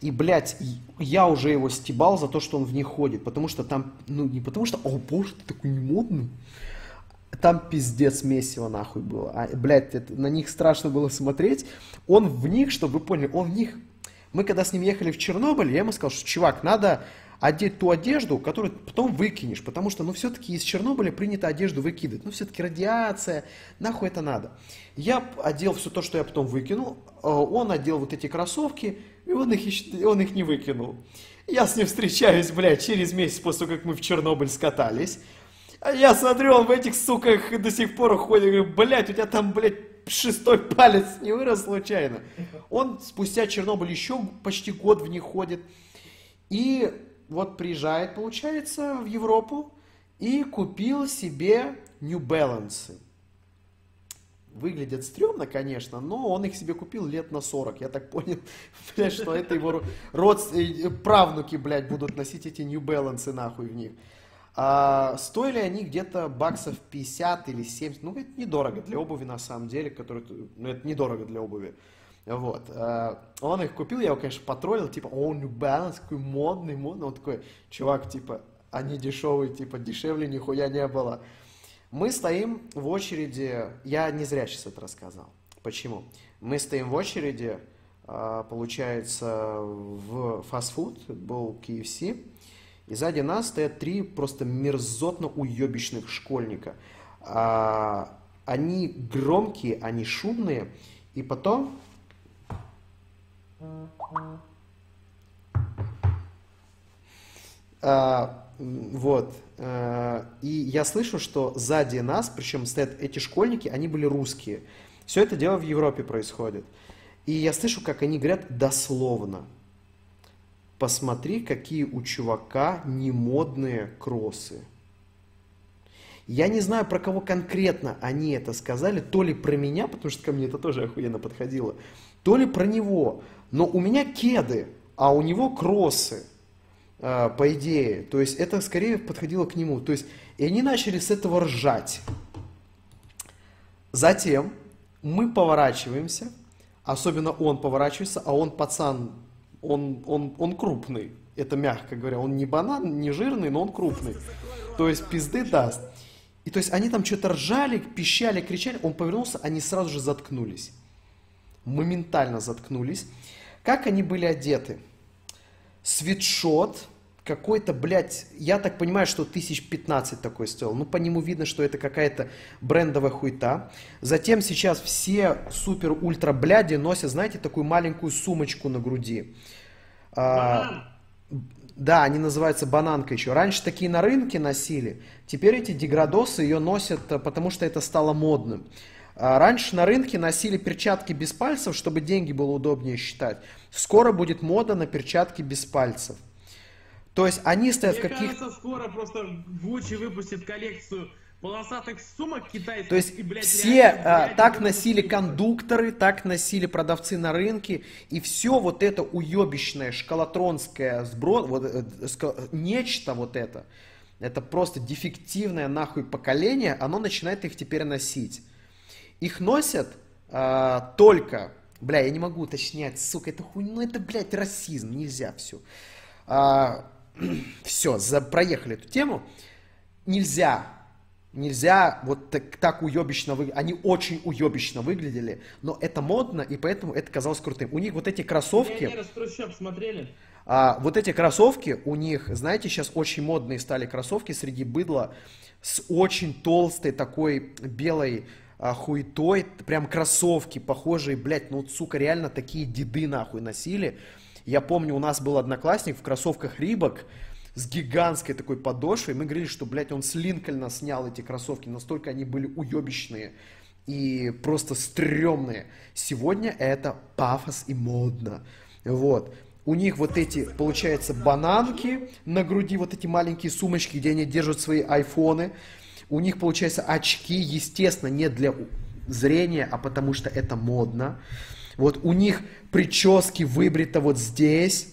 и, блядь, я уже его стебал за то, что он в них ходит, потому что там, ну, не потому что, о боже, ты такой немодный, там пиздец месиво нахуй было. А, блядь, это, на них страшно было смотреть. Он в них, чтобы вы поняли, он в них... Мы когда с ним ехали в Чернобыль, я ему сказал, что, чувак, надо одеть ту одежду, которую потом выкинешь, потому что, ну, все-таки из Чернобыля принято одежду выкидывать, ну, все-таки радиация, нахуй это надо. Я одел все то, что я потом выкинул, а он одел вот эти кроссовки, и он их, он их не выкинул. Я с ним встречаюсь, блядь, через месяц после того, как мы в Чернобыль скатались, а я смотрю, он в этих суках до сих пор ходит, говорю, блядь, у тебя там, блядь, шестой палец не вырос случайно. Он спустя Чернобыль еще почти год в них ходит. И вот приезжает, получается, в Европу и купил себе New Balance. Выглядят стрёмно, конечно, но он их себе купил лет на 40. Я так понял, блядь, что это его родственники, правнуки, блядь, будут носить эти New Balance нахуй в них. А, стоили они где-то баксов 50 или 70. Ну, это недорого для обуви на самом деле, который, ну, это недорого для обуви. Вот. Э, он их купил, я его, конечно, потроллил, типа, о, New Balance, какой модный, модный. Он такой, чувак, типа, они дешевые, типа, дешевле нихуя не было. Мы стоим в очереди, я не зря сейчас это рассказал. Почему? Мы стоим в очереди, э, получается, в фастфуд, был KFC, и сзади нас стоят три просто мерзотно уебищных школьника. А, они громкие, они шумные, и потом а, вот. А, и я слышу, что сзади нас, причем стоят эти школьники, они были русские. Все это дело в Европе происходит. И я слышу, как они говорят дословно. Посмотри, какие у чувака немодные кроссы. Я не знаю, про кого конкретно они это сказали, то ли про меня, потому что ко мне это тоже охуенно подходило, то ли про него. Но у меня кеды, а у него кроссы, э, по идее. То есть это скорее подходило к нему. То есть и они начали с этого ржать. Затем мы поворачиваемся, особенно он поворачивается, а он пацан, он, он, он крупный. Это мягко говоря, он не банан, не жирный, но он крупный. То есть пизды даст. И то есть они там что-то ржали, пищали, кричали, он повернулся, они сразу же заткнулись. Моментально заткнулись. Как они были одеты? Свитшот, какой-то, блядь, я так понимаю, что тысяч 15 такой стоил. Ну, по нему видно, что это какая-то брендовая хуйта. Затем сейчас все супер-ультра бляди носят, знаете, такую маленькую сумочку на груди. А, да, они называются бананка еще. Раньше такие на рынке носили. Теперь эти деградосы ее носят, э, потому что это стало модным. А раньше на рынке носили перчатки без пальцев, чтобы деньги было удобнее считать. Скоро будет мода на перчатки без пальцев. То есть они стоят Мне в каких... кажется, скоро просто Gucci выпустит коллекцию полосатых сумок китайских. То есть и, блядь, все а, так носили кондукторы, так носили продавцы на рынке, и все вот это уебищное шкалатронское сброд, вот, э, нечто вот это, это просто дефективное нахуй поколение, оно начинает их теперь носить. Их носят а, только, бля, я не могу уточнять, сука, это хуй, ну это, блядь, расизм, нельзя все. А, все, за, проехали эту тему. Нельзя Нельзя вот так, так уебищно выглядеть. Они очень уебищно выглядели, но это модно, и поэтому это казалось крутым. У них вот эти кроссовки... смотрели? А, вот эти кроссовки у них, знаете, сейчас очень модные стали кроссовки среди быдла с очень толстой такой белой а, хуетой, прям кроссовки похожие, блядь, ну, сука, реально такие деды нахуй носили. Я помню, у нас был одноклассник в кроссовках Рибок, с гигантской такой подошвой. Мы говорили, что, блядь, он с Линкольна снял эти кроссовки. Настолько они были уебищные и просто стрёмные. Сегодня это пафос и модно. Вот. У них вот эти, получается, бананки на груди, вот эти маленькие сумочки, где они держат свои айфоны. У них, получается, очки, естественно, не для зрения, а потому что это модно. Вот у них прически выбриты вот здесь,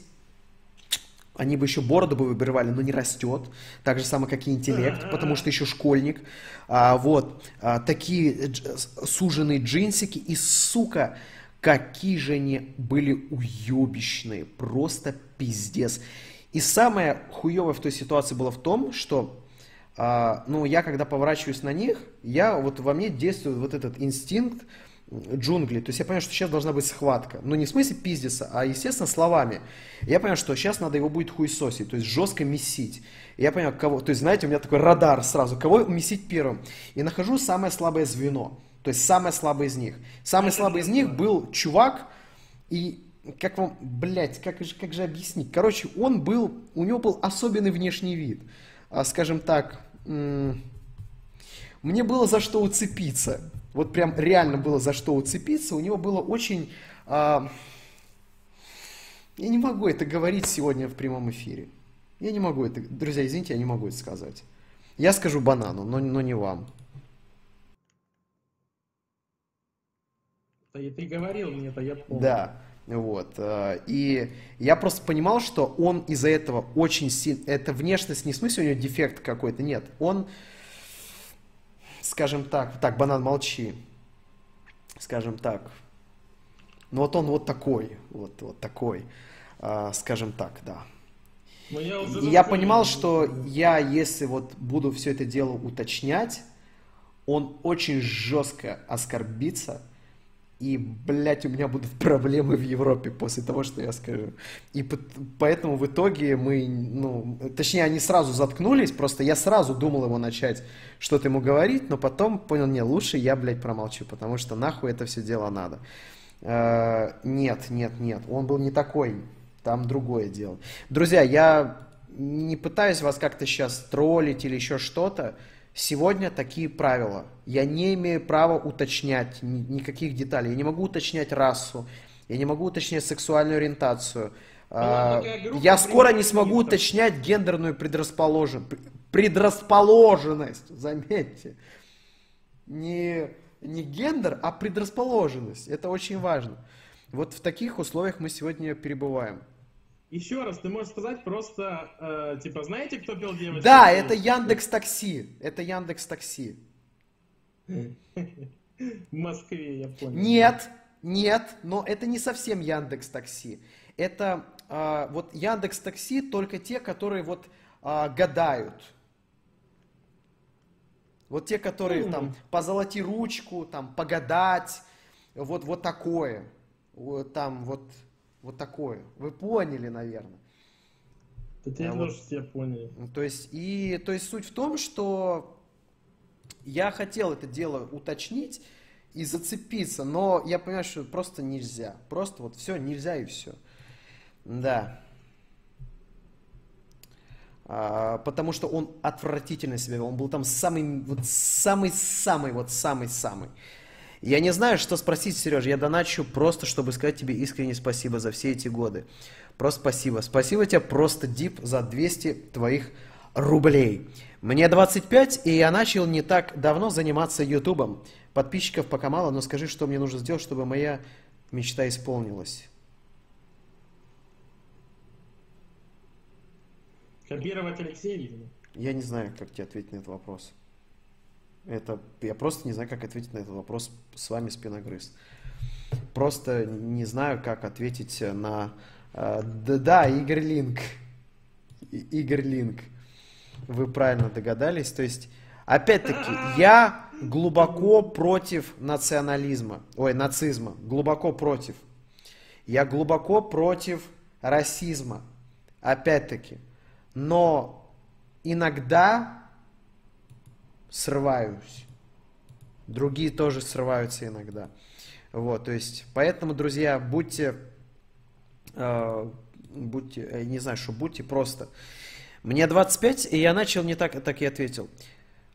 они бы еще бороду бы выбирали, но не растет. Так же самое, как и интеллект, потому что еще школьник. А, вот. А, такие суженные джинсики. И, сука, какие же они были уебищные. Просто пиздец. И самое хуевое в той ситуации было в том, что а, ну, я когда поворачиваюсь на них, я вот во мне действует вот этот инстинкт, джунгли. То есть я понимаю, что сейчас должна быть схватка. Но не в смысле пиздиться, а, естественно, словами. Я понимаю, что сейчас надо его будет хуесосить, то есть жестко месить. Я понимаю, кого... То есть, знаете, у меня такой радар сразу. Кого месить первым? И нахожу самое слабое звено. То есть, самое слабое из них. Самый слабый из них был чувак, и как вам, блядь, как же, как же объяснить? Короче, он был, у него был особенный внешний вид. А, скажем так, мне было за что уцепиться вот прям реально было за что уцепиться, у него было очень... А... Я не могу это говорить сегодня в прямом эфире. Я не могу это... Друзья, извините, я не могу это сказать. Я скажу банану, но, но не вам. Да, ты говорил мне это, я помню. Да, вот. А, и я просто понимал, что он из-за этого очень сильно... Это внешность не в смысле у него дефект какой-то, нет. Он скажем так, так, банан, молчи, скажем так, ну вот он вот такой, вот, вот такой, э, скажем так, да. Я, и я понимал, что я, если вот буду все это дело уточнять, он очень жестко оскорбится, и, блядь, у меня будут проблемы в Европе после того, что я скажу. И поэтому в итоге мы, ну, точнее, они сразу заткнулись, просто я сразу думал его начать что-то ему говорить, но потом понял, не, лучше я, блядь, промолчу, потому что нахуй это все дело надо. Э, нет, нет, нет, он был не такой, там другое дело. Друзья, я не пытаюсь вас как-то сейчас троллить или еще что-то, Сегодня такие правила. Я не имею права уточнять никаких деталей. Я не могу уточнять расу. Я не могу уточнять сексуальную ориентацию. А, я скоро не смогу уточнять гендерную предрасположен... предрасположенность. Заметьте. Не, не гендер, а предрасположенность. Это очень важно. Вот в таких условиях мы сегодня перебываем. Еще раз, ты можешь сказать просто, э, типа, знаете, кто пел девочку? Да, это Яндекс Такси. Это Яндекс Такси. В Москве, я понял. Нет, нет, но это не совсем Яндекс Такси. Это а, вот Яндекс Такси только те, которые вот а, гадают. Вот те, которые mm. там позолоти ручку, там погадать, вот вот такое, вот там вот вот такое. Вы поняли, наверное. Это я а, тоже вот, все поняли. То есть и то есть суть в том, что я хотел это дело уточнить и зацепиться, но я понимаю, что просто нельзя. Просто вот все, нельзя и все. Да. А, потому что он отвратительно себя вел. Он был там самый, вот самый-самый, вот самый-самый. Я не знаю, что спросить, Сереж. Я доначу просто, чтобы сказать тебе искренне спасибо за все эти годы. Просто спасибо. Спасибо тебе просто, Дип, за 200 твоих рублей. Мне 25, и я начал не так давно заниматься Ютубом. Подписчиков пока мало, но скажи, что мне нужно сделать, чтобы моя мечта исполнилась. Копировать Алексея, Я не знаю, как тебе ответить на этот вопрос. Это, я просто не знаю, как ответить на этот вопрос с вами, спиногрыз. Просто не знаю, как ответить на... Э, да, да, Игорь Линк. Игорь Линк вы правильно догадались. То есть, опять-таки, я глубоко против национализма, ой, нацизма, глубоко против. Я глубоко против расизма, опять-таки. Но иногда срываюсь. Другие тоже срываются иногда. Вот, то есть, поэтому, друзья, будьте, э, будьте, я не знаю, что будьте просто мне 25, и я начал не так, так и ответил.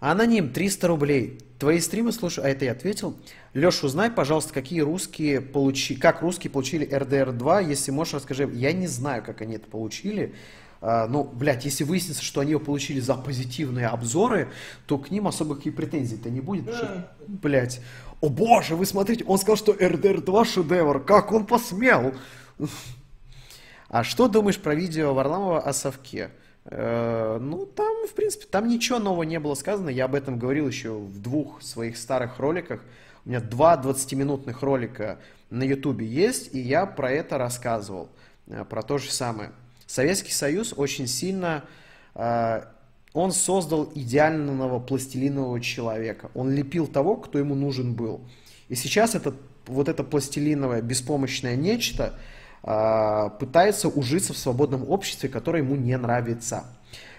Аноним, 300 рублей. Твои стримы слушаю, а это я ответил. Леш, узнай, пожалуйста, какие русские получи, как русские получили RDR2, если можешь, расскажи. Я не знаю, как они это получили. А, ну, блядь, если выяснится, что они его получили за позитивные обзоры, то к ним особо какие претензий-то не будет. Что, блядь, о боже, вы смотрите, он сказал, что RDR2 шедевр, как он посмел? А что думаешь про видео Варламова о совке? Э, ну, там, в принципе, там ничего нового не было сказано. Я об этом говорил еще в двух своих старых роликах. У меня два 20-минутных ролика на Ютубе есть, и я про это рассказывал, э, про то же самое. Советский Союз очень сильно... Э, он создал идеального пластилинового человека. Он лепил того, кто ему нужен был. И сейчас это, вот это пластилиновое беспомощное нечто – а, пытается ужиться в свободном обществе, которое ему не нравится.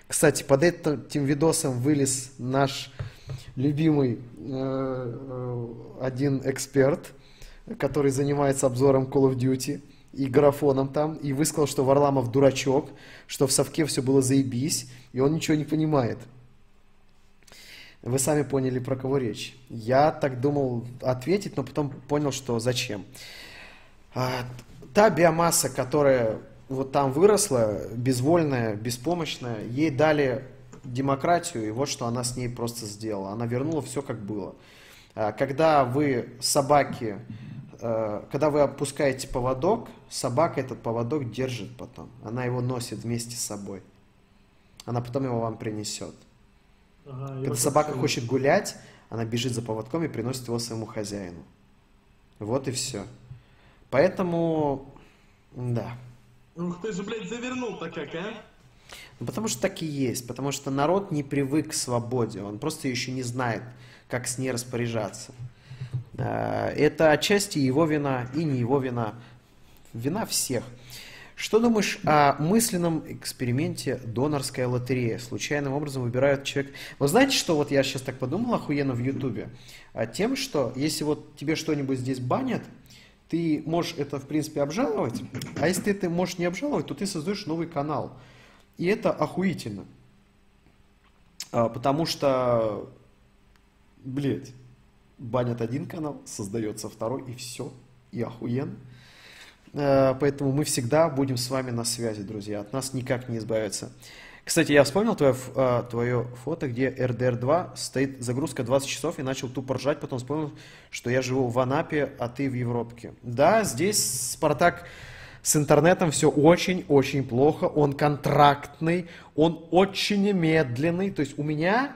Кстати, под этим видосом вылез наш любимый э, э, один эксперт, который занимается обзором Call of Duty и графоном там, и высказал, что Варламов дурачок, что в совке все было заебись, и он ничего не понимает. Вы сами поняли, про кого речь. Я так думал ответить, но потом понял, что зачем. А, та биомасса, которая вот там выросла, безвольная, беспомощная, ей дали демократию, и вот что она с ней просто сделала. Она вернула все как было. А, когда вы собаки, когда вы опускаете поводок, собака этот поводок держит потом. Она его носит вместе с собой. Она потом его вам принесет. Ага, когда собака хочет гулять, она бежит за поводком и приносит его своему хозяину. Вот и все. Поэтому, да. Ух ты же, блядь, завернул-то как, а? Ну, потому что так и есть. Потому что народ не привык к свободе. Он просто еще не знает, как с ней распоряжаться. А, это отчасти его вина и не его вина. Вина всех. Что думаешь о мысленном эксперименте донорская лотерея? Случайным образом выбирают человек... Вы знаете, что вот я сейчас так подумал охуенно в Ютубе? Тем, что если вот тебе что-нибудь здесь банят, ты можешь это, в принципе, обжаловать, а если ты можешь не обжаловать, то ты создаешь новый канал. И это охуительно. А, потому что, блядь, банят один канал, создается второй, и все, и охуенно. Э, поэтому мы всегда будем с вами на связи, друзья. От нас никак не избавиться. Кстати, я вспомнил твое, э, твое фото, где RDR2 стоит загрузка 20 часов и начал тупо ржать, потом вспомнил, что я живу в Анапе, а ты в Европке. Да, здесь Спартак с интернетом все очень-очень плохо, он контрактный, он очень медленный, то есть у меня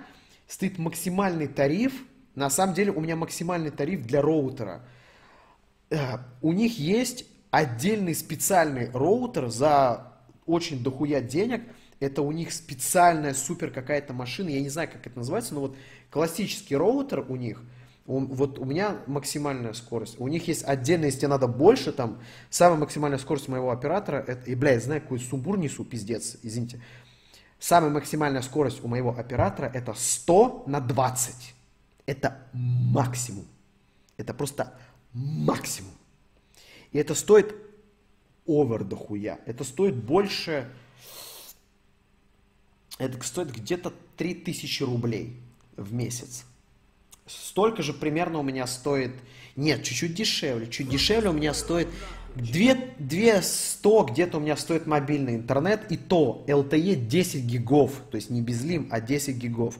стоит максимальный тариф, на самом деле у меня максимальный тариф для роутера. Э, у них есть отдельный специальный роутер за очень дохуя денег. Это у них специальная супер какая-то машина, я не знаю, как это называется, но вот классический роутер у них, он, вот у меня максимальная скорость. У них есть отдельно, если тебе надо больше, там, самая максимальная скорость моего оператора, это, и, блядь, знаю, какой сумбур несу, пиздец, извините. Самая максимальная скорость у моего оператора это 100 на 20. Это максимум. Это просто максимум. И это стоит овер дохуя. Это стоит больше... Это стоит где-то 3000 рублей в месяц. Столько же примерно у меня стоит... Нет, чуть-чуть дешевле. Чуть дешевле у меня стоит 2, 200 где-то у меня стоит мобильный интернет, и то LTE 10 гигов, то есть не безлим, а 10 гигов.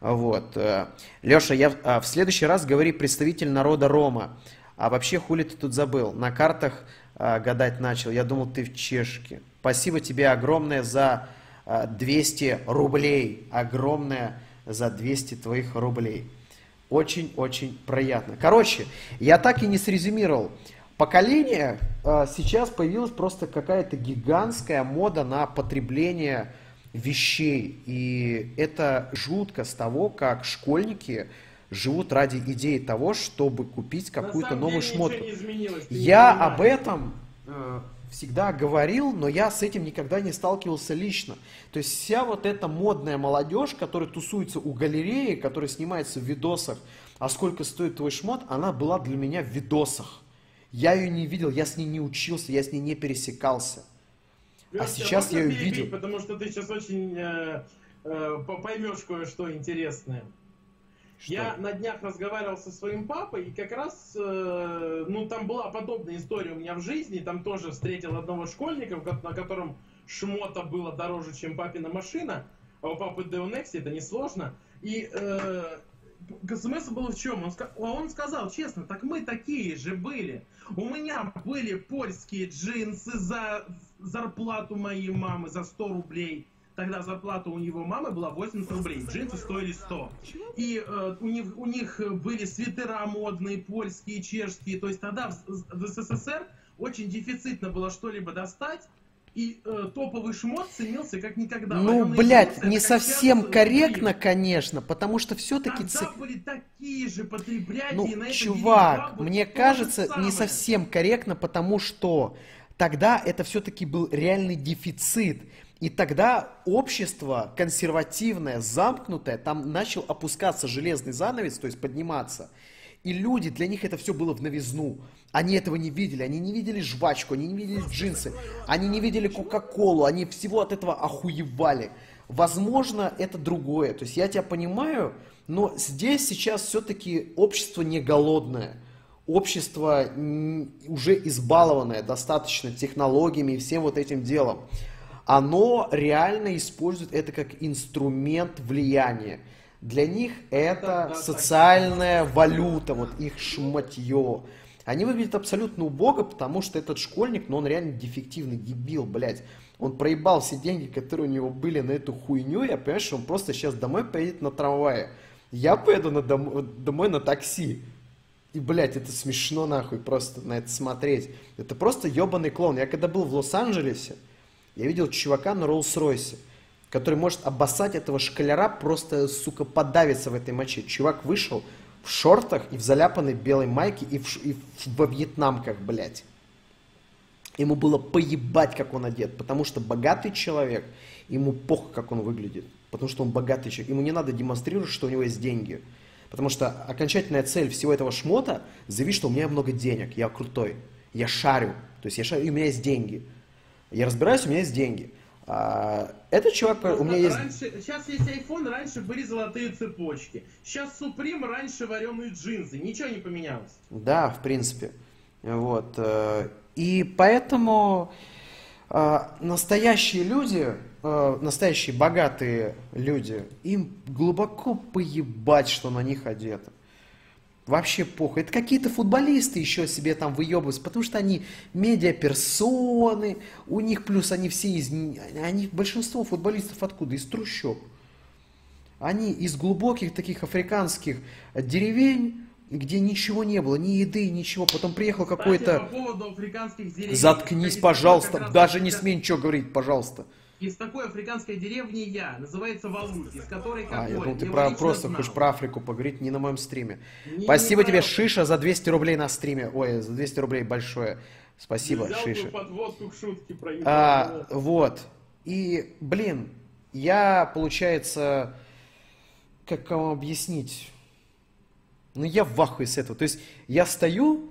Вот. Э, Леша, я а, в следующий раз говори представитель народа Рома. А вообще, хули ты тут забыл? На картах а, гадать начал. Я думал, ты в чешке. Спасибо тебе огромное за а, 200 рублей. Огромное за 200 твоих рублей. Очень-очень приятно. Короче, я так и не срезюмировал. Поколение а, сейчас появилась просто какая-то гигантская мода на потребление вещей. И это жутко с того, как школьники живут ради идеи того, чтобы купить какую-то новую шмотку. Я об этом э, всегда говорил, но я с этим никогда не сталкивался лично. То есть вся вот эта модная молодежь, которая тусуется у галереи, которая снимается в видосах, а сколько стоит твой шмот, она была для меня в видосах. Я ее не видел, я с ней не учился, я с ней не пересекался. А сейчас я ее видел. Потому что ты сейчас очень э, э, поймешь кое-что интересное. Что? Я на днях разговаривал со своим папой, и как раз, э, ну, там была подобная история у меня в жизни. Там тоже встретил одного школьника, на котором шмота было дороже, чем папина машина. А у папы Deonex это несложно. И э, смысл был в чем? Он, он сказал честно, так мы такие же были. У меня были польские джинсы за зарплату моей мамы за 100 рублей. Тогда зарплата у него мамы была 80 рублей, джинсы стоили 100. И э, у, них, у них были свитера модные, польские, чешские. То есть тогда в, в СССР очень дефицитно было что-либо достать. И э, топовый шмот ценился как никогда. Ну, блядь, не совсем корректно, рублей. конечно, потому что все-таки... Тогда ц... были такие же потреблятия. Ну, чувак, мне кажется, не совсем корректно, потому что тогда это все-таки был реальный дефицит. И тогда общество консервативное, замкнутое, там начал опускаться железный занавес, то есть подниматься. И люди, для них это все было в новизну. Они этого не видели, они не видели жвачку, они не видели джинсы, они не видели Кока-Колу, они всего от этого охуевали. Возможно, это другое. То есть я тебя понимаю, но здесь сейчас все-таки общество не голодное. Общество уже избалованное достаточно технологиями и всем вот этим делом оно реально использует это как инструмент влияния. Для них это социальная валюта, вот их шматье. Они выглядят абсолютно убого, потому что этот школьник, ну он реально дефективный, дебил, блядь. Он проебал все деньги, которые у него были на эту хуйню, я понимаю, что он просто сейчас домой поедет на трамвае. Я поеду на дом, домой на такси. И, блядь, это смешно нахуй просто на это смотреть. Это просто ебаный клон. Я когда был в Лос-Анджелесе, я видел чувака на Роллс-Ройсе, который может обоссать этого шкаляра, просто, сука, подавиться в этой моче. Чувак вышел в шортах и в заляпанной белой майке и, в, и во вьетнамках, блядь. Ему было поебать, как он одет, потому что богатый человек, ему похуй, как он выглядит, потому что он богатый человек. Ему не надо демонстрировать, что у него есть деньги. Потому что окончательная цель всего этого шмота заявить, что у меня много денег, я крутой, я шарю, то есть я шарю, и у меня есть деньги. Я разбираюсь, у меня есть деньги. А, этот чувак, у меня есть... Раньше, сейчас есть iPhone, раньше были золотые цепочки. Сейчас Supreme, раньше вареные джинсы. Ничего не поменялось. Да, в принципе. Вот. Э, и поэтому э, настоящие люди, э, настоящие богатые люди, им глубоко поебать, что на них одето. Вообще похуй. Это какие-то футболисты еще себе там выебываются, потому что они медиаперсоны, у них плюс они все из... Они, большинство футболистов откуда? Из трущоб. Они из глубоких таких африканских деревень, где ничего не было, ни еды, ничего. Потом приехал какой-то... По. Заткнись, пожалуйста. Даже не смей ничего говорить, пожалуйста. Из такой африканской деревни я, называется Валут, из которой какой? А, я думал, ты про, просто знал. хочешь про Африку поговорить, не на моем стриме. Не, Спасибо не тебе, Шиша, за 200 рублей на стриме. Ой, за 200 рублей большое. Спасибо, Взял Шиша. подводку к шутке про а, Вот. И, блин, я, получается, как вам объяснить? Ну, я в ахуе с этого. То есть, я стою,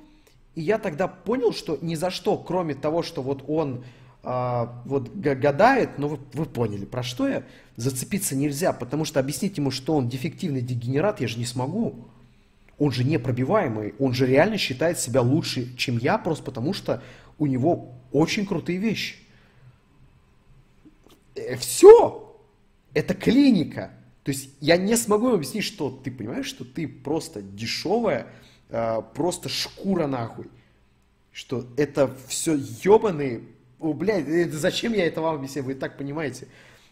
и я тогда понял, что ни за что, кроме того, что вот он а, вот гадает, но вы, вы поняли, про что я, зацепиться нельзя, потому что объяснить ему, что он дефективный дегенерат, я же не смогу. Он же непробиваемый, он же реально считает себя лучше, чем я, просто потому что у него очень крутые вещи. Э, Все! Это клиника. То есть я не смогу объяснить, что ты понимаешь, что ты просто дешевая, а, просто шкура нахуй. Что это все ебаные о, блядь, это зачем я это вам объясняю? Вы и так понимаете.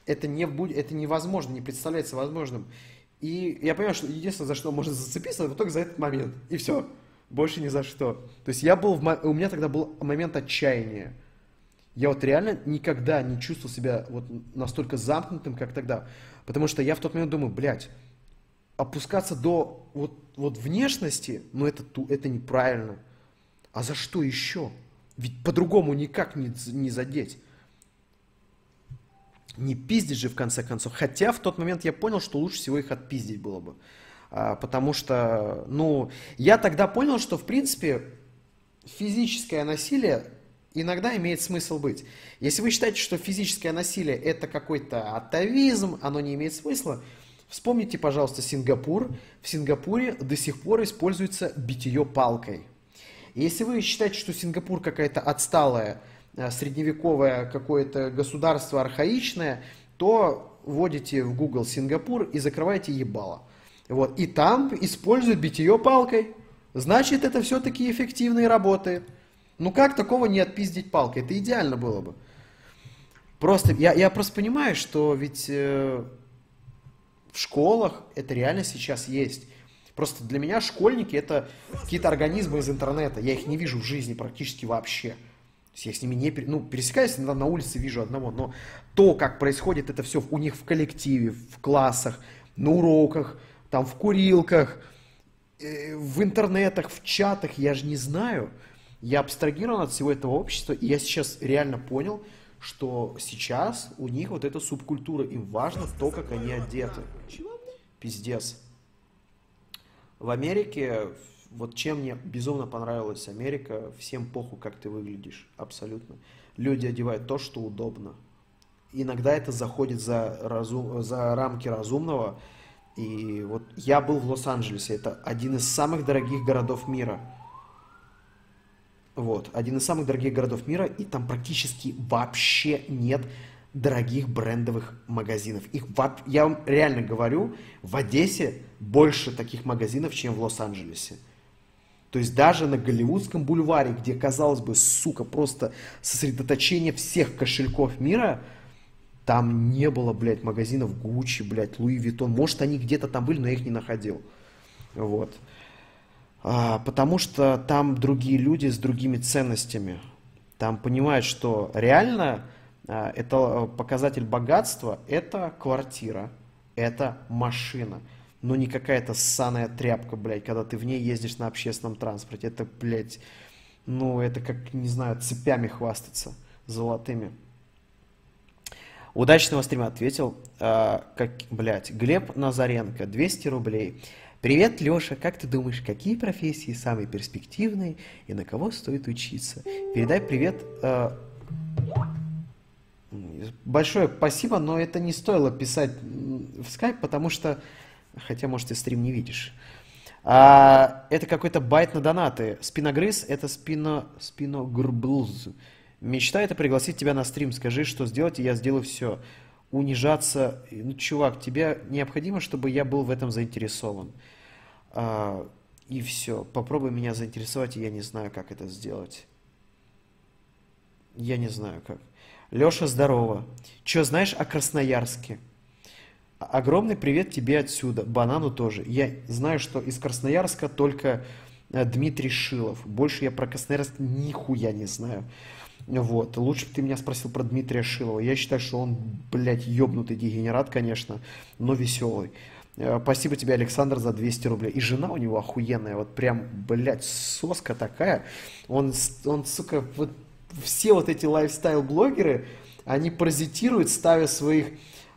Это, не будет, это невозможно, не представляется возможным. И я понимаю, что единственное, за что можно зацепиться, это только за этот момент. И все. Больше ни за что. То есть я был, в, у меня тогда был момент отчаяния. Я вот реально никогда не чувствовал себя вот настолько замкнутым, как тогда. Потому что я в тот момент думаю, блядь, опускаться до вот, вот внешности, ну это, это неправильно. А за что еще? Ведь по-другому никак не, не задеть. Не пиздить же в конце концов. Хотя в тот момент я понял, что лучше всего их отпиздить было бы. А, потому что, ну, я тогда понял, что в принципе физическое насилие иногда имеет смысл быть. Если вы считаете, что физическое насилие это какой-то атовизм, оно не имеет смысла, вспомните, пожалуйста, Сингапур. В Сингапуре до сих пор используется битье палкой. Если вы считаете, что Сингапур какая-то отсталая, э, средневековое какое-то государство архаичное, то вводите в Google Сингапур и закрываете ебало. Вот. И там используют битье палкой. Значит, это все-таки эффективно и работает. Ну как такого не отпиздить палкой? Это идеально было бы. Просто, я, я просто понимаю, что ведь э, в школах это реально сейчас есть. Просто для меня школьники это какие-то организмы из интернета. Я их не вижу в жизни практически вообще. То есть я с ними не ну, пересекаюсь на, на улице, вижу одного, но то, как происходит это все у них в коллективе, в классах, на уроках, там в курилках, э, в интернетах, в чатах, я же не знаю. Я абстрагирован от всего этого общества, и я сейчас реально понял, что сейчас у них вот эта субкультура, им важно то, как они одеты. Пиздец. В Америке, вот чем мне безумно понравилась Америка, всем похуй, как ты выглядишь, абсолютно. Люди одевают то, что удобно. Иногда это заходит за, разум, за рамки разумного. И вот я был в Лос-Анджелесе, это один из самых дорогих городов мира. Вот, один из самых дорогих городов мира, и там практически вообще нет дорогих брендовых магазинов. Их, я вам реально говорю, в Одессе больше таких магазинов, чем в Лос-Анджелесе. То есть даже на Голливудском бульваре, где, казалось бы, сука, просто сосредоточение всех кошельков мира, там не было, блядь, магазинов Гуччи, блядь, Луи Виттон. Может, они где-то там были, но я их не находил. Вот. А, потому что там другие люди с другими ценностями. Там понимают, что реально это э, показатель богатства, это квартира, это машина. Но не какая-то ссаная тряпка, блядь, когда ты в ней ездишь на общественном транспорте. Это, блядь, ну, это как, не знаю, цепями хвастаться золотыми. Удачного стрима ответил, э, как, блядь, Глеб Назаренко, 200 рублей. Привет, Леша, как ты думаешь, какие профессии самые перспективные и на кого стоит учиться? Передай привет э, Большое спасибо, но это не стоило писать в скайп, потому что, хотя, может, ты стрим не видишь. А, это какой-то байт на донаты. Спиногрыз – это спино... спиногрблз. Мечта – это пригласить тебя на стрим. Скажи, что сделать, и я сделаю все. Унижаться. Ну, чувак, тебе необходимо, чтобы я был в этом заинтересован. А, и все. Попробуй меня заинтересовать, и я не знаю, как это сделать. Я не знаю, как. Леша, здорово. Че знаешь о Красноярске? Огромный привет тебе отсюда, Банану тоже. Я знаю, что из Красноярска только э, Дмитрий Шилов. Больше я про Красноярск нихуя не знаю. Вот. Лучше бы ты меня спросил про Дмитрия Шилова. Я считаю, что он, блядь, ёбнутый дегенерат, конечно, но веселый. Э, спасибо тебе, Александр, за 200 рублей. И жена у него охуенная, вот прям, блядь, соска такая. Он, он сука, вот все вот эти лайфстайл-блогеры, они паразитируют, ставя своих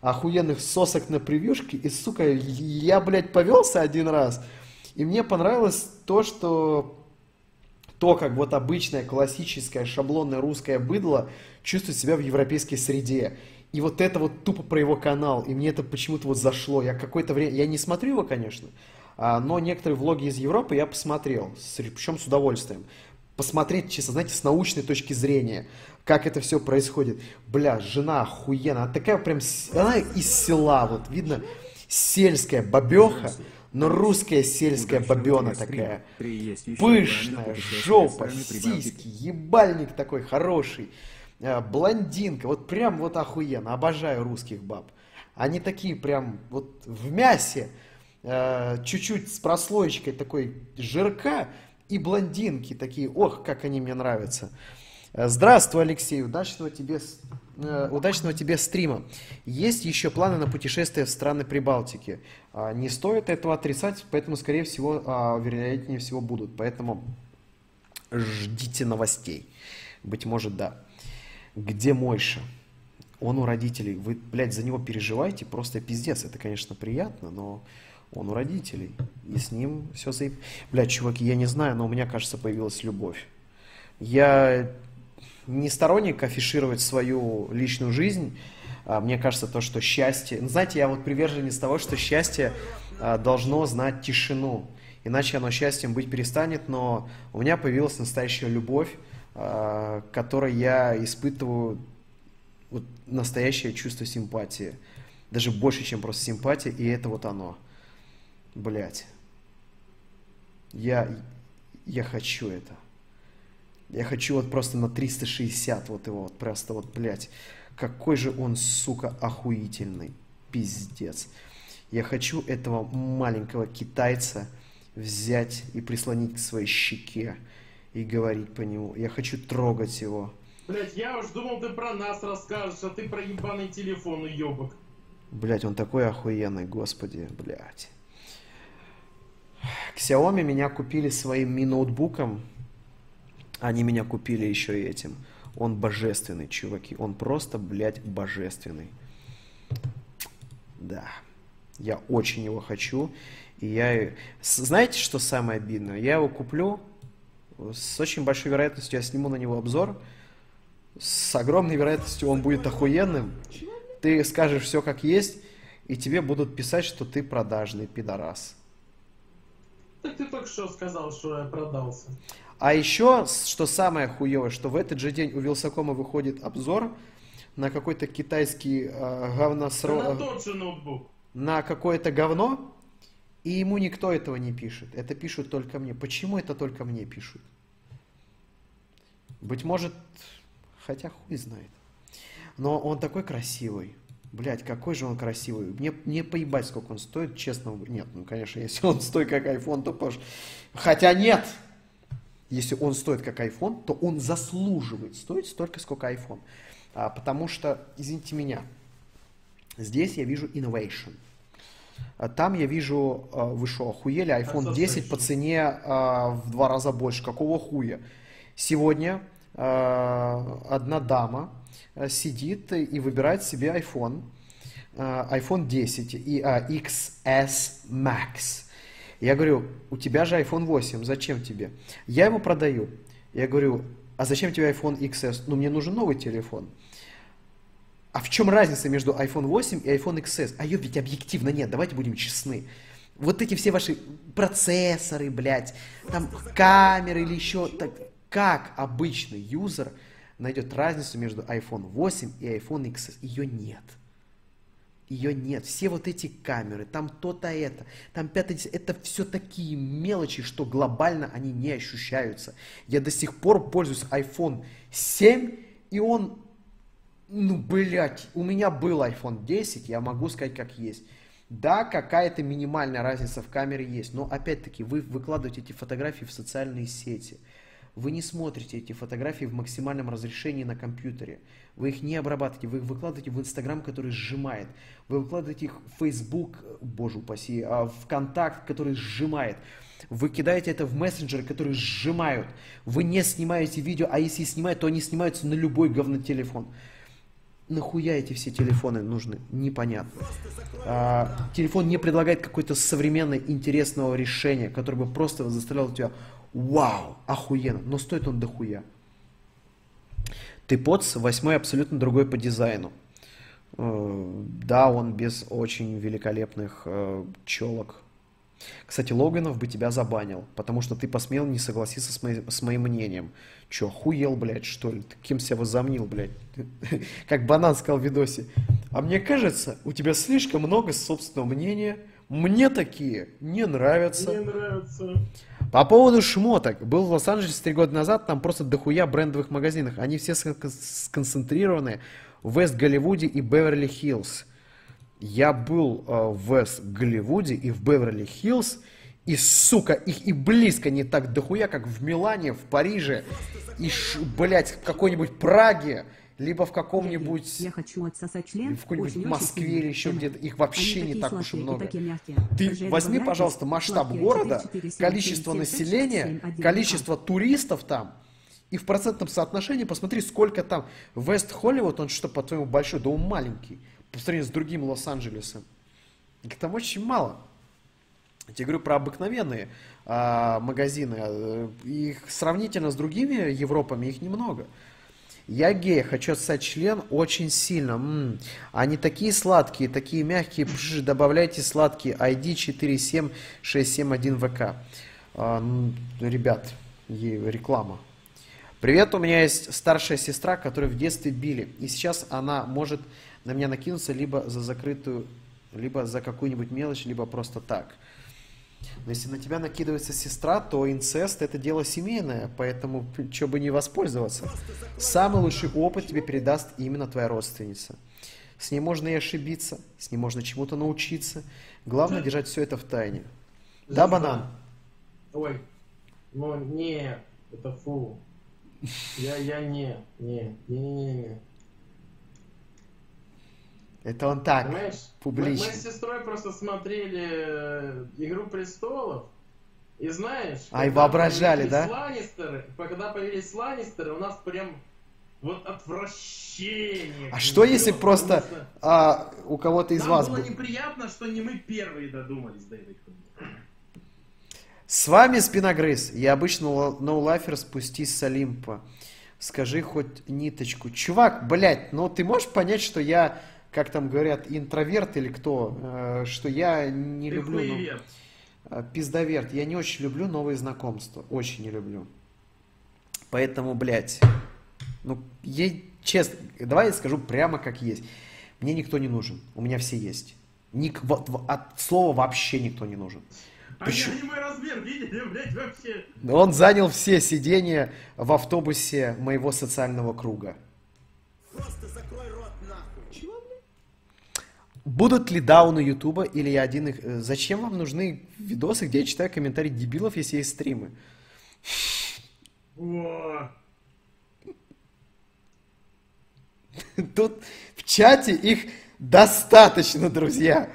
охуенных сосок на превьюшки. И, сука, я, блядь, повелся один раз. И мне понравилось то, что то, как вот обычное классическое шаблонное русское быдло чувствует себя в европейской среде. И вот это вот тупо про его канал. И мне это почему-то вот зашло. Я какое-то время... Я не смотрю его, конечно. А, но некоторые влоги из Европы я посмотрел. Причем с удовольствием. Посмотреть, честно, знаете, с научной точки зрения как это все происходит. Бля, жена охуенная, она такая прям, она из села, вот видно, сельская бабеха, но русская сельская бабена такая. Пышная, жопа, сиськи, ебальник такой хороший. А, блондинка, вот прям вот охуенно, обожаю русских баб. Они такие прям вот в мясе, а, чуть-чуть с прослоечкой такой жирка, и блондинки такие, ох, как они мне нравятся. Здравствуй, Алексей, удачного тебе, э, удачного тебе стрима. Есть еще планы на путешествие в страны Прибалтики. А, не стоит этого отрицать, поэтому, скорее всего, а, вероятнее всего будут. Поэтому ждите новостей. Быть может, да. Где Мойша? Он у родителей. Вы, блядь, за него переживаете, просто пиздец. Это, конечно, приятно, но он у родителей. И с ним все заеб... Блядь, чуваки, я не знаю, но у меня, кажется, появилась любовь. Я не сторонник афишировать свою личную жизнь. А, мне кажется, то, что счастье... Ну, знаете, я вот приверженец того, что счастье а, должно знать тишину. Иначе оно счастьем быть перестанет, но у меня появилась настоящая любовь, а, которой я испытываю вот настоящее чувство симпатии. Даже больше, чем просто симпатия, и это вот оно. Блять. Я, я хочу это. Я хочу вот просто на 360 вот его вот просто вот, блядь. Какой же он, сука, охуительный. Пиздец. Я хочу этого маленького китайца взять и прислонить к своей щеке и говорить по нему. Я хочу трогать его. Блять, я уж думал, ты про нас расскажешь, а ты про ебаный телефон, уебок. Блять, он такой охуенный, господи, блять. Xiaomi меня купили своим Mi ноутбуком они меня купили еще и этим. Он божественный, чуваки. Он просто, блядь, божественный. Да. Я очень его хочу. И я... Знаете, что самое обидное? Я его куплю. С очень большой вероятностью я сниму на него обзор. С огромной вероятностью он будет охуенным. Ты скажешь все как есть, и тебе будут писать, что ты продажный пидорас. Так ты только что сказал, что я продался. А еще, что самое хуевое, что в этот же день у Вилсакома выходит обзор на какой-то китайский э, говносро... на тот же ноутбук. На какое-то говно, и ему никто этого не пишет. Это пишут только мне. Почему это только мне пишут? Быть может, хотя хуй знает. Но он такой красивый. Блять, какой же он красивый. Мне, не поебать, сколько он стоит, честно. Нет, ну, конечно, если он стоит как iPhone, то пож... Хотя нет, если он стоит как iPhone, то он заслуживает стоить столько, сколько iPhone. А, потому что, извините меня, здесь я вижу innovation. А, там я вижу, а, вы что, охуели, iPhone 10 по цене а, в два раза больше. Какого хуя? Сегодня а, одна дама сидит и выбирает себе iPhone, а, iPhone 10 и XS Max. Я говорю, у тебя же iPhone 8, зачем тебе? Я его продаю. Я говорю, а зачем тебе iPhone XS? Ну, мне нужен новый телефон. А в чем разница между iPhone 8 и iPhone XS? А ее ведь объективно нет, давайте будем честны. Вот эти все ваши процессоры, блядь, там камеры или еще... Так, как обычный юзер найдет разницу между iPhone 8 и iPhone XS? Ее нет. Ее нет. Все вот эти камеры, там то-то это, там пятое, это все такие мелочи, что глобально они не ощущаются. Я до сих пор пользуюсь iPhone 7, и он, ну, блядь, у меня был iPhone 10, я могу сказать как есть. Да, какая-то минимальная разница в камере есть, но опять-таки вы выкладываете эти фотографии в социальные сети. Вы не смотрите эти фотографии в максимальном разрешении на компьютере. Вы их не обрабатываете, вы их выкладываете в Инстаграм, который сжимает. Вы выкладываете их в Facebook, боже упаси, а в Контакт, который сжимает. Вы кидаете это в мессенджеры, которые сжимают. Вы не снимаете видео, а если снимают, то они снимаются на любой говнотелефон. Нахуя эти все телефоны нужны? Непонятно. А, телефон не предлагает какое-то современное, интересного решения, которое бы просто заставляло тебя Вау, охуенно, но стоит он дохуя. Ты подс восьмой абсолютно другой по дизайну. Э, да, он без очень великолепных э, челок. Кстати, Логанов бы тебя забанил, потому что ты посмел не согласиться с, мои, с моим мнением. Че, хуел, блядь, что ли? Ты кем себя возомнил, блядь? Как банан сказал в видосе. А мне кажется, у тебя слишком много собственного мнения. Мне такие не нравятся. Мне нравятся. По поводу шмоток. Был в Лос-Анджелесе три года назад, там просто дохуя брендовых магазинах. Они все сконцентрированы в Вест-Голливуде и Беверли-Хиллз. Я был э, в Вест-Голливуде и в Беверли-Хиллз, и, сука, их и близко не так дохуя, как в Милане, в Париже, и, блядь, в какой-нибудь Праге, либо в каком-нибудь... Я хочу отсосать член. В какой-нибудь Москве или еще где-то. Их вообще не так уж и много. Ты возьми, пожалуйста, масштаб города, количество населения, количество туристов там, и в процентном соотношении посмотри, сколько там. Вест Холливуд, он что, по-твоему, большой, да он маленький. По сравнению с другим Лос-Анджелесом. Их там очень мало. Я тебе говорю про обыкновенные а, магазины. Их сравнительно с другими Европами, их немного. Я гей, хочу отсать член очень сильно. М-м. Они такие сладкие, такие мягкие. Пш, добавляйте сладкие. ID 47671VK. А, ребят, реклама. Привет, у меня есть старшая сестра, которую в детстве били. И сейчас она может на меня накинуться либо за закрытую, либо за какую-нибудь мелочь, либо просто так. Но если на тебя накидывается сестра, то инцест это дело семейное, поэтому что бы не воспользоваться. Самый лучший опыт тебе передаст именно твоя родственница. С ней можно и ошибиться, с ней можно чему-то научиться. Главное держать все это в тайне. Да, банан? Ой, ну не, это фу. Я, я не, не, не, не, не. Это он так, Понимаешь? публично. Мы, мы с сестрой просто смотрели э, «Игру престолов», и знаешь... Ай, воображали, да? Ланнистеры, когда появились Ланнистеры, у нас прям вот отвращение. А что если просто что... а, у кого-то из Нам вас... было неприятно, что не мы первые додумались до этой С вами Спиногрыз. Я обычно ноулайфер спустись с Олимпа. Скажи хоть ниточку. Чувак, блядь, ну ты можешь понять, что я как там говорят, интроверт или кто, э, что я не Ты люблю... Ну, э, пиздоверт. Я не очень люблю новые знакомства. Очень не люблю. Поэтому, блядь, ну, ей, честно, давай я скажу прямо как есть. Мне никто не нужен. У меня все есть. Ник, вот, от слова вообще никто не нужен. А Причем... я не мой размер, видели, блядь, вообще. Он занял все сиденья в автобусе моего социального круга. Просто закрой. Будут ли дауны Ютуба или я один их... Э, зачем вам нужны видосы, где я читаю комментарии дебилов, если есть стримы? Тут в чате их достаточно, друзья.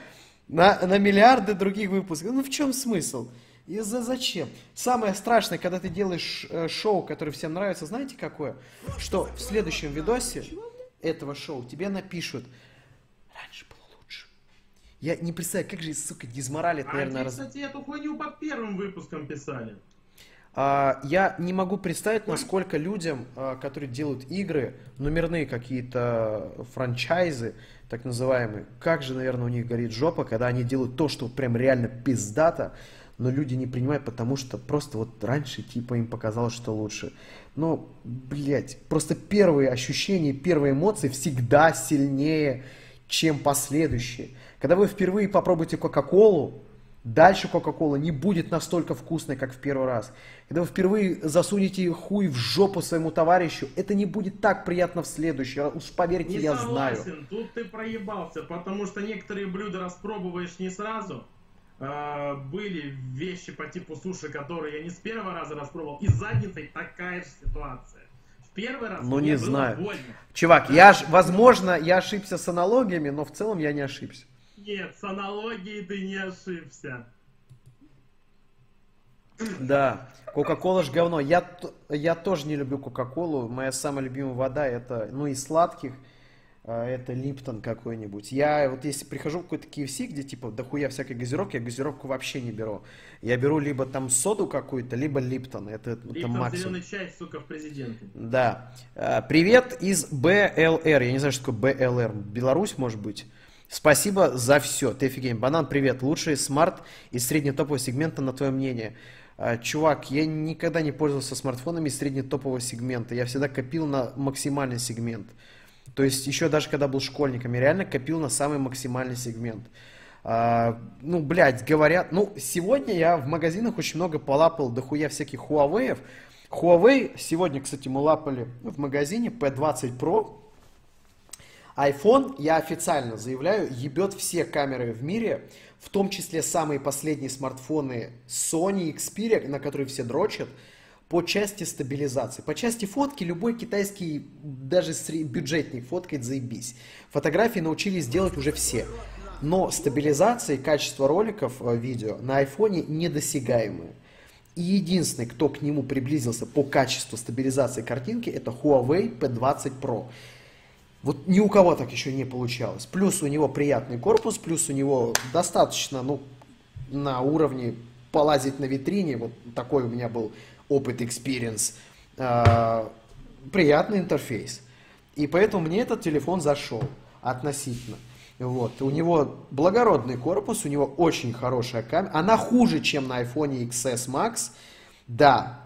На, на миллиарды других выпусков. Ну в чем смысл? И за зачем? Самое страшное, когда ты делаешь э, шоу, которое всем нравится, знаете какое? Что в следующем видосе этого шоу тебе напишут, я не представляю, как же, сука, дизморалит, а наверное... Они, раз... кстати, эту хуйню под первым выпуском писали. А, я не могу представить, насколько людям, а, которые делают игры, номерные какие-то франчайзы, так называемые, как же, наверное, у них горит жопа, когда они делают то, что прям реально пиздато, но люди не принимают, потому что просто вот раньше типа им показалось, что лучше. Но, блядь, просто первые ощущения, первые эмоции всегда сильнее, чем последующие. Когда вы впервые попробуете Кока-Колу, дальше Кока-Кола не будет настолько вкусной, как в первый раз. Когда вы впервые засунете хуй в жопу своему товарищу, это не будет так приятно в следующий раз. Уж поверьте, не я согласен. знаю. Тут ты проебался, потому что некоторые блюда распробуешь не сразу. А, были вещи по типу суши, которые я не с первого раза распробовал. И с задницей такая же ситуация. В первый раз ну, не знаю. больно. Чувак, я, ж- возможно, я ошибся с аналогиями, но в целом я не ошибся. Нет, с аналогией ты не ошибся. Да, Кока-кола ж говно. Я, я тоже не люблю Кока-колу. Моя самая любимая вода это, ну, из сладких, а, это Липтон какой-нибудь. Я вот если прихожу в какой-то KFC, где типа дохуя всякой газировки, я газировку вообще не беру. Я беру либо там соду какую-то, либо Липтон. Это, это Липтон максимум. зеленый чай, сука, в президенты. Да. А, Привет из БЛР. Я не знаю, что такое БЛР. Беларусь, может быть. Спасибо за все. Ты офигень. Банан, привет. Лучший смарт из среднетопового сегмента, на твое мнение. А, Чувак, я никогда не пользовался смартфонами из среднетопового сегмента. Я всегда копил на максимальный сегмент. То есть еще даже когда был школьником, я реально копил на самый максимальный сегмент. А, ну, блядь, говорят, ну, сегодня я в магазинах очень много полапал дохуя всяких Huawei. Huawei, сегодня, кстати, мы лапали в магазине P20 Pro. iPhone, я официально заявляю, ебет все камеры в мире, в том числе самые последние смартфоны Sony Xperia, на которые все дрочат, по части стабилизации. По части фотки любой китайский, даже бюджетник фоткает заебись. Фотографии научились делать уже все. Но стабилизация и качество роликов, э, видео на айфоне недосягаемые. И единственный, кто к нему приблизился по качеству стабилизации картинки, это Huawei P20 Pro. Вот ни у кого так еще не получалось. Плюс у него приятный корпус, плюс у него достаточно, ну, на уровне полазить на витрине. Вот такой у меня был опыт, experience. А, приятный интерфейс. И поэтому мне этот телефон зашел относительно. Вот. У него благородный корпус, у него очень хорошая камера. Она хуже, чем на iPhone XS Max, да,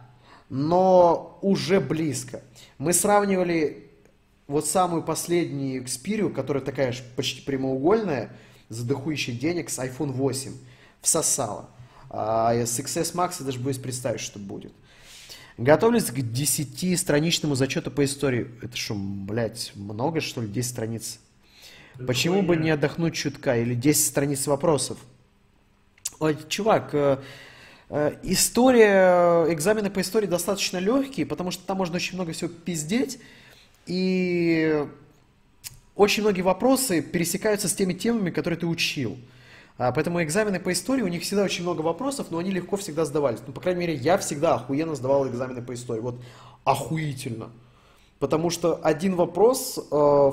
но уже близко. Мы сравнивали вот самую последнюю Xperia, которая такая же почти прямоугольная, за дохуищей денег, с iPhone 8. Всосала. А с XS Max я даже боюсь представить, что будет. Готовлюсь к 10-страничному зачету по истории. Это что, блядь, много, что ли, 10 страниц? Почему бы не отдохнуть чутка? Или 10 страниц вопросов? Ой, чувак, э, э, история, экзамены по истории достаточно легкие, потому что там можно очень много всего пиздеть. И очень многие вопросы пересекаются с теми темами, которые ты учил. А, Поэтому экзамены по истории, у них всегда очень много вопросов, но они легко всегда сдавались. Ну, по крайней мере, я всегда охуенно сдавал экзамены по истории. Вот охуительно. Потому что один вопрос э,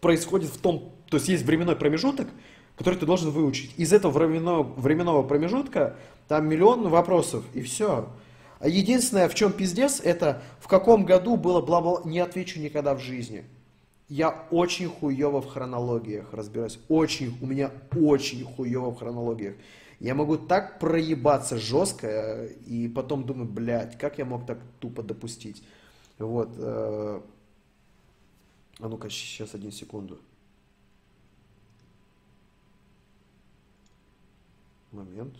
происходит в том, то есть есть временной промежуток, который ты должен выучить. Из этого временного, временного промежутка там миллион вопросов, и все. А единственное, в чем пиздец, это в каком году было бла-бла, не отвечу никогда в жизни. Я очень хуево в хронологиях разбираюсь. Очень, у меня очень хуево в хронологиях. Я могу так проебаться жестко, э, и потом думаю, блядь, как я мог так тупо допустить. Вот. э, А ну-ка, сейчас, один секунду. Момент.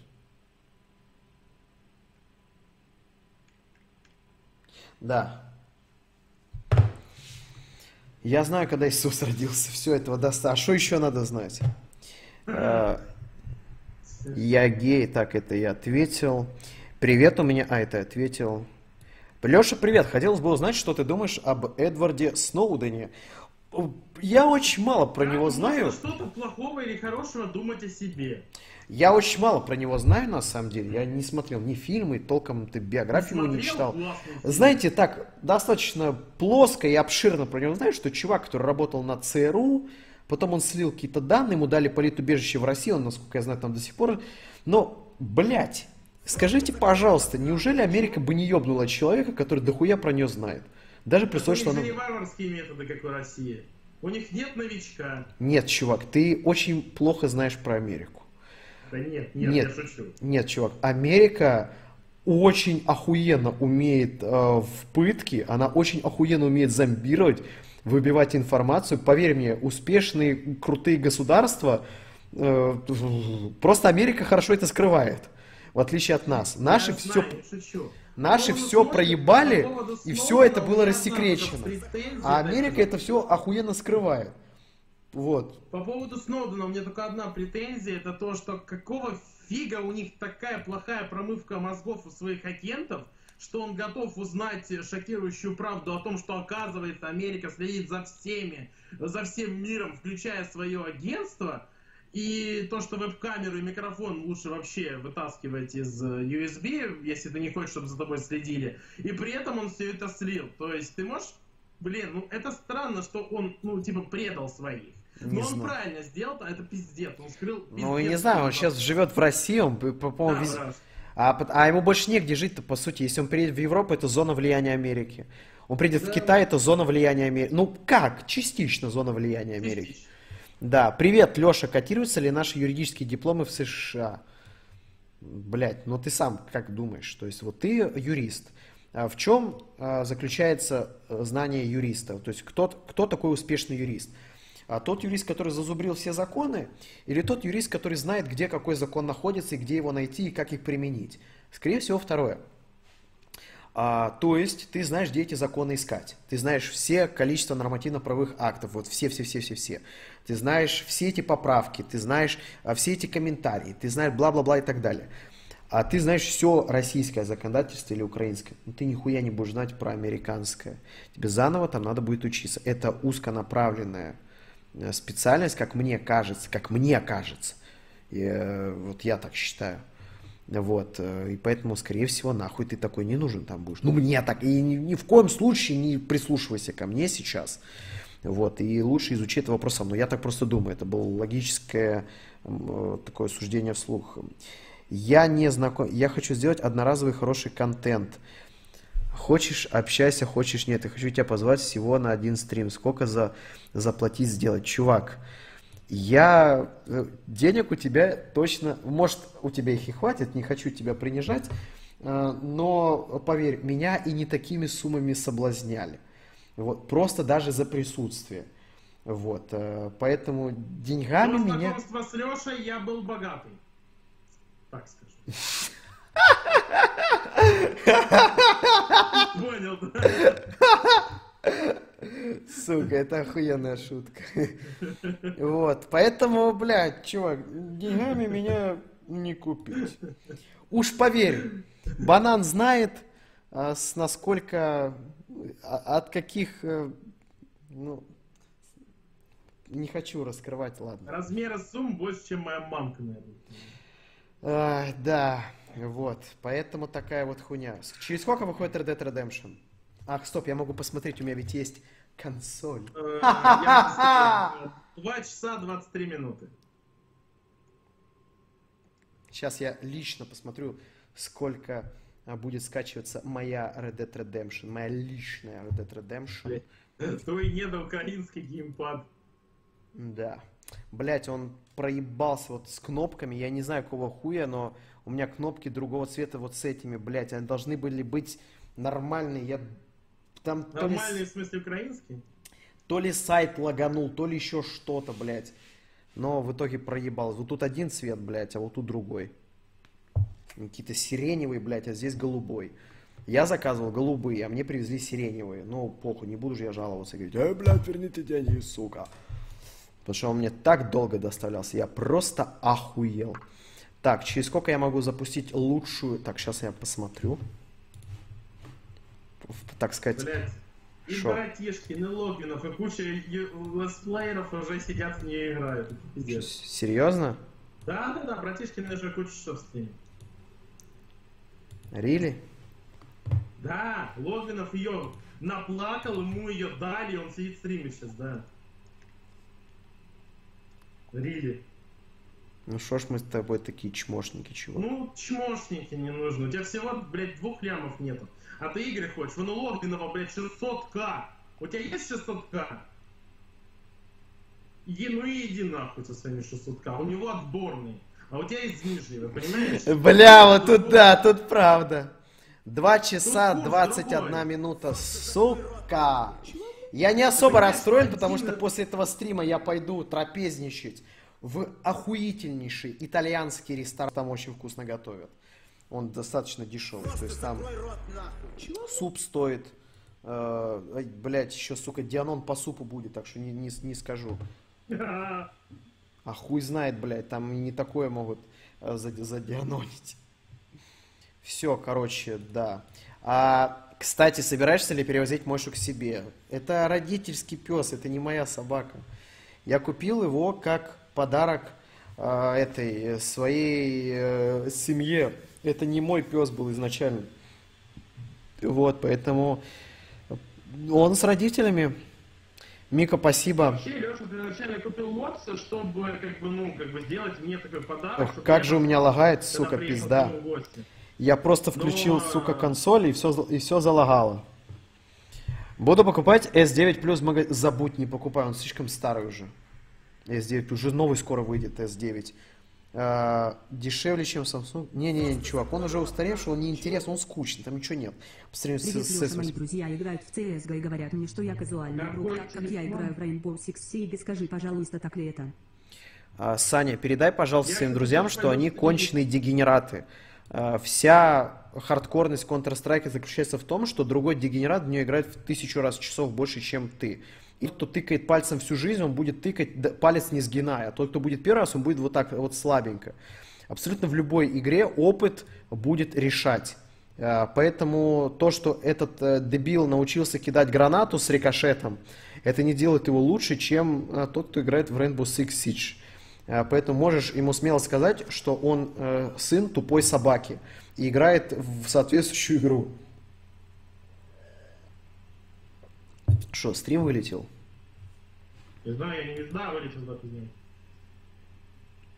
Да. Я знаю, когда Иисус родился. Все этого достаточно. А что еще надо знать? Э, Я гей, так это я ответил. Привет у меня... А, это ответил. Леша, привет. Хотелось бы узнать, что ты думаешь об Эдварде Сноудене. Я очень мало про него можно знаю. что-то плохого или хорошего думать о себе? Я очень мало про него знаю, на самом деле. Я не смотрел ни фильмы, толком ты биографию его не читал. Знаете, так достаточно плоско и обширно про него знаю, что чувак, который работал на ЦРУ, потом он слил какие-то данные, ему дали политубежище в России, он, насколько я знаю, там до сих пор. Но, блядь, Скажите, пожалуйста, неужели Америка бы не ёбнула человека, который дохуя про нее знает? Даже при условии, что она... не варварские методы, как в России. У них нет новичка. Нет, чувак, ты очень плохо знаешь про Америку. Да нет, нет, нет я шучу. Нет, чувак, Америка очень охуенно умеет э, в пытке, она очень охуенно умеет зомбировать, выбивать информацию. Поверь мне, успешные, крутые государства, э, просто Америка хорошо это скрывает, в отличие от нас. Наши я все... Знаю, шучу. Наши все проебали, и все это было рассекречено. А Америка это все охуенно скрывает. Вот. По поводу Сноудена у меня только одна претензия, это то, что какого фига у них такая плохая промывка мозгов у своих агентов, что он готов узнать шокирующую правду о том, что оказывается Америка следит за всеми, за всем миром, включая свое агентство, и то, что веб-камеру и микрофон лучше вообще вытаскивать из USB, если ты не хочешь, чтобы за тобой следили. И при этом он все это слил. То есть ты можешь... Блин, ну это странно, что он, ну, типа, предал своих. Не Но знаю. он правильно сделал, а это пиздец. Он скрыл пиздец. Ну, не знаю, он сейчас живет в России, он, по-моему, да, вез... а, а ему больше негде жить-то, по сути. Если он приедет в Европу, это зона влияния Америки. Он приедет да. в Китай, это зона влияния Америки. Ну, как? Частично зона влияния Америки. Частично. Да, привет, Леша, котируются ли наши юридические дипломы в США? Блять, ну ты сам как думаешь? То есть вот ты юрист. А в чем а, заключается э, знание юриста? То есть кто, кто такой успешный юрист? А тот юрист, который зазубрил все законы, или тот юрист, который знает, где какой закон находится, и где его найти, и как их применить? Скорее всего, второе. А, то есть ты знаешь, где эти законы искать. Ты знаешь все количество нормативно-правовых актов, вот все-все-все-все-все. Ты знаешь все эти поправки, ты знаешь а, все эти комментарии, ты знаешь бла-бла-бла и так далее. А ты знаешь все российское законодательство или украинское, но ты нихуя не будешь знать про американское. Тебе заново там надо будет учиться. Это узконаправленная э, специальность, как мне кажется, как мне кажется. И, э, вот я так считаю. Вот, э, и поэтому, скорее всего, нахуй ты такой не нужен там будешь. Ну, мне так, и ни, ни в коем случае не прислушивайся ко мне сейчас. Вот, и лучше изучи этот вопрос сам. Но я так просто думаю, это было логическое э, такое суждение вслух. Я не знаком, я хочу сделать одноразовый хороший контент. Хочешь, общайся, хочешь, нет. Я хочу тебя позвать всего на один стрим. Сколько за заплатить сделать? Чувак, я э, денег у тебя точно, может, у тебя их и хватит, не хочу тебя принижать, э, но поверь, меня и не такими суммами соблазняли. Вот, просто даже за присутствие. Вот, э, поэтому деньгами До меня... с Лешей я был богатый. Так скажу. Понял, да? Сука, это охуенная шутка. Вот, поэтому, блядь, чувак, деньгами меня не купить. Уж поверь, банан знает, а, с насколько, а, от каких, э, ну, не хочу раскрывать, ладно. Размера сумм больше, чем моя мамка, наверное. А, да, вот, поэтому такая вот хуйня. Через сколько выходит Red Dead Redemption? Ах, стоп, я могу посмотреть, у меня ведь есть консоль. Э, два часа 23 минуты. Сейчас я лично посмотрю, сколько а, будет скачиваться моя Red Dead Redemption, моя личная Red Dead Redemption. Твой недоукраинский геймпад. Да. Блять, он проебался вот с кнопками, я не знаю какого хуя, но у меня кнопки другого цвета вот с этими, блять, они должны были быть нормальные, я там Нормальный, ли, в смысле, украинский? То ли сайт лаганул, то ли еще что-то, блядь. Но в итоге проебалось. Вот тут один цвет, блядь, а вот тут другой. Какие-то сиреневые, блядь, а здесь голубой. Я заказывал голубые, а мне привезли сиреневые. Ну, похуй, не буду же я жаловаться. Говорить, эй, блядь, верните деньги, сука. Потому что он мне так долго доставлялся. Я просто охуел. Так, через сколько я могу запустить лучшую... Так, сейчас я посмотрю так сказать... Блядь. И Шо? братишки, Логинов, и куча летсплееров уже сидят в нее играют. Пиздец. Серьезно? Да, да, да, братишки уже куча часов стримит. Рили? Да, Логвинов ее наплакал, ему ее дали, он сидит в стриме сейчас, да. Рили. Ну что ж мы с тобой такие чмошники, чего? Ну, чмошники не нужно. У тебя всего, блядь, двух лямов нету. А ты игры хочешь? Вон у Логвинова, блядь, 600к. У тебя есть 600к? Иди, ну и иди нахуй со своими 600к. У него отборный. А у тебя есть Нижнего, понимаешь? Бля, вот тут да, тут правда. Два часа двадцать одна минута, сука. Я не особо расстроен, потому что после этого стрима я пойду трапезничать в охуительнейший итальянский ресторан. Там очень вкусно готовят. Он достаточно дешевый. То есть там суп стоит... Э, блять, еще, сука, Дианон по супу будет, так что не, не, не скажу. А хуй знает, блядь, там не такое могут э, задианонить. Все, короче, да. А, кстати, собираешься ли перевозить Мошу к себе? Это родительский пес, это не моя собака. Я купил его как подарок э, этой своей э, семье. Это не мой пес был изначально. Вот, поэтому он с родителями. Мика, спасибо. Вообще, Леша, ты вначале купил Лотса, чтобы, как бы, ну, как бы сделать мне такой подарок. Ох, как же у меня лагает, сука, пизда. Я просто включил, Но... сука, консоль и все, и все залагало. Буду покупать S9 Plus, мага... забудь, не покупай, он слишком старый уже. S9 уже новый скоро выйдет, S9. А, дешевле, чем Samsung. Не-не-не, чувак, он уже устаревший, он неинтересный, он скучный, там ничего нет. По сравнению Привет, с, Леша, с... мои друзья играют в CSGO и говорят мне, что я казуальный игрок, так как я играю в Rainbow Six Siege. Скажи, пожалуйста, так ли это? А, Саня, передай, пожалуйста, своим друзьям, что они конченые дегенераты. А, вся хардкорность Counter-Strike заключается в том, что другой дегенерат в нее играет в тысячу раз часов больше, чем ты. И кто тыкает пальцем всю жизнь, он будет тыкать палец не сгиная. А тот, кто будет первый раз, он будет вот так вот слабенько. Абсолютно в любой игре опыт будет решать. А, поэтому то, что этот э, дебил научился кидать гранату с рикошетом, это не делает его лучше, чем э, тот, кто играет в Rainbow Six Siege. А, поэтому можешь ему смело сказать, что он э, сын тупой собаки и играет в соответствующую игру. Что, стрим вылетел? Не знаю, я не знаю, вылетел этот день.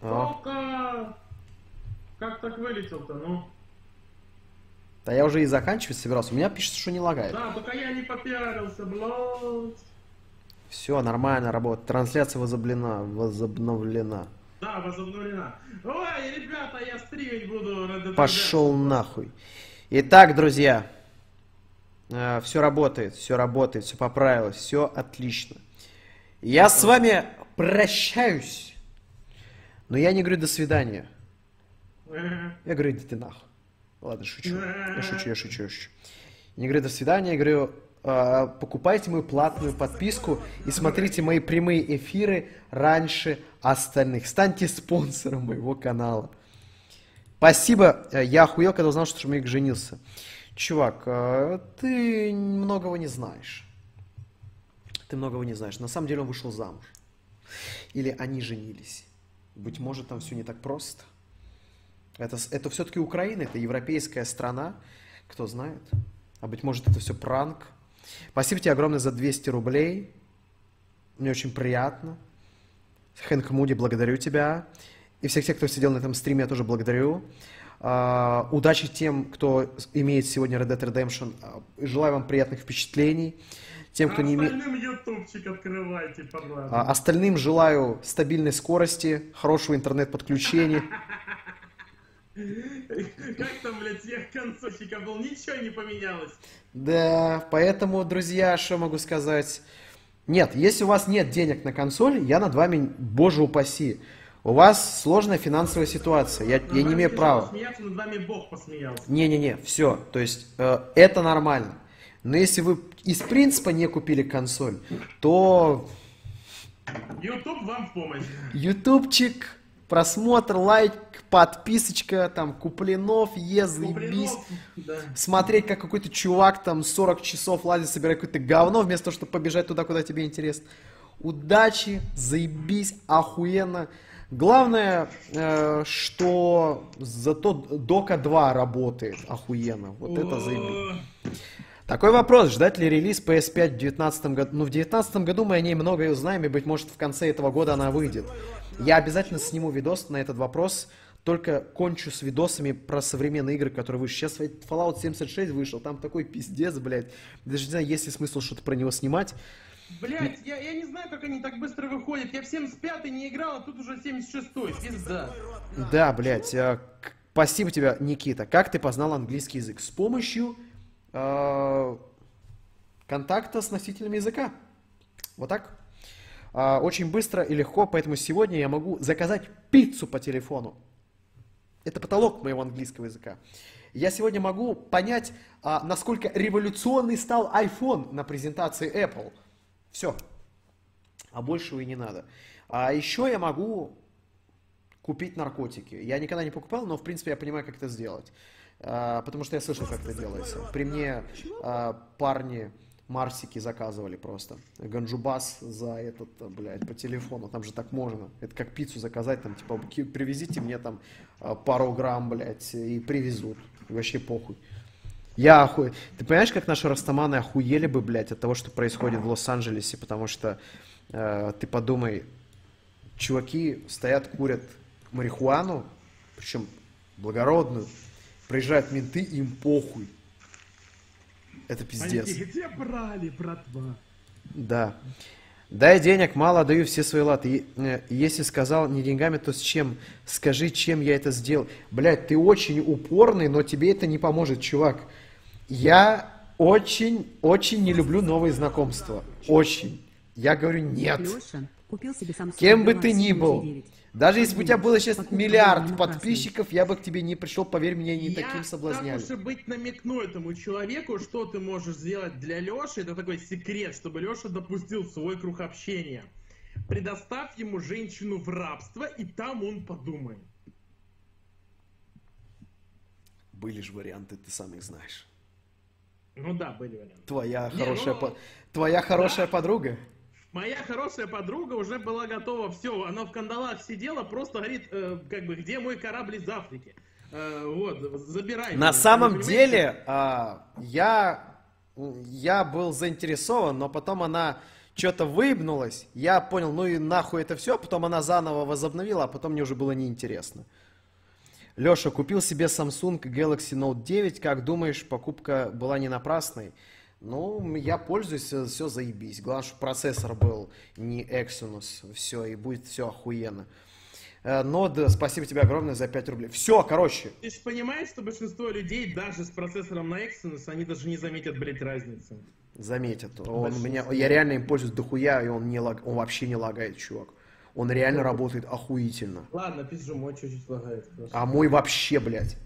Сука! Как так вылетел-то, ну? Да я уже и заканчивать собирался. У меня пишется, что не лагает. Да, только я не попиарился, блядь. Все, нормально работает. Трансляция возобновлена. Возобновлена. Да, возобновлена. Ой, ребята, я стримить буду. Пошел нахуй. Итак, друзья. Э, все работает, все работает, все поправилось, все отлично. Я с вами прощаюсь. Но я не говорю до свидания. Я говорю, иди ты нахуй. Ладно, шучу. Я шучу, я шучу, я шучу. Не говорю до свидания, я говорю, покупайте мою платную подписку и смотрите мои прямые эфиры раньше остальных. Станьте спонсором моего канала. Спасибо. Э, я охуел, когда узнал, что Шумик женился. Чувак, э, ты многого не знаешь ты многого не знаешь. На самом деле он вышел замуж. Или они женились. Быть может, там все не так просто. Это, это все-таки Украина, это европейская страна. Кто знает? А быть может, это все пранк. Спасибо тебе огромное за 200 рублей. Мне очень приятно. Хэнк Муди, благодарю тебя. И всех тех, кто сидел на этом стриме, я тоже благодарю. Uh, удачи тем, кто имеет сегодня Red Dead Redemption. Uh, желаю вам приятных впечатлений. Тем, кто не имеет... ютубчик открывайте, пожалуйста. А, остальным желаю стабильной скорости, хорошего интернет-подключения. Как там, блядь, я концовщика был, ничего не поменялось. Да, поэтому, друзья, что могу сказать? Нет, если у вас нет денег на консоль, я над вами, боже упаси. У вас сложная финансовая ситуация, я, я не имею права. Смеяться, над вами Бог посмеялся. Не-не-не, все, то есть э, это нормально. Но если вы из принципа не купили консоль, то... YouTube вам в помощь. Ютубчик, просмотр, лайк, подписочка, там, Куплинов, езыбись. Да. Смотреть, как какой-то чувак там 40 часов лазит, собирает какое-то говно, вместо того, чтобы побежать туда, куда тебе интересно. Удачи, заебись, охуенно. Главное, э, что зато Дока 2 работает охуенно. Вот это заебись. Такой вопрос, ждать ли релиз PS5 в 2019 году? Ну, в 2019 году мы о ней многое узнаем, и, быть может, в конце этого года она выйдет. Я обязательно сниму видос на этот вопрос, только кончу с видосами про современные игры, которые вышли. Сейчас Fallout 76 вышел, там такой пиздец, блядь. Даже не знаю, есть ли смысл что-то про него снимать. Блять, я, я не знаю, как они так быстро выходят. Я в 75-й не играл, а тут уже 76-й. Пизда. Да, блядь. Э, спасибо тебе, Никита. Как ты познал английский язык? С помощью э, контакта с носителями языка. Вот так. Э, очень быстро и легко, поэтому сегодня я могу заказать пиццу по телефону. Это потолок моего английского языка. Я сегодня могу понять, а, насколько революционный стал iPhone на презентации Apple. Все. А большего и не надо. А еще я могу купить наркотики. Я никогда не покупал, но в принципе я понимаю, как это сделать. А, потому что я слышал, как это делается. При мне а, парни Марсики заказывали просто. Ганджубас за этот, блядь, по телефону. Там же так можно. Это как пиццу заказать, там, типа, привезите мне там а, пару грамм, блядь, и привезут. вообще похуй. Я оху... Ты понимаешь, как наши растаманы охуели бы, блядь, от того, что происходит в Лос-Анджелесе, потому что э, ты подумай, чуваки стоят, курят марихуану, причем благородную, приезжают менты, им похуй. Это пиздец. Они где брали, братва? Да. Дай денег, мало даю все свои латы. Э, если сказал не деньгами, то с чем? Скажи, чем я это сделал. Блядь, ты очень упорный, но тебе это не поможет, чувак. Я очень, очень не люблю новые знакомства. Очень. Я говорю нет. Кем бы ты ни был. Даже если бы у тебя было сейчас миллиард подписчиков, я бы к тебе не пришел, поверь мне, не таким соблазняли. Я, быть, намекну этому человеку, что ты можешь сделать для Леши. Это такой секрет, чтобы Леша допустил свой круг общения. Предоставь ему женщину в рабство, и там он подумает. Были же варианты, ты сам их знаешь. Ну да, были варианты. Твоя не, хорошая, ну... по... Твоя хорошая да. подруга? Моя хорошая подруга уже была готова, все, она в кандалах сидела, просто говорит, э, как бы, где мой корабль из Африки? Э, вот, забирай. На меня, самом деле, э, я, я был заинтересован, но потом она что-то выебнулась, я понял, ну и нахуй это все, потом она заново возобновила, а потом мне уже было неинтересно. Леша, купил себе Samsung Galaxy Note 9, как думаешь, покупка была не напрасной? Ну, я пользуюсь, э, все заебись. Главное, чтобы процессор был не Exynos, все, и будет все охуенно. Э, Нод, спасибо тебе огромное за 5 рублей. Все, короче. Ты же понимаешь, что большинство людей даже с процессором на Exynos, они даже не заметят, блядь, разницы. Заметят. Он меня, я реально им пользуюсь дохуя, и он, не лаг, он вообще не лагает, чувак. Он реально работает охуительно. Ладно, пизжу, мой чуть-чуть лагает. Просто. А мой вообще, блядь.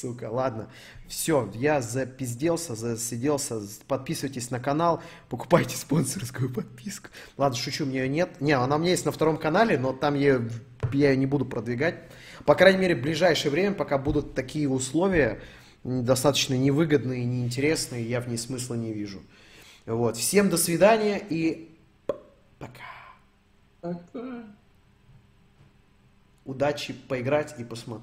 Сука, ладно. Все, я запизделся, засиделся. Подписывайтесь на канал, покупайте спонсорскую подписку. Ладно, шучу, у меня ее нет. Не, она у меня есть на втором канале, но там я, я ее не буду продвигать. По крайней мере, в ближайшее время, пока будут такие условия, достаточно невыгодные, неинтересные, я в ней смысла не вижу. Вот. Всем до свидания и пока. Пока. Удачи поиграть и посмотреть.